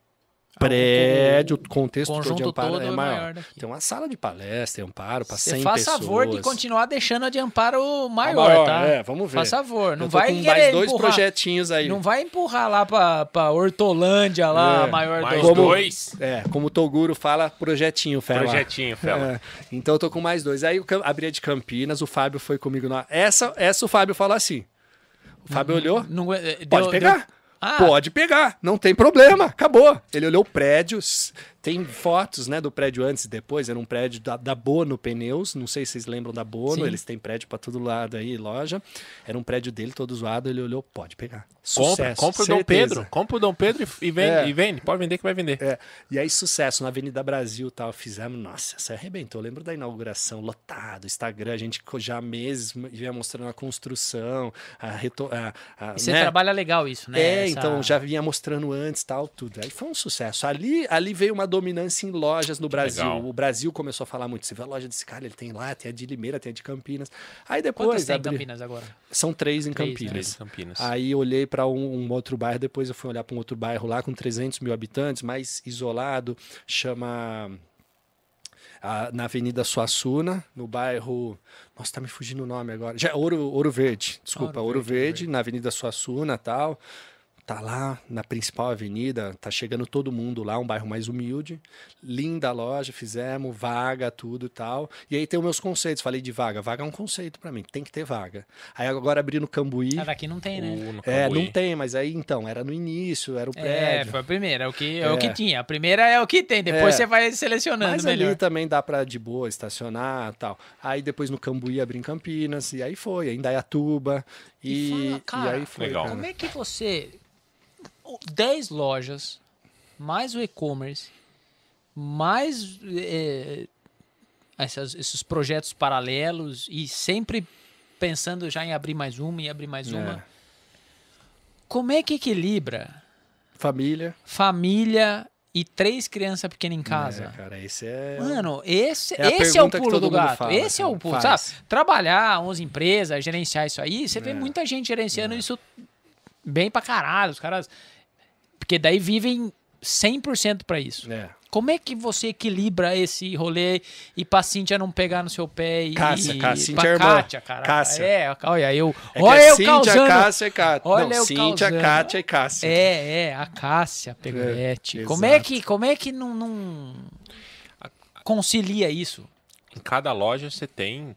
prédio, o contexto todo de conjunto Amparo todo é é maior. maior. Tem uma sala de palestra Amparo para 100 Você faz pessoas. favor de continuar deixando a de amparo A maior, tá? É, vamos ver. Faz favor. Não vai com mais dois empurrar, projetinhos aí. Não vai empurrar lá pra, pra Hortolândia, lá, É, maior Mais. Como- dois. É, como o Toguro fala, projetinho, Fela. Projetinho, Fela. É, então eu tô com mais dois. Aí eu abri a de Campinas, o Fábio foi comigo na. Essa, essa o Fábio falou assim. O Fábio olhou. Não, eh, Pode deu- pegar. deu- Ah, Pode pegar, não tem problema, acabou. Ele olhou prédios, tem fotos né, do prédio antes e depois, era um prédio da, da Bono Pneus, não sei se vocês lembram da Bono, Sim. eles têm prédio para todo lado aí, loja. Era um prédio dele todo zoado, ele olhou, pode pegar. Compra, Sucesso, compra o Dom. Pedro. Compra o Dom Pedro e- vende, É. e vende. Pode vender que vai vender. É, e aí, sucesso na Avenida Brasil tal. Fizemos, nossa, você arrebentou. Eu lembro da inauguração, lotado, Instagram, a gente já há meses ia mostrando a construção, a, reto, a, a e você né? trabalha legal isso, né? É, Essa- então já vinha mostrando antes tal, tudo. Aí foi um sucesso. Ali, ali veio uma dominância em lojas no Brasil. legal. O Brasil começou a falar muito. Você vê a loja desse cara, ele tem lá, tem a de Limeira, tem a de Campinas. Aí Quantas depois. tem em abri- Campinas agora? São três em Três, né? Campinas. Três em Campinas. Aí olhei para um, um outro bairro, depois eu fui olhar para um outro bairro lá com 300 mil habitantes, mais isolado, chama a- na Avenida Suassuna, no bairro. Nossa, tá me fugindo o nome agora. Já, Ouro, Ouro Verde, desculpa, Ouro Ouro, Verde, Verde, na Avenida Suassuna tal. Tá lá na principal avenida, tá chegando todo mundo lá, um bairro mais humilde. Linda a loja, fizemos, vaga, tudo e tal. E aí tem os meus conceitos. Falei de vaga. Vaga é um conceito para mim, tem que ter vaga. Aí agora abri no Cambuí. Ah, daqui não tem, né? O- no É, não tem, mas aí então, era no início, era o É, prédio. foi a primeira, é o que, é. o É. que tinha. A primeira é o que tem, depois É. você vai selecionando mas melhor. ali também dá pra de boa estacionar tal. Aí depois no Cambuí abri em Campinas, e aí foi, em Indaiatuba. E, E fala, e cara, aí foi. legal. cara. Como é que você. 10 lojas, mais o e-commerce, mais é, essas- esses projetos paralelos e sempre pensando já em abrir mais uma e abrir mais uma. É. Como é que equilibra Família. família e três crianças pequenas em casa? É, cara, esse é. Mano, esse É esse é o pulo do gato. fala, esse é o cara. pulo, Faz. sabe? Trabalhar 11 empresas, gerenciar isso aí, você vê É. muita gente gerenciando isso bem pra caralho. Os caras. Porque daí vivem 100% pra isso. É. Como é que você equilibra esse rolê e pra Cíntia não pegar no seu pé e. Cássia, Cássia, Cíntia é irmã. Kátia, cara. Cássia. É, olha, eu. É olha é eu Cíntia, causando. Cássia e Cátia. Olha não, eu Cíntia, causando. Kátia e Cássia. É, é, a Cássia Pegoretti. É, como é que, como é que não, não concilia isso? Em cada loja você tem,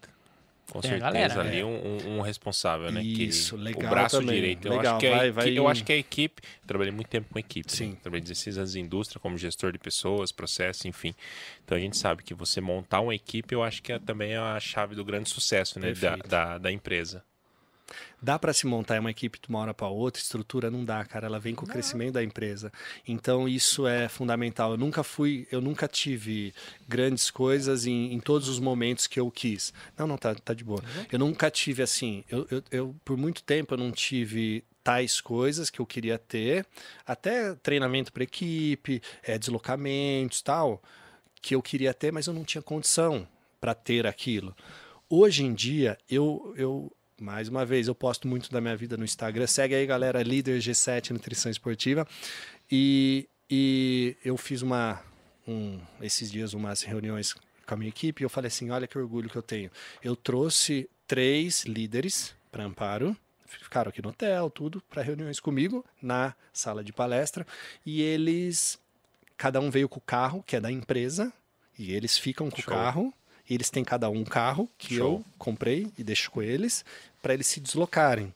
com Tem a certeza, galera, ali é. um, um- responsável, né? que- Isso, legal O braço também, direito. Eu, legal, acho que a, vai- equi- vai- eu acho que a equipe. Trabalhei muito tempo com equipe. Sim. Né? Trabalhei 16 anos em indústria como gestor de pessoas, processo, enfim. Então a gente sabe que você montar uma equipe, eu acho que é, também é a chave do grande sucesso né? da, da, da empresa. Dá para se montar uma equipe de uma hora para outra, estrutura não dá, cara. Ela vem com o crescimento da empresa. Então isso é fundamental. Eu nunca fui, eu nunca tive grandes coisas em, em todos os momentos que eu quis. Não, não, tá, tá de boa. Eu nunca tive assim. Eu, eu, eu, por muito tempo eu não tive tais coisas que eu queria ter, até treinamento para equipe, é, deslocamentos, tal, que eu queria ter, mas eu não tinha condição para ter aquilo. Hoje em dia eu, eu mais uma vez, eu posto muito da minha vida no Instagram. Segue aí, galera, líder G7 Nutrição Esportiva. E, e eu fiz uma, um, esses dias umas reuniões com a minha equipe e eu falei assim: olha que orgulho que eu tenho. Eu trouxe três líderes para Amparo, ficaram aqui no hotel, tudo, para reuniões comigo na sala de palestra. E eles, cada um veio com o carro, que é da empresa, e eles ficam com Show. o carro. E eles têm cada um um carro que Show. eu comprei e deixo com eles para eles se deslocarem.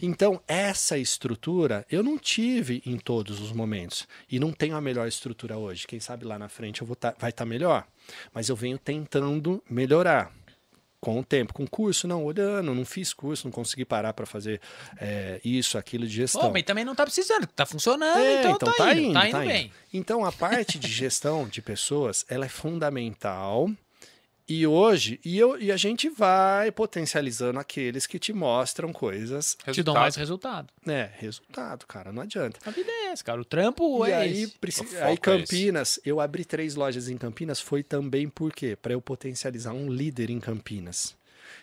Então, essa estrutura eu não tive em todos os momentos e não tenho a melhor estrutura hoje. Quem sabe lá na frente eu vou tá, vai estar melhor, mas eu venho tentando melhorar com o tempo, com curso, não, olhando, não fiz curso, não consegui parar para fazer é, isso, aquilo de gestão. Pô, mas também não tá precisando, tá funcionando, É, então, tá, indo, tá indo bem. Então, a parte de gestão de pessoas, ela é fundamental. E hoje, e, eu, e a gente vai potencializando aqueles que te mostram coisas, Te dão mais resultado. né? Resultado, cara, não adianta. A vida é essa, cara. O trampo E é aí, esse. preci- aí é Campinas, eu abri três lojas em Campinas, foi também por quê? Para eu potencializar um líder em Campinas.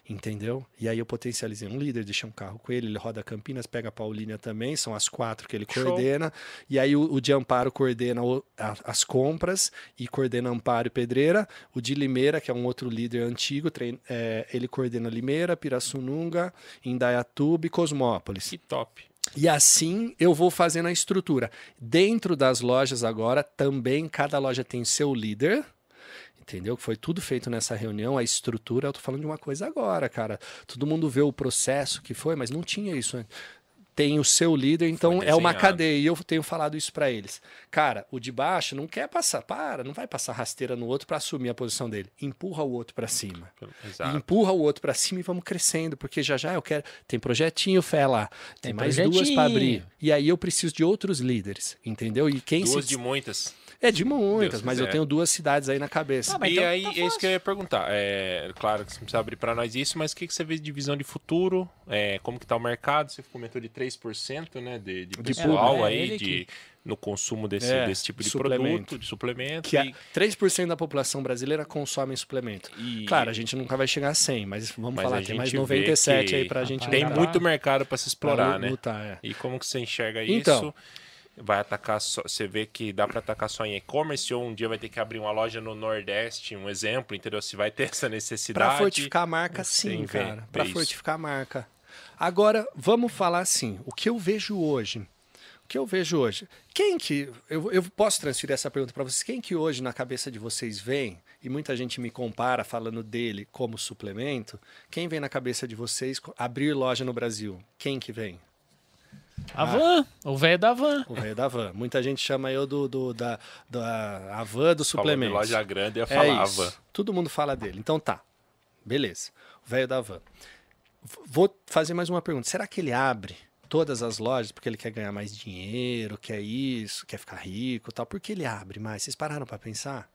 Entendeu? E aí eu potencializei um líder, deixei um carro com ele, ele roda Campinas, pega a Paulínia também, são as quatro que ele Show. coordena. E aí o, o de Amparo coordena o- a- as compras e coordena Amparo e Pedreira. O de Limeira, que é um outro líder antigo, trein- é, ele coordena Limeira, Pirassununga, Indaiatuba e Cosmópolis. Que top. E assim eu vou fazendo a estrutura. Dentro das lojas agora, também cada loja tem seu líder. Entendeu? Que foi tudo feito nessa reunião, a estrutura. Eu tô falando de uma coisa agora, cara. Todo mundo vê o processo que foi, mas não tinha isso. antes. Tem o seu líder, então é uma cadeia. E eu tenho falado isso para eles. Cara, o de baixo não quer passar, para, não vai passar rasteira no outro para assumir a posição dele. Empurra o outro para cima. Exato. empurra o outro para cima e vamos crescendo, porque já já eu quero. Tem projetinho, fé lá. Tem, Tem mais duas projetinho. para abrir. E aí eu preciso de outros líderes, entendeu? E quem Duas se. de muitas. É de muitas, Deus mas eu quiser. tenho duas cidades aí na cabeça. Ah, e então aí, tá é isso que eu ia perguntar. É, claro que você não precisa abrir para nós isso, mas o que, que você vê de visão de futuro? É, como que tá o mercado? Você comentou de 3% né, de, de pessoal. É, aí de, que- no consumo desse, É, desse tipo de produto, de suplemento. que é e, 3% da população brasileira consome suplemento. e Claro, a gente nunca vai chegar a 100, mas vamos Mas falar, a tem mais gente vê 97 que aí pra gente tem lutar. muito mercado para se explorar, né? lutar, é. E como que você enxerga Então. isso? Vai atacar só, você vê que dá para atacar só em e-commerce ou um dia vai ter que abrir uma loja no Nordeste, um exemplo, entendeu? Se vai ter essa necessidade. Pra fortificar a marca, sim, cara. isso. fortificar a marca. Agora, vamos falar assim: o que eu vejo hoje? O que eu vejo hoje? Quem que. Eu, eu posso transferir essa pergunta para vocês. Quem que hoje na cabeça de vocês vem, e muita gente me compara falando dele como suplemento, quem vem na cabeça de vocês abrir loja no Brasil? Quem que vem? A van, o velho da van. O velho da van. Muita gente chama eu do, do- da, da a van do suplemento. loja grande, eu É falava. isso. Todo mundo fala dele. Então tá. Beleza. O velho da van. Vou fazer mais uma pergunta. Será que ele abre todas as lojas porque ele quer ganhar mais dinheiro, quer isso, quer ficar rico e tal? Por que ele abre mais? Vocês pararam pra pensar?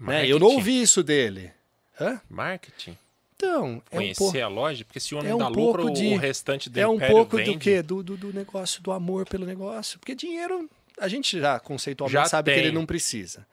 Né? Eu não ouvi isso dele. Hã? Marketing. Então, é um Conhecer pouco, a loja, porque se o homem é um dá lucro, de- o restante do é um pouco vende. do quê? Do, do, do negócio, do amor pelo negócio. Porque dinheiro, a gente já conceitualmente Já sabe que tem. ele não precisa.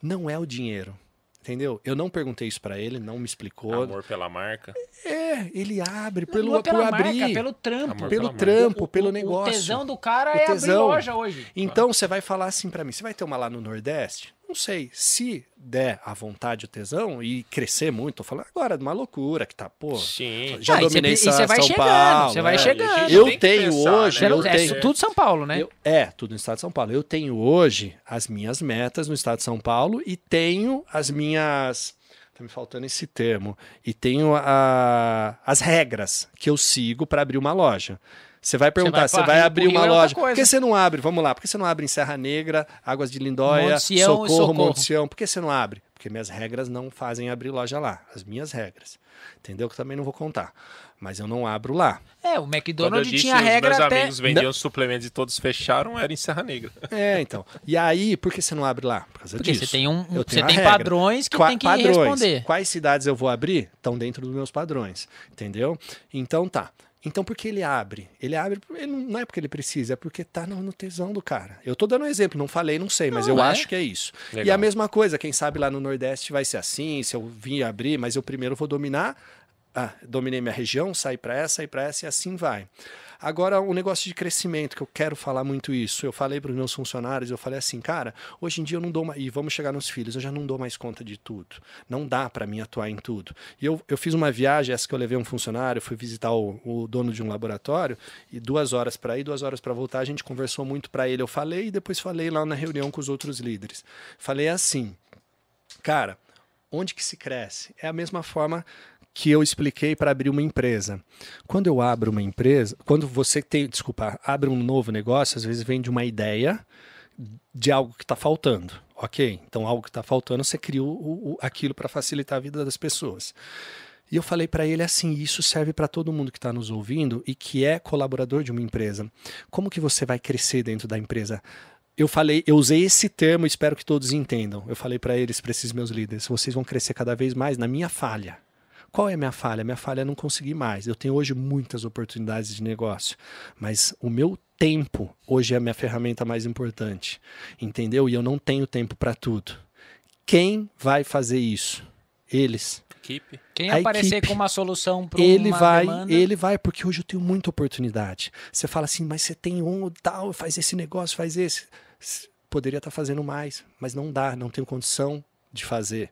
Não é o dinheiro. Entendeu? Eu não perguntei isso pra ele, não me explicou. Amor pela marca. É, ele abre Não pelo, pela por marca, abrir. pelo trampo. Amor pelo trampo, O- pelo o- negócio. O tesão do cara O é tesão. abrir loja hoje. Então você vai falar assim pra mim: você vai ter uma lá no Nordeste? Não sei. Se der a vontade o tesão e crescer muito, tô falando agora de uma loucura que tá, pô. Sim. Já Ah, e dominei você- e você São vai chegando, Paulo, você vai é. chegando. Eu tenho pensar, hoje, né? eu é tenho. tudo São Paulo, né? Eu- é, tudo no estado de São Paulo. Eu tenho hoje as minhas metas no estado de São Paulo e tenho as minhas. Tá me faltando esse termo. E tenho a- as regras que eu sigo para abrir uma loja. Você vai perguntar, vai você vai, Rio, abrir uma é loja. Por que você não abre? Vamos lá. Por que você não abre em Serra Negra, Águas de Lindóia, Monte Sião Socorro, Socorro. Monte Sião? Por que você não abre? Porque minhas regras não fazem abrir loja lá. As minhas regras. Entendeu? Que eu também não vou contar. Mas eu não abro lá. É, o McDonald's disse tinha os regra meus até. amigos vendiam suplementos e todos fecharam, era em Serra Negra. É, então. E aí, por que você não abre lá? Por causa Porque disso. você tem, um, Eu você tem regra. padrões que Qua- tem que padrões. responder. Quais cidades eu vou abrir? Estão dentro dos meus padrões. Entendeu? Então tá. Então por que ele abre? Ele abre, ele não não é porque ele precisa, é porque tá no, no tesão do cara. Eu tô dando um exemplo, não falei, não sei, mas Não, eu é. acho que é isso. E Legal. a mesma coisa, quem sabe lá no Nordeste vai ser assim, se eu vim abrir, mas eu primeiro vou dominar. Ah, dominei minha região, saí para essa, saí para essa e assim vai. Agora, o negócio de crescimento, que eu quero falar muito isso. Eu falei para os meus funcionários, eu falei assim, cara, hoje em dia eu não dou mais. E vamos chegar nos filhos, eu já não dou mais conta de tudo. Não dá para mim atuar em tudo. E eu, eu fiz uma viagem, essa que eu levei um funcionário, fui visitar o, o dono de um laboratório, e duas horas para ir, duas horas para voltar, a gente conversou muito para ele. Eu falei e depois falei lá na reunião com os outros líderes. Falei assim, cara, onde que se cresce? É a mesma forma que eu expliquei para abrir uma empresa. Quando eu abro uma empresa, quando você tem, desculpa, abre um novo negócio, às vezes vem de uma ideia de algo que está faltando, ok? Então, algo que está faltando, você cria o, o- aquilo para facilitar a vida das pessoas. E eu falei para ele assim, isso serve para todo mundo que está nos ouvindo e que é colaborador de uma empresa. Como que você vai crescer dentro da empresa? Eu falei, eu usei esse termo, espero que todos entendam. Eu falei para eles, para esses meus líderes, vocês vão crescer cada vez mais na minha falha. Qual é a minha falha? Minha falha é não conseguir mais. Eu tenho hoje muitas oportunidades de negócio, mas o meu tempo hoje é a minha ferramenta mais importante, entendeu? E eu não tenho tempo para tudo. Quem vai fazer isso? Eles. Equipe. Quem A aparecer equipe, com uma solução para Ele uma vai, demanda, ele vai, porque hoje eu tenho muita oportunidade. Você fala assim, mas você tem um tal, faz esse negócio, faz esse. Poderia estar fazendo mais, mas não dá, não tenho condição de fazer.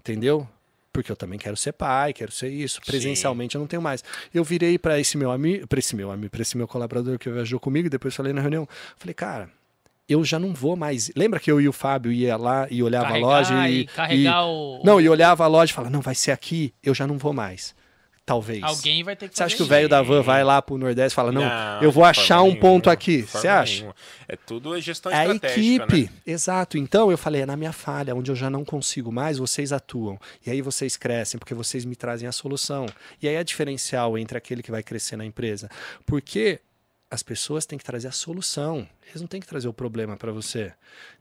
Entendeu? Porque eu também quero ser pai, quero ser isso. Presencialmente eu não tenho mais. Eu virei para esse meu amigo, para esse meu amigo, para esse meu colaborador que viajou comigo, depois falei na reunião, falei, cara, eu já não vou mais. Lembra que eu e o Fábio ia lá e olhava carregar a loja e, e, carregar e- o. não, e olhava a loja e falava, não, vai ser aqui, eu já não vou mais. Talvez. Alguém vai ter que Você acha que o velho da van vai lá pro Nordeste e fala, não, eu vou achar um ponto nenhuma, aqui. de forma Você acha? nenhuma. É tudo a gestão É a estratégica, equipe. né? Exato. Então eu falei, é na minha falha, onde eu já não consigo mais, vocês atuam. E aí vocês crescem, porque vocês me trazem a solução. E aí é diferencial entre aquele que vai crescer na empresa. Porque as pessoas têm que trazer a solução. Eles não têm que trazer o problema para você.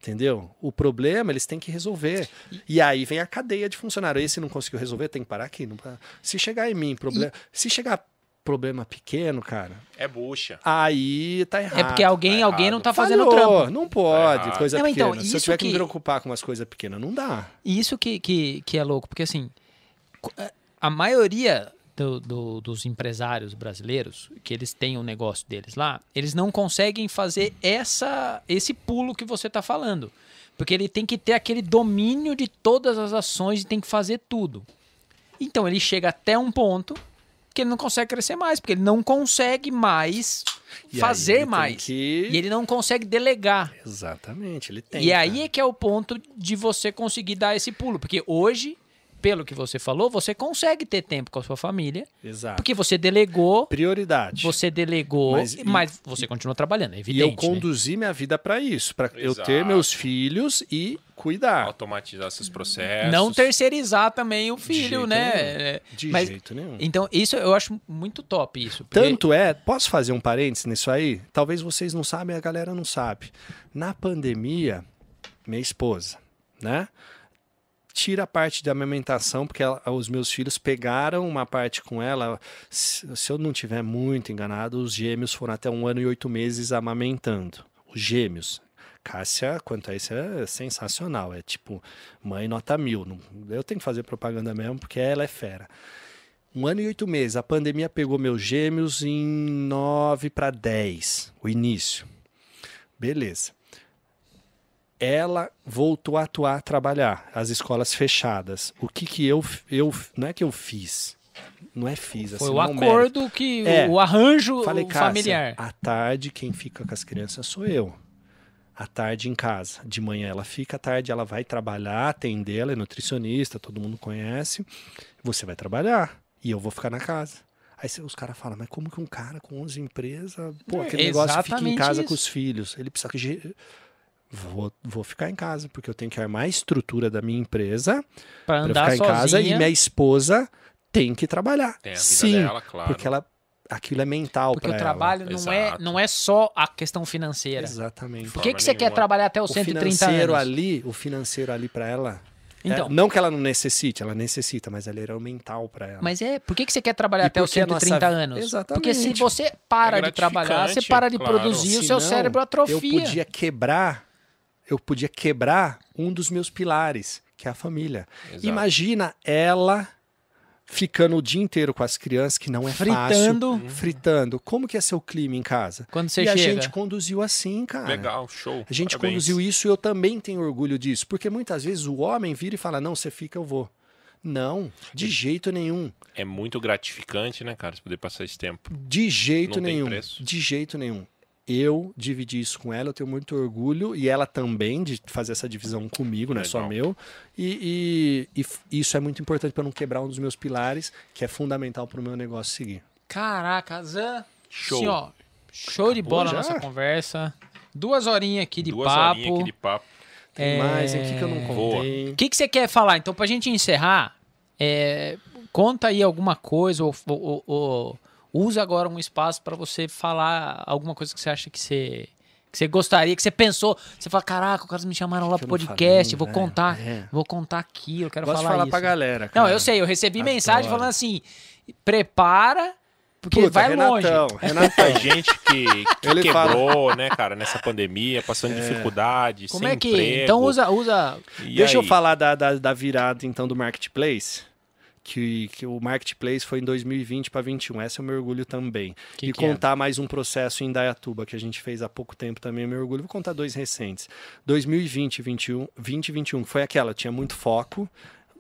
Entendeu? O problema eles têm que resolver. E aí vem a cadeia de funcionário. Esse não conseguiu resolver, tem que parar aqui. Não... Se chegar em mim, problema. Se chegar problema pequeno, cara, É bucha. aí tá errado. É porque alguém, tá alguém não tá fazendo Falhou, trampo. Não pode, Tá coisa Não, então, pequena. Se eu isso tiver que... que- me preocupar com umas coisas pequenas, não dá. E isso que, que, que é louco, porque assim, é, a maioria do- do- dos empresários brasileiros, que eles têm o negócio deles lá, eles não conseguem fazer essa, esse pulo que você está falando. Porque ele tem que ter aquele domínio de todas as ações e tem que fazer tudo. Então ele chega até um ponto que ele não consegue crescer mais, porque ele não consegue mais E fazer mais. que- E ele não consegue delegar. Exatamente, ele tem. E aí é que é o ponto de você conseguir dar esse pulo. Porque hoje, pelo que você falou, você consegue ter tempo com a sua família. Exato. Porque você delegou, Prioridade. você delegou, Mas mas, e- você continua trabalhando, é E evidente. eu né? conduzi minha vida para isso, para eu ter meus filhos e cuidar. Automatizar esses processos. Não terceirizar também o De filho, jeito né? nenhum. É, De mas- jeito nenhum. Então, isso eu acho muito top, isso. porque- Tanto é, posso fazer um parênteses nisso aí? Talvez vocês não sabem, a galera não sabe. Na pandemia, minha esposa, né? Tira a parte de amamentação, porque ela- os meus filhos pegaram uma parte com ela. Se, se eu não tiver muito enganado, os gêmeos foram até um ano e oito meses amamentando. Os gêmeos. Cássia, quanto a isso, é sensacional. É tipo, mãe nota mil. Eu tenho que fazer propaganda mesmo, porque ela é fera. Um ano e oito meses. A pandemia pegou meus gêmeos em 9 para 10, o início. Beleza. Ela voltou a atuar, a trabalhar, as escolas fechadas. O que que eu, eu não é que eu fiz, não é fiz, Foi assim, o não acordo que. É. O arranjo Falei, familiar. à tarde quem fica com as crianças sou eu. À tarde em casa. De manhã ela fica, à tarde ela vai trabalhar, atender, ela é nutricionista, todo mundo conhece. Você vai trabalhar e eu vou ficar na casa. Aí os caras falam, mas como que um cara com 11 empresas, pô, É, aquele negócio fica em casa isso. com os filhos? Ele precisa Vou, vou ficar em casa, porque eu tenho que armar a estrutura da minha empresa Pra para andar ficar em casa e sozinha. minha esposa tem que trabalhar. Tem a vida Sim, dela, claro. porque ela, aquilo é mental Porque o ela. trabalho não é, não é só a questão financeira. Exatamente. Por que, que você quer trabalhar até os O 130 financeiro anos? ali, o financeiro ali para ela. é- Então. não que ela não necessite, ela necessita, mas ela era o mental para ela. Mas é, por que, que você quer trabalhar E até os porque a 130 nossa- anos? Exatamente. Porque se você para É de trabalhar, você para de claro. produzir, o seu cérebro atrofia. Eu podia quebrar, eu podia quebrar um dos meus pilares, que é a família. Exato. Imagina ela ficando o dia inteiro com as crianças, que não é Fritando. fácil, fritando. Como que é seu clima em casa? Quando você e a chega. gente conduziu assim, cara. Legal, show. A gente Parabéns. conduziu isso e eu também tenho orgulho disso, porque muitas vezes o homem vira e fala: "Não, você fica, eu vou". Não, de jeito nenhum. É muito gratificante, né, cara, você poder passar esse tempo. De jeito Não tem nenhum. preço. De jeito nenhum. Eu dividi isso com ela, eu tenho muito orgulho, e ela também de fazer essa divisão comigo, não é só meu. E, e- e isso é muito importante para não quebrar um dos meus pilares, que é fundamental para o meu negócio seguir. Caraca, Zan. Show. Assim, ó, show de bola a já? nossa conversa. Duas horinhas aqui de Duas papo. horinhas aqui de papo. Tem É, mais, o que, que eu não contei? O que, que você quer falar? Então, pra gente encerrar, é, conta aí alguma coisa ou- ou- ou usa agora um espaço pra você falar alguma coisa que você acha que você, que você gostaria, que você pensou. Você fala, caraca, os caras me chamaram lá pro eu não podcast, falei, vou velho. contar, É. vou contar aqui, eu quero Gosto falar falar isso. pra galera. Não, cara. eu sei, eu recebi Adoro. mensagem falando assim, prepara, porque Puta, vai longe. Renatão, Renatão. A gente que, que Ele quebrou, né, cara, nessa pandemia, passando dificuldade, Como sem é que... emprego. Então usa, usa... E Deixa eu aí? falar da, da, da virada, então, do Marketplace. Que, que o Marketplace foi em 2020 para 21. Esse é o meu orgulho também. Que e que é? contar mais um processo em Dayatuba, que a gente fez há pouco tempo também é meu orgulho. Vou contar dois recentes. 2020 21, 20 e 21, que foi aquela, tinha muito foco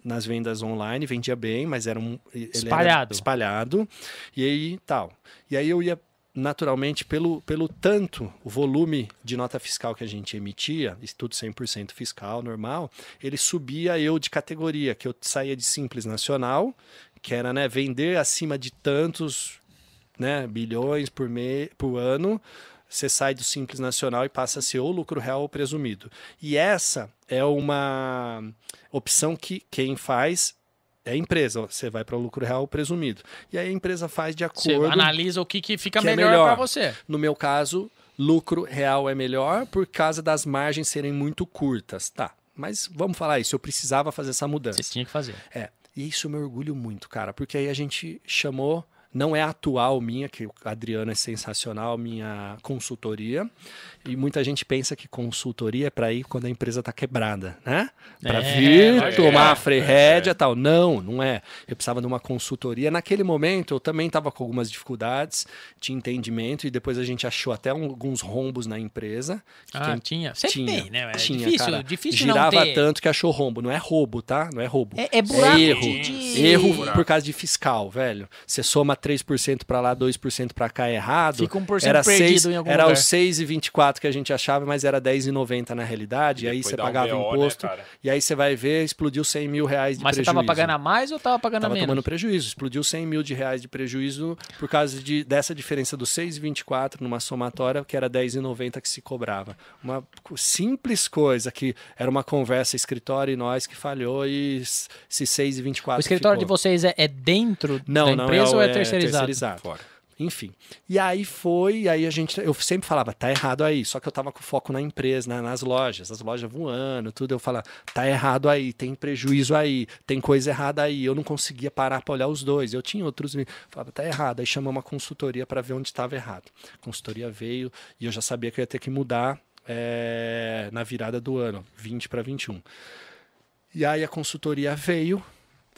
nas vendas online, vendia bem, mas era um ele era Espalhado. espalhado. E aí tal. E aí eu ia naturalmente pelo, pelo tanto o volume de nota fiscal que a gente emitia, isso tudo 100% fiscal, normal, ele subia eu de categoria, que eu saía de simples nacional, que era né, vender acima de tantos né, bilhões por, me, por ano, você sai do simples nacional e passa a ser ou lucro real ou presumido. E essa é uma opção que quem faz é a empresa. Você vai para o lucro real presumido. E aí a empresa faz de Você acordo. analisa o que, que fica que é melhor, melhor. pra você. No meu caso, lucro real é melhor por causa das margens serem muito curtas. Tá, mas vamos falar isso. Eu precisava fazer essa mudança. Você tinha que fazer. É, e isso eu me orgulho muito, cara, porque aí a gente chamou, não é atual minha, que a Adriana é sensacional, minha consultoria, e muita gente pensa que consultoria é para ir quando a empresa tá quebrada, né? Para É, vir, tomar é. a freirrédea e tal. Não, não é. Eu precisava de uma consultoria. Naquele momento eu também estava com algumas dificuldades de entendimento e depois a gente achou até um- alguns rombos na empresa. que Ah, quem tinha. Sempre tinha, tem, né? É tinha, difícil, cara. difícil Girava não ter. tanto que achou rombo. Não é roubo, tá? Não é roubo. É, é buraco erro. de... Erro por causa de fiscal, velho. Você soma 3% pra lá, 2% pra cá errado. Fica 1% era perdido seis, em algum Era lugar. os 6,24 que a gente achava, mas era 10,90 na realidade. E aí Depois você dá um pagava BO, né, imposto. cara? e aí você vai ver, explodiu 100 mil reais de Mas você prejuízo. tava pagando a mais ou tava pagando a Tava menos? tomando prejuízo, explodiu 100 mil de reais de prejuízo por causa de, dessa diferença do 6,24 numa somatória que era 10,90 que se cobrava. Uma simples coisa que era uma conversa escritório e nós que falhou e s- esse 6,24 O escritório ficou. de vocês é, é dentro não, da não empresa é, ou é, terceirizado? Fora. Enfim. E aí foi, e aí a gente, eu sempre falava, tá errado aí. Só que eu tava com foco na empresa, na- nas lojas, as lojas voando, tudo. Eu falava, tá errado aí, tem prejuízo aí, tem coisa errada aí. Eu não conseguia parar para olhar os dois. Eu tinha outros, falava, tá errado. Aí chamamos uma consultoria para ver onde estava errado. A consultoria veio e eu já sabia que eu ia ter que mudar é, na virada do ano, 20 para 21. E aí a consultoria veio,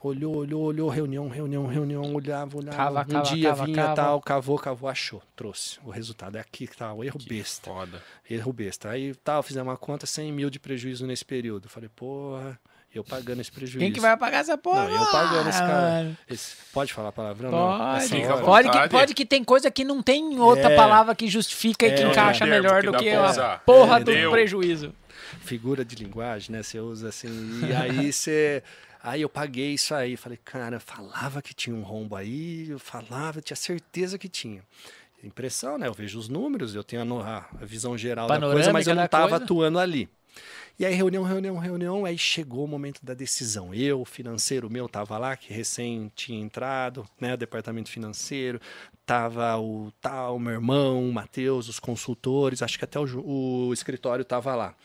olhou, olhou, olhou, reunião, reunião, reunião, olhava, olhava. Cava, um cava, dia cava, vinha cava. tal, cavou, cavou, achou, trouxe. O resultado é aqui que tá, o erro besta. Foda. Erro besta. Aí tal, fizemos uma conta, 100 mil de prejuízo nesse período. Falei, porra, eu pagando esse prejuízo. Quem que vai pagar essa porra? Não, eu pagando esse Ah, cara. mano. Esse- pode falar palavrão? Pode. Não. Pode que, pode que tem coisa que não tem outra É. palavra que justifica e que É. encaixa melhor que do que a porra É, do deu. prejuízo. figura de linguagem, né? Você usa assim. E aí você. Aí eu paguei isso aí. Falei, cara, eu falava que tinha um rombo aí, eu falava, tinha certeza que tinha. impressão, né? Eu vejo os números, eu tenho a, a- visão geral Panorâmica da coisa, mas eu não estava atuando ali. E aí, reunião, reunião, reunião, aí chegou o momento da decisão. Eu, financeiro meu, tava lá, que recém tinha entrado, né? O departamento financeiro, tava o tal, meu irmão, o Matheus, os consultores, acho que até o, o escritório tava lá.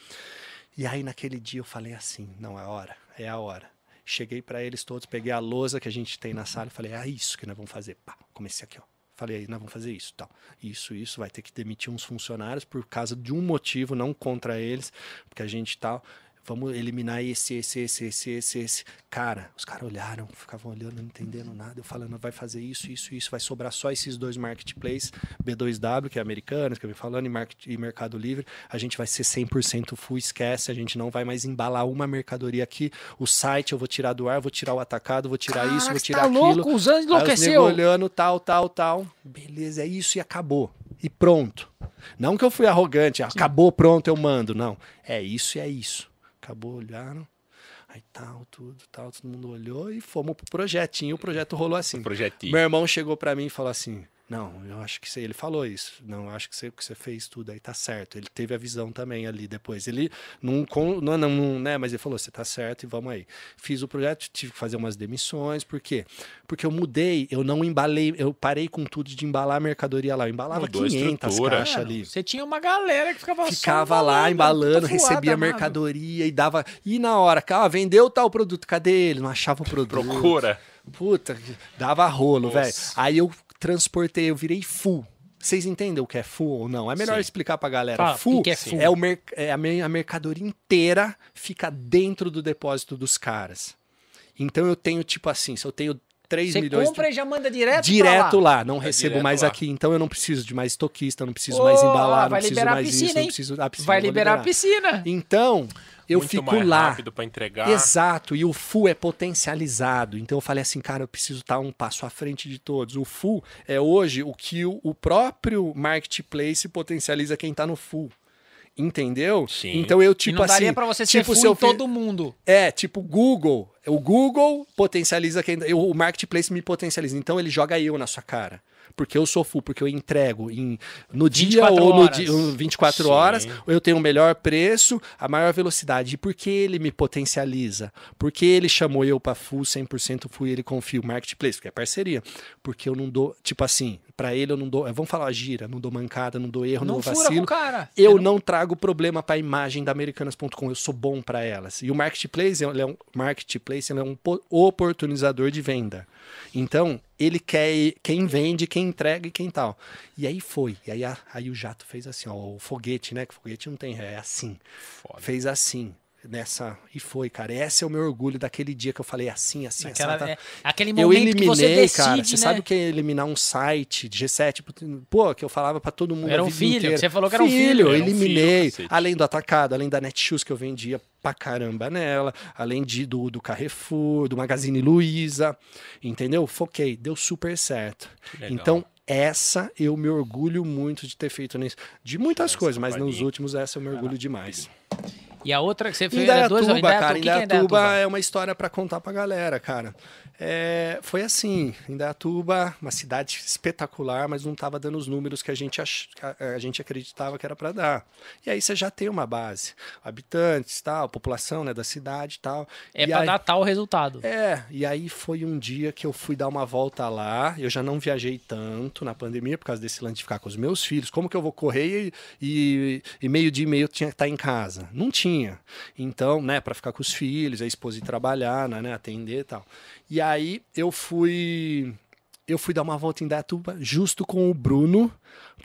E aí, naquele dia, eu falei assim: não, é a hora, é a hora. Cheguei para eles todos, peguei a lousa que a gente tem na sala e falei: é isso que nós vamos fazer. Pá, comecei aqui, ó. Falei, nós vamos fazer isso, tal. Isso, isso, vai ter que demitir uns funcionários por causa de um motivo, não contra eles, porque a gente tal. Vamos eliminar esse, esse, esse, esse, esse, esse. Cara, os caras olharam, ficavam olhando, não entendendo nada. Eu falando, vai fazer isso, isso, isso. Vai sobrar só esses dois marketplaces, B2W, que é americano, que eu vim falando, e, market, e Mercado Livre. A gente vai ser 100% full, esquece. A gente não vai mais embalar uma mercadoria aqui. O site eu vou tirar do ar, vou tirar o atacado, vou tirar isso, Caraca, vou você tirar tá aquilo. louco? Os anos Aí os enlouqueceu. olhando, tal, tal, tal. Beleza, é isso e acabou. E pronto. Não que eu fui arrogante, acabou, pronto, eu mando. Não. É isso e é isso. Acabou, olharam. Aí tal, tudo, tal, todo mundo olhou e fomos pro projetinho. O projeto rolou assim. Projetinho. Meu irmão chegou pra mim e falou assim: Não, eu acho que você. Ele falou isso. Não, eu acho que você, que você fez tudo aí tá certo. Ele teve a visão também ali depois. Ele não, não, não, né? Mas ele falou: Você tá certo e vamos aí. Fiz o projeto, tive que fazer umas demissões. Por quê? Porque eu mudei, eu não embalei, eu parei com tudo de embalar a mercadoria lá. Eu embalava Mudou a 500 estrutura. caixas Mano, ali. Você tinha uma galera que ficava Ficava lá embalando, tudo recebia voado, mercadoria e dava. E na hora, ah, vendeu tal produto, cadê ele? Não achava o produto. Procura. Puta, dava rolo, velho. Aí eu transportei, eu virei full. Vocês entendem o que é full ou não? É melhor Sim. explicar pra galera. Fala, full, que é full? é, o mer é a, mer- a mercadoria inteira fica dentro do depósito dos caras. Então eu tenho, tipo assim, se eu tenho 3 Você milhões compra e já manda direto direto pra lá. lá. não É recebo mais lá. aqui. Então eu não preciso de mais estoquista, não preciso Ô, mais embalar, não preciso liberar mais piscina, isso, não hein? preciso. A piscina Vai vou liberar a piscina. Então, eu Muito fico mais lá. rápido pra entregar. Exato, e o full é potencializado. Então eu falei assim, cara, eu preciso estar um passo à frente de todos. O full é hoje o que o, o próprio marketplace potencializa quem tá no full. Entendeu? Sim. Então eu E tipo não daria assim, pra você ser tipo full se eu em fi- todo mundo. é, tipo Google. O Google potencializa quem. eu- O marketplace me potencializa. Então ele joga eu na sua cara. Porque eu sou full, porque eu entrego em, no dia 24 ou no dia, 24 Sim. horas, eu tenho o melhor preço, a maior velocidade. E por que ele me potencializa? Porque ele chamou eu para full, 100% full ele confia o marketplace, porque é parceria. Porque eu não dou, tipo assim, para ele eu não dou, vamos falar gira, não dou mancada, não dou erro, não, Não dou vacilo. o cara. Eu Você não trago problema para a imagem da Americanas.com, eu sou bom para elas. E o marketplace, ele é um marketplace, ele é um po- oportunizador de venda. Então, ele quer quem vende, quem entrega e quem tal. E aí foi. E aí, a- aí o jato fez assim, ó, o foguete, né? Que foguete não tem ré, é assim. Foda. Fez assim. Nessa. E foi, cara. Esse é o meu orgulho daquele dia que eu falei assim, assim, Aquela- assim. é, aquele Eu momento que você eliminei, decide, cara. Você né? sabe o que é eliminar um site de G7? Pô, que eu falava pra todo mundo. Era um filho, inteira. você falou que era um filho. Eu Era um eliminei. filho, além do atacado, além da Netshoes que eu vendia pra caramba nela, além de, do, do Carrefour, do Magazine Luiza. Entendeu? Foquei. Deu super certo. Então. Essa eu me orgulho muito de ter feito nisso. De muitas Essa coisas, mas nos últimos essa eu me orgulho demais. E a outra que você fez Indaiatuba, era duas Indaiatuba, cara. é Indaiatuba Indaiatuba? é uma história pra contar pra galera, cara. É, foi assim, Indaiatuba, uma cidade espetacular, mas não tava dando os números que a gente, ach, a, a gente acreditava que era pra dar. E aí você já tem uma base, habitantes, tal, população, né, da cidade, e tal. É aí, dar tal resultado. é, e aí foi um dia que eu fui dar uma volta lá. Eu já não viajei tanto na pandemia por causa desse lance de ficar com os meus filhos. Como que eu vou correr e, e, e meio dia e meio eu tinha que estar em casa? Não tinha. Então, né, para ficar com os filhos, a esposa ir trabalhar, né, né, atender e tal. E aí eu fui eu fui dar uma volta em Datuba justo com o Bruno,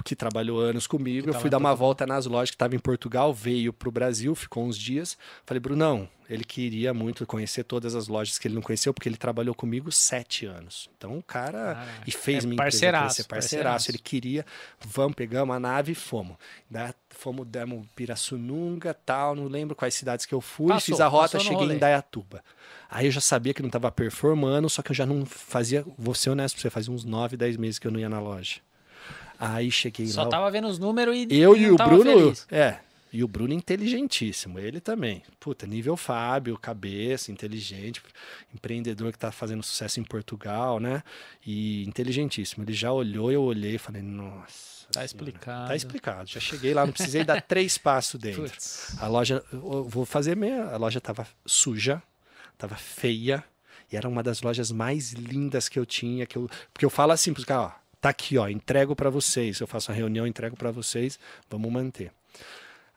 que trabalhou anos comigo. Eu tava fui dar uma volta nas lojas que estava em Portugal, veio para o Brasil, ficou uns dias. Falei, Brunão, ele queria muito conhecer todas as lojas que ele não conheceu, porque ele trabalhou comigo sete anos. Então o cara. Caraca. e fez É minha empresa parceiraço, crescer, parceiraço. parceiraço. Ele queria, vamos, pegamos a nave e fomos. Da- fomos, demos Pirassununga, tal, não lembro quais cidades que eu fui. Passou, fiz a rota, cheguei rolê. em Dayatuba. Aí eu já sabia que não estava performando, só que eu já não fazia. Vou ser honesto pra você, fazia uns 9, 10 meses que eu não ia na loja. Aí cheguei Só lá. tava vendo os números e Eu e o Bruno. feliz. É. E o Bruno inteligentíssimo, ele também. Puta, nível Fábio, cabeça, inteligente, empreendedor que tá fazendo sucesso em Portugal, né? E inteligentíssimo. Ele já olhou, eu olhei e falei, nossa. Tá explicado. Tá explicado. Já cheguei lá, não precisei dar três passos dentro. Putz. A loja, eu vou fazer meia. A loja tava suja, tava feia. E era uma das lojas mais lindas que eu tinha. Que eu, porque eu falo assim pros caras, ó, tá aqui, ó, entrego para vocês. Eu faço a reunião, entrego para vocês, vamos manter.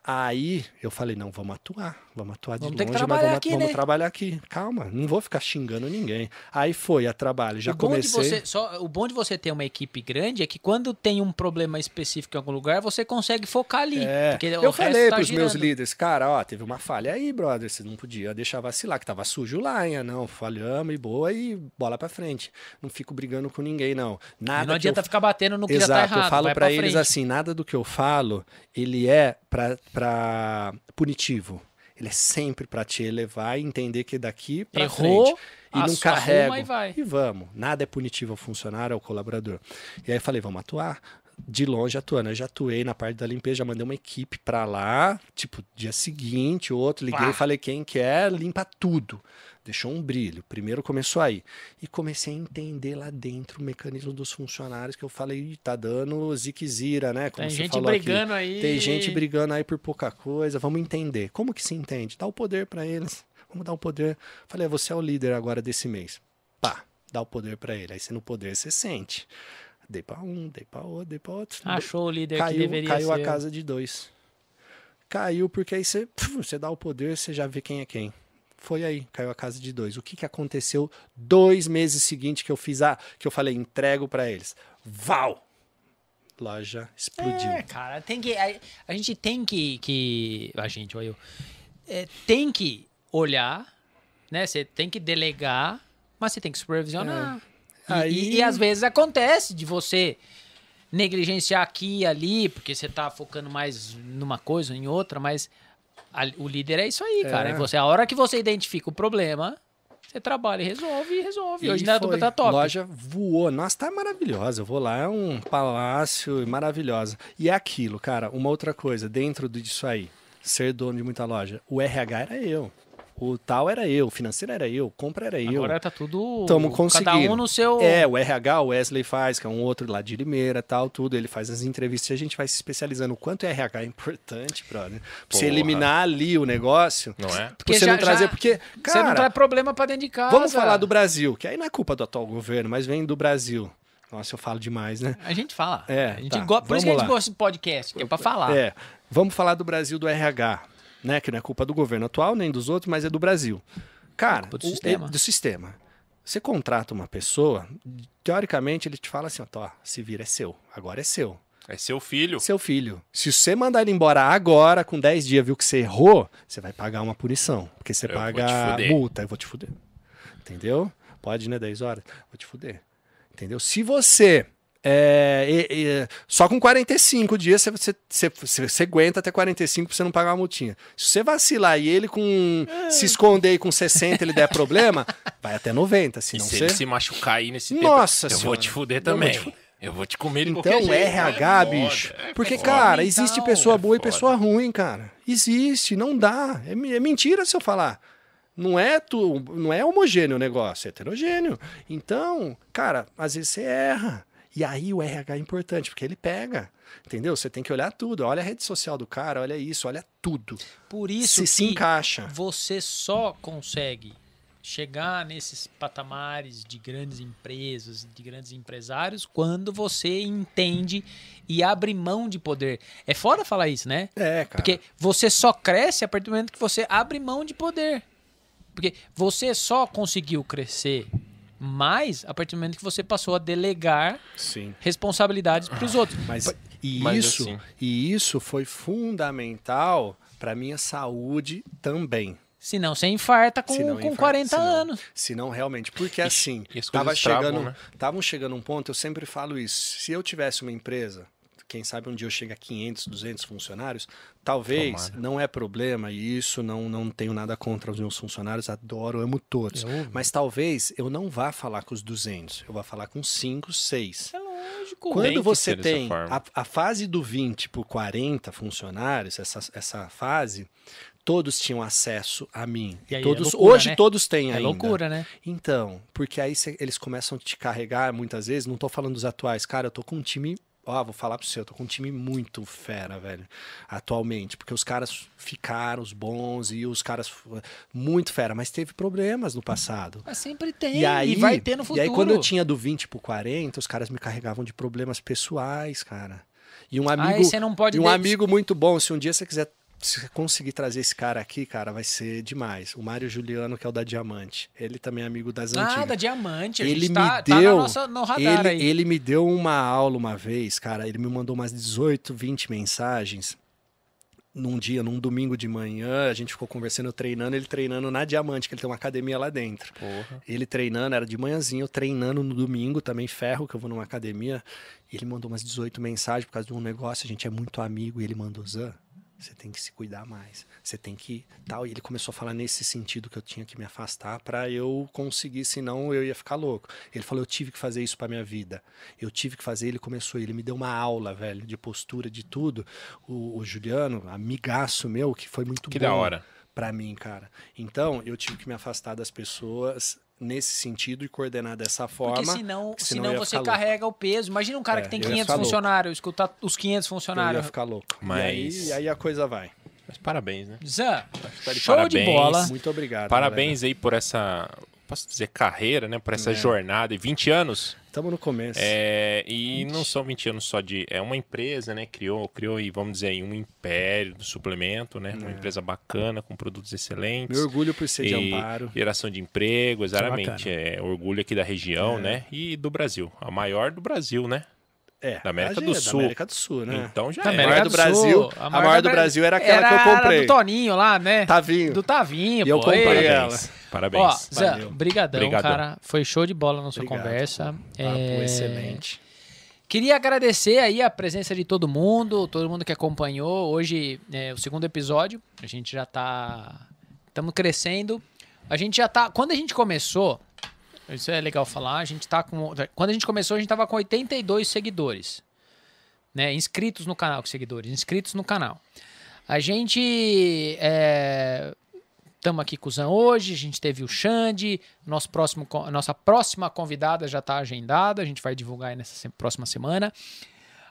Aí eu falei, não, vamos atuar, vamos atuar de Vamos longe, mas vamos, aqui, vamos né? trabalhar aqui. Calma, não vou ficar xingando ninguém. Aí foi a trabalho, já o, bom comecei. de você, só, o bom de você ter uma equipe grande é que quando tem um problema específico em algum lugar, você consegue focar ali. É, eu falei tá pros meus girando. líderes, cara, ó, teve uma falha aí, brother, você não podia deixar vacilar, que tava sujo lá, hein? Não, falhamos e boa e bola pra frente. Não fico brigando com ninguém, não. Nada E não que eu adianta ficar batendo no que Exato, já tá errado. eu falo pra eles frente. assim, nada do que eu falo, ele é pra, pra punitivo. Ele é sempre pra te elevar e entender que daqui pra Errou, frente. E não arruma e. E vamos. Nada é punitivo ao funcionário, ao colaborador. E aí eu falei, vamos atuar. De longe atuando. Eu já atuei na parte da limpeza, já mandei uma equipe pra lá. Tipo, dia seguinte, outro, liguei Pá. e falei, quem quer, limpa tudo. Deixou um brilho. Primeiro começou aí. E comecei a entender lá dentro o mecanismo dos funcionários, que eu falei, "Ih, tá dando ziquezira, né? Como Tem gente falou aqui. brigando aí. Tem gente brigando aí por pouca coisa. Vamos entender. Como que se entende? Dá o poder pra eles. Vamos dar o poder. Falei, "É, você é o líder agora desse mês. Pá, dá o poder pra ele. Aí você no poder você sente. Dei pra um, dei pra outro, dei pra outro. Achou o líder que caiu deveria caiu ser. a casa de dois. Caiu porque aí você, você dá o poder, você já vê quem é quem. Foi aí, caiu a casa de dois. O que, que aconteceu dois meses seguintes que eu fiz a, que eu falei, entrego pra eles. Val! Loja explodiu. É, cara, tem que. A, a gente tem que. que a gente, olha eu. É, tem que olhar, né? Você tem que delegar, mas você tem que supervisionar. E- Aí- E, e às vezes acontece de você negligenciar aqui e ali, porque você tá focando mais numa coisa ou em outra, mas a- o líder é isso aí, cara. É. É você, a hora que você identifica o problema, você trabalha e resolve e resolve. Hoje ainda foi. tá top. loja voou. Nossa, tá maravilhosa. Eu vou lá, é um palácio maravilhosa. E é aquilo, cara, uma outra coisa, dentro disso aí, ser dono de muita loja, o RH era eu. O tal era eu, o financeiro era eu, compra era eu. Agora tá tudo. Tamo conseguindo. Cada um no seu. É, o RH, o Wesley faz, que é um outro lá de Limeira tal, tudo. Ele faz as entrevistas e a gente vai se especializando. O quanto o RH é importante, brother. Pra você eliminar ali o negócio. Não é? Pra Porque você já- não trazer, já- porque, você não cara, traz problema pra dentro de casa. vamos falar do Brasil, que aí não é culpa do atual governo, mas vem do Brasil. Nossa, eu falo demais, né? A gente fala. É, a gente tá, go- Por isso que a vamos gente lá. gosta de podcast, que é pra falar. É, vamos falar do Brasil do RH, né? Que não é culpa do governo atual nem dos outros, mas é do Brasil. Cara, culpa do o- sistema. é- do sistema. Você contrata uma pessoa, teoricamente ele te fala assim, ó, se vira é seu, agora é seu. É seu filho. Seu filho. Se você mandar ele embora agora, com 10 dias, viu que você errou, você vai pagar uma punição. Porque você Eu paga multa, eu vou te fuder. Entendeu? Pode, né? 10 horas? Vou te fuder. Entendeu? Se você. É, e- e- só com 45 dias você, você, você, você- aguenta até 45 pra você não pagar uma multinha. Se você vacilar e ele com se esconder e com 60 ele der problema, vai até 90. E Senão se você... ele se machucar aí nesse Nossa tempo, eu vou te fuder Eu também. vou te Eu vou te comer de Então, jeito. RH, É foda, bicho. é Porque, foda. cara, Então, existe pessoa é boa e foda. pessoa ruim, cara. Existe, não dá. É, é mentira se eu falar. Não é, tu, não é homogêneo o negócio, é heterogêneo. Então, cara, às vezes você erra. E aí o RH é importante, porque ele pega. Entendeu? Você tem que olhar tudo. Olha a rede social do cara, olha isso, olha tudo. Por isso Se que se encaixa. você só consegue chegar nesses patamares de grandes empresas, de grandes empresários, quando você entende e abre mão de poder. É foda falar isso, né? É, cara. Porque você só cresce a partir do momento que você abre mão de poder. Porque você só conseguiu crescer mais a partir do momento que você passou a delegar Sim. responsabilidades para os outros. Mas, e, Mas isso, assim- e isso foi fundamental para minha saúde também. Senão você infarta com, Senão com infarta, 40 senão- anos. Se não realmente, porque assim, e as tava coisas travam, chegando, né? estavam chegando um ponto, eu sempre falo isso. Se eu tivesse uma empresa, quem sabe um dia eu chego a 500, 200 funcionários, talvez Tomara. não é problema e isso não não tenho nada contra os meus funcionários, adoro, amo todos. Mas talvez eu não vá falar com os 200, eu vá falar com 5, 6. É lógico. Quando Tem você tem a, a fase do 20 por 40 funcionários, essa, essa fase, todos tinham acesso a mim. E aí é todos, loucura, hoje né? todos têm É ainda. loucura, né? Então, porque aí cê- eles começam a te carregar muitas vezes, não tô falando dos atuais, cara, eu tô com um time, ó, vou falar pro você, eu tô com um time muito fera, velho, atualmente, porque os caras ficaram, os bons, e os caras muito fera, mas teve problemas no passado. Mas sempre tem. E aí, vai ter no futuro. E aí, quando eu tinha do 20 pro 40, os caras me carregavam de problemas pessoais, cara. E um amigo, Aí você não pode e um de- amigo muito bom, se um dia você quiser se você conseguir trazer esse cara aqui, cara, vai ser demais. O Mário Juliano, que é o da Diamante. Ele também é amigo das Ah, antigas. da Diamante. Ele me tá, tá deu- na nossa, no radar ele, aí. ele me deu uma aula uma vez, cara. Ele me mandou umas 18, 20 mensagens num dia, num domingo de manhã. A gente ficou conversando, treinando, ele treinando na Diamante, que ele tem uma academia lá dentro. Porra. Ele treinando, era de manhãzinho, eu treinando no domingo, também ferro, que eu vou numa academia. Ele mandou umas 18 mensagens por causa de um negócio, a gente é muito amigo, e ele mandou, Zan, você tem que se cuidar mais. Você tem que tal. E ele começou a falar nesse sentido que eu tinha que me afastar para eu conseguir, senão eu ia ficar louco. Ele falou: eu tive que fazer isso para minha vida. Eu tive que fazer. Ele começou, ele me deu uma aula, velho, de postura, de tudo. O, o Juliano, amigaço meu, que foi muito Que bom da hora. para mim, cara. Então, eu tive que me afastar das pessoas nesse sentido e coordenar dessa forma. Porque senão, senão senão você ficar louco. carrega o peso. Imagina um cara É, que tem eu ia 500 ficar louco. funcionários, escutar os 500 Eu ia funcionários. ficar louco. Mas- E, aí, e aí a coisa vai. Mas parabéns, né? Zan, tá de show de parabéns. bola. Muito obrigado. Parabéns aí por essa, posso dizer, carreira, né? Por essa É. jornada. E 20 anos. Estamos no começo. É, e não são 20 anos só de. É uma empresa, né? Criou, criou aí, vamos dizer, aí, um império do suplemento, né? Uma empresa bacana, com produtos excelentes. Meu orgulho por ser de E Amparo. Geração de emprego, exatamente. É orgulho aqui da região, É. né? E do Brasil. A maior do Brasil, né? É, da América a do gente- Sul. Da América do Sul, né? Então já Da é. maior América do do Brasil- Sul. a maior do Brasil era aquela que eu comprei. Era do Toninho lá, né? Tavinho. Do Tavinho, E eu pô. comprei Ei. ela. Parabéns. Parabéns. Ó, Zé, brigadão, Brigadão. cara. Foi show de bola na sua Obrigado. conversa. É, excelente. Queria agradecer aí a presença de todo mundo, todo mundo que acompanhou. Hoje é o segundo episódio. A gente já tá. Estamos crescendo. A gente já tá. Quando a gente começou, isso é legal falar, a gente tá com. Quando a gente começou, a gente tava com 82 seguidores. Né? Inscritos no canal, seguidores, inscritos no canal. A gente. Estamos aqui com o Zan hoje, a gente teve o Xande, nosso próximo, nossa próxima convidada já está agendada, a gente vai divulgar nessa próxima semana.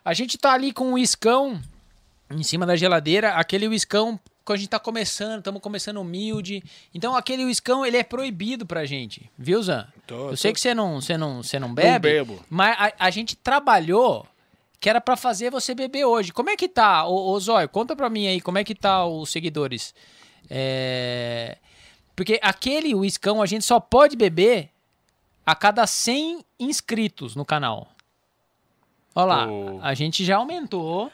A gente tá ali com o iscão em cima da geladeira, aquele uiscão a gente tá começando, estamos começando humilde. Então aquele uiscão, ele é proibido pra gente, viu, Zan? Tô- Eu sei tô- que você não, você não, você não bebe, bebo. mas a, a gente trabalhou que era pra fazer você beber hoje. Como é que tá, ô, ô Zóio? Conta pra mim aí, como é que tá os seguidores? É... Porque aquele uiscão a gente só pode beber a cada 100 inscritos no canal. Olha lá, Ô. a gente já aumentou,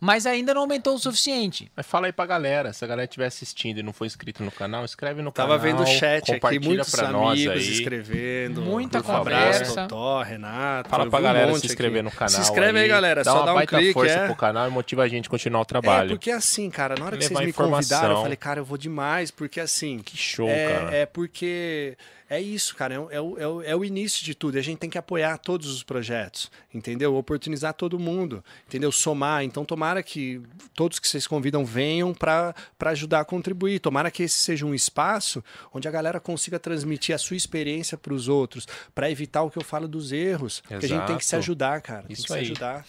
mas ainda não aumentou o suficiente. Mas fala aí pra galera, se a galera estiver assistindo e não for inscrito no canal, escreve no Tava canal. vendo o chat aqui, compartilha muitos pra nós amigos aí. escrevendo. Muita Um abraço, conversa. Totó, Renato. Fala pra um galera se inscrever aqui. no canal. Se inscreve aí, galera. Dá só dá um clique. força é. pro canal e motiva a gente a continuar o É, trabalho. porque assim, cara, na hora que Levar vocês me informação. convidaram, eu falei, cara, eu vou demais, porque assim. Que show, é, cara. é porque é isso, cara, é, o- é o- é o, é o início de tudo. E a gente tem que apoiar todos os projetos, entendeu? Oportunizar todo mundo, entendeu? Somar. Então, tomara que todos que vocês convidam venham para ajudar a contribuir. Tomara que esse seja um espaço onde a galera consiga transmitir a sua experiência para os outros, para evitar o que eu falo dos erros. Porque a gente tem que se Exato. ajudar, cara. Tem Isso que se aí. ajudar.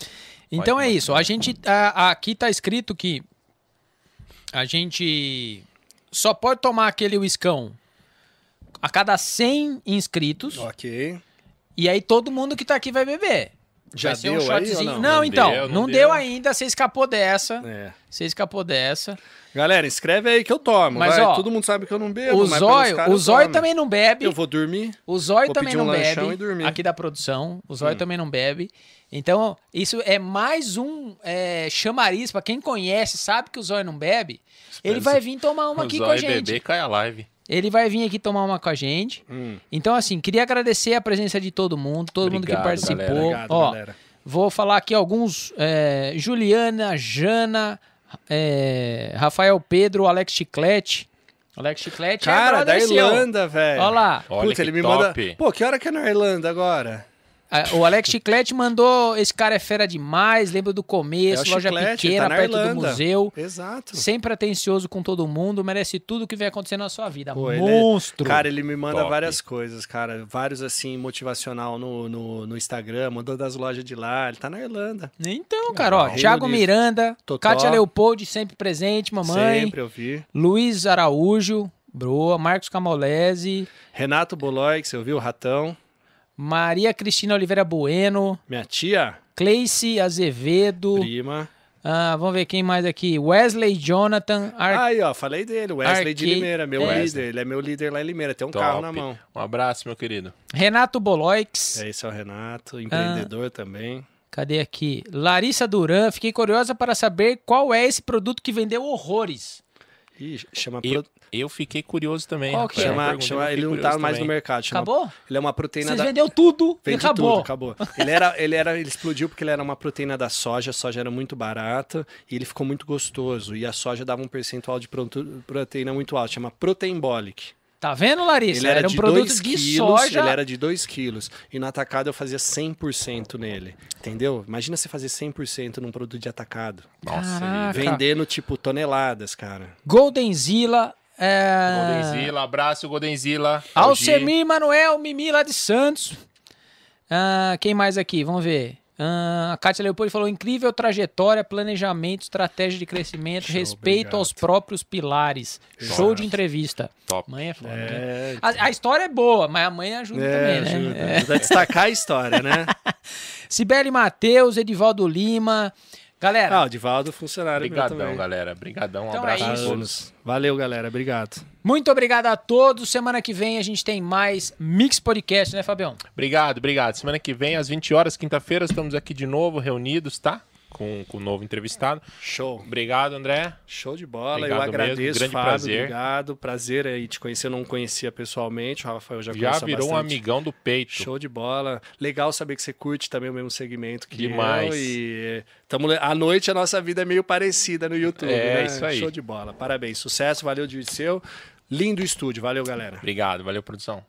Então Vai, é isso. A gente a- aqui tá escrito que a gente só pode tomar aquele uiscão a cada 100 inscritos Ok. e aí todo mundo que tá aqui vai beber. Já vai deu um aí shotzinho. ou não? não? Não então, deu, não, não deu. deu. ainda, você escapou dessa. É. Você escapou dessa. Galera, escreve aí que eu tomo. Mas, vai. ó, Todo mundo sabe que eu não bebo. o Zóio, o Zóio também não bebe. Eu vou dormir. O Zóio Vou também um não lanchão bebe. e dormir. Hum. Aqui da produção. O Zóio também não bebe. Então, isso é mais um é, chamariz pra quem conhece, sabe que o Zóio não bebe. Ele vai vir tomar uma aqui com a gente. bebê cai a live. Ele vai vir aqui tomar uma com a gente. Hum. Então, assim, queria agradecer a presença de todo mundo, todo mundo que Obrigado, participou. galera. Obrigado, Ó, galera. vou falar aqui alguns: é, Juliana, Jana, é, Rafael Pedro, Alex Chiclete. Alex Chiclete é Cara, da brother seu. Irlanda, velho. Olha lá. Olha Puta, que ele me top. manda. Pô, que hora que é na Irlanda agora? O Alex Chiclete mandou. Esse cara é fera demais, lembra do É começo, o loja Chiclete, pequena, tá perto do Irlanda. museu. Exato. Sempre atencioso com todo mundo, merece tudo que vem acontecendo na sua vida. Pô, ele é- Monstro! Cara, ele me manda Top. várias coisas, cara. Vários, assim, motivacional no, no, no Instagram, mandou das lojas de lá. Ele tá na Irlanda. Então, cara, ó, Reino Thiago Unido. Miranda, Totó. Kátia Leopoldi, sempre presente, mamãe. Sempre eu vi. Luiz Araújo, Broa, Marcos Camolese, Renato Bolói, que você ouviu, o Ratão. Maria Cristina Oliveira Bueno, Minha tia, Cleice Azevedo. prima. ah, vamos ver quem mais aqui. Wesley Jonathan, Ar- Aí, ó, falei dele, Wesley de Arque- Limeira, meu É. líder. Ele é meu líder lá em Limeira, tem um Top. carro na mão. Um abraço, meu querido. Renato Boloix. Esse é o Ah. Renato, empreendedor também. Cadê aqui? Larissa Duran. Fiquei curiosa para saber qual é esse produto que vendeu horrores. Ih, chama... Pro- eu fiquei curioso também. Qual que é? Chama, chama- ele não tá mais no também. mercado. Chama, Acabou? Ele é uma proteína Vocês da... vendeu tudo e Vende acabou. tudo, acabou. Ele era, ele era, ele explodiu porque ele era uma proteína da soja, a soja era muito barata e ele ficou muito gostoso. E a soja dava um percentual de proteína muito alto, chama Proteinbolic. Tá vendo, Larissa? Ele era, um de produto 2 de quilos, soja. ele era de 2 quilos. E no atacado eu fazia 100% nele, entendeu? Imagina você fazer 100% num produto de atacado. Nossa, Caraca. Vendendo, tipo, toneladas, cara. Goldenzilla. É... Goldenzilla, abraço. É Gi. Alcemir Manuel Mimi lá de Santos. Ah, quem mais aqui? Vamos ver. Ah, a Kátia Leopoldo falou: incrível trajetória, planejamento, estratégia de crescimento, Show, respeito obrigado. aos próprios pilares. Show de entrevista. Top. Mãe é foda. né? É, A, a história é boa, mas a mãe ajuda é, também, né? ajuda, É. ajuda a destacar a história, né? Sibeli Matheus, Edivaldo Lima. Galera, Ah, o Divaldo, funcionário Obrigadão, galera. Obrigadão, um Então abraço é a todos. Valeu, galera. Obrigado. muito obrigado a todos. Semana que vem a gente tem mais Mix Podcast, né, Fabião? Obrigado, obrigado. Semana que vem, às 20 horas, quinta-feira, estamos aqui de novo, reunidos, tá? Com, com o novo entrevistado. Show. Obrigado, André. Show de bola. Obrigado eu agradeço, mesmo, grande Fábio. prazer. Obrigado. Prazer aí te conhecer. Eu não conhecia pessoalmente. O Rafael já Já virou um bastante. amigão do peito. Show de bola. Legal saber que você curte também o mesmo segmento que Demais. eu. E tamo, à noite a nossa vida é meio parecida no YouTube, É, né? isso aí. Show de bola. Parabéns. Sucesso. Valeu, Dirceu. Lindo estúdio. Valeu, galera. Obrigado, valeu, produção.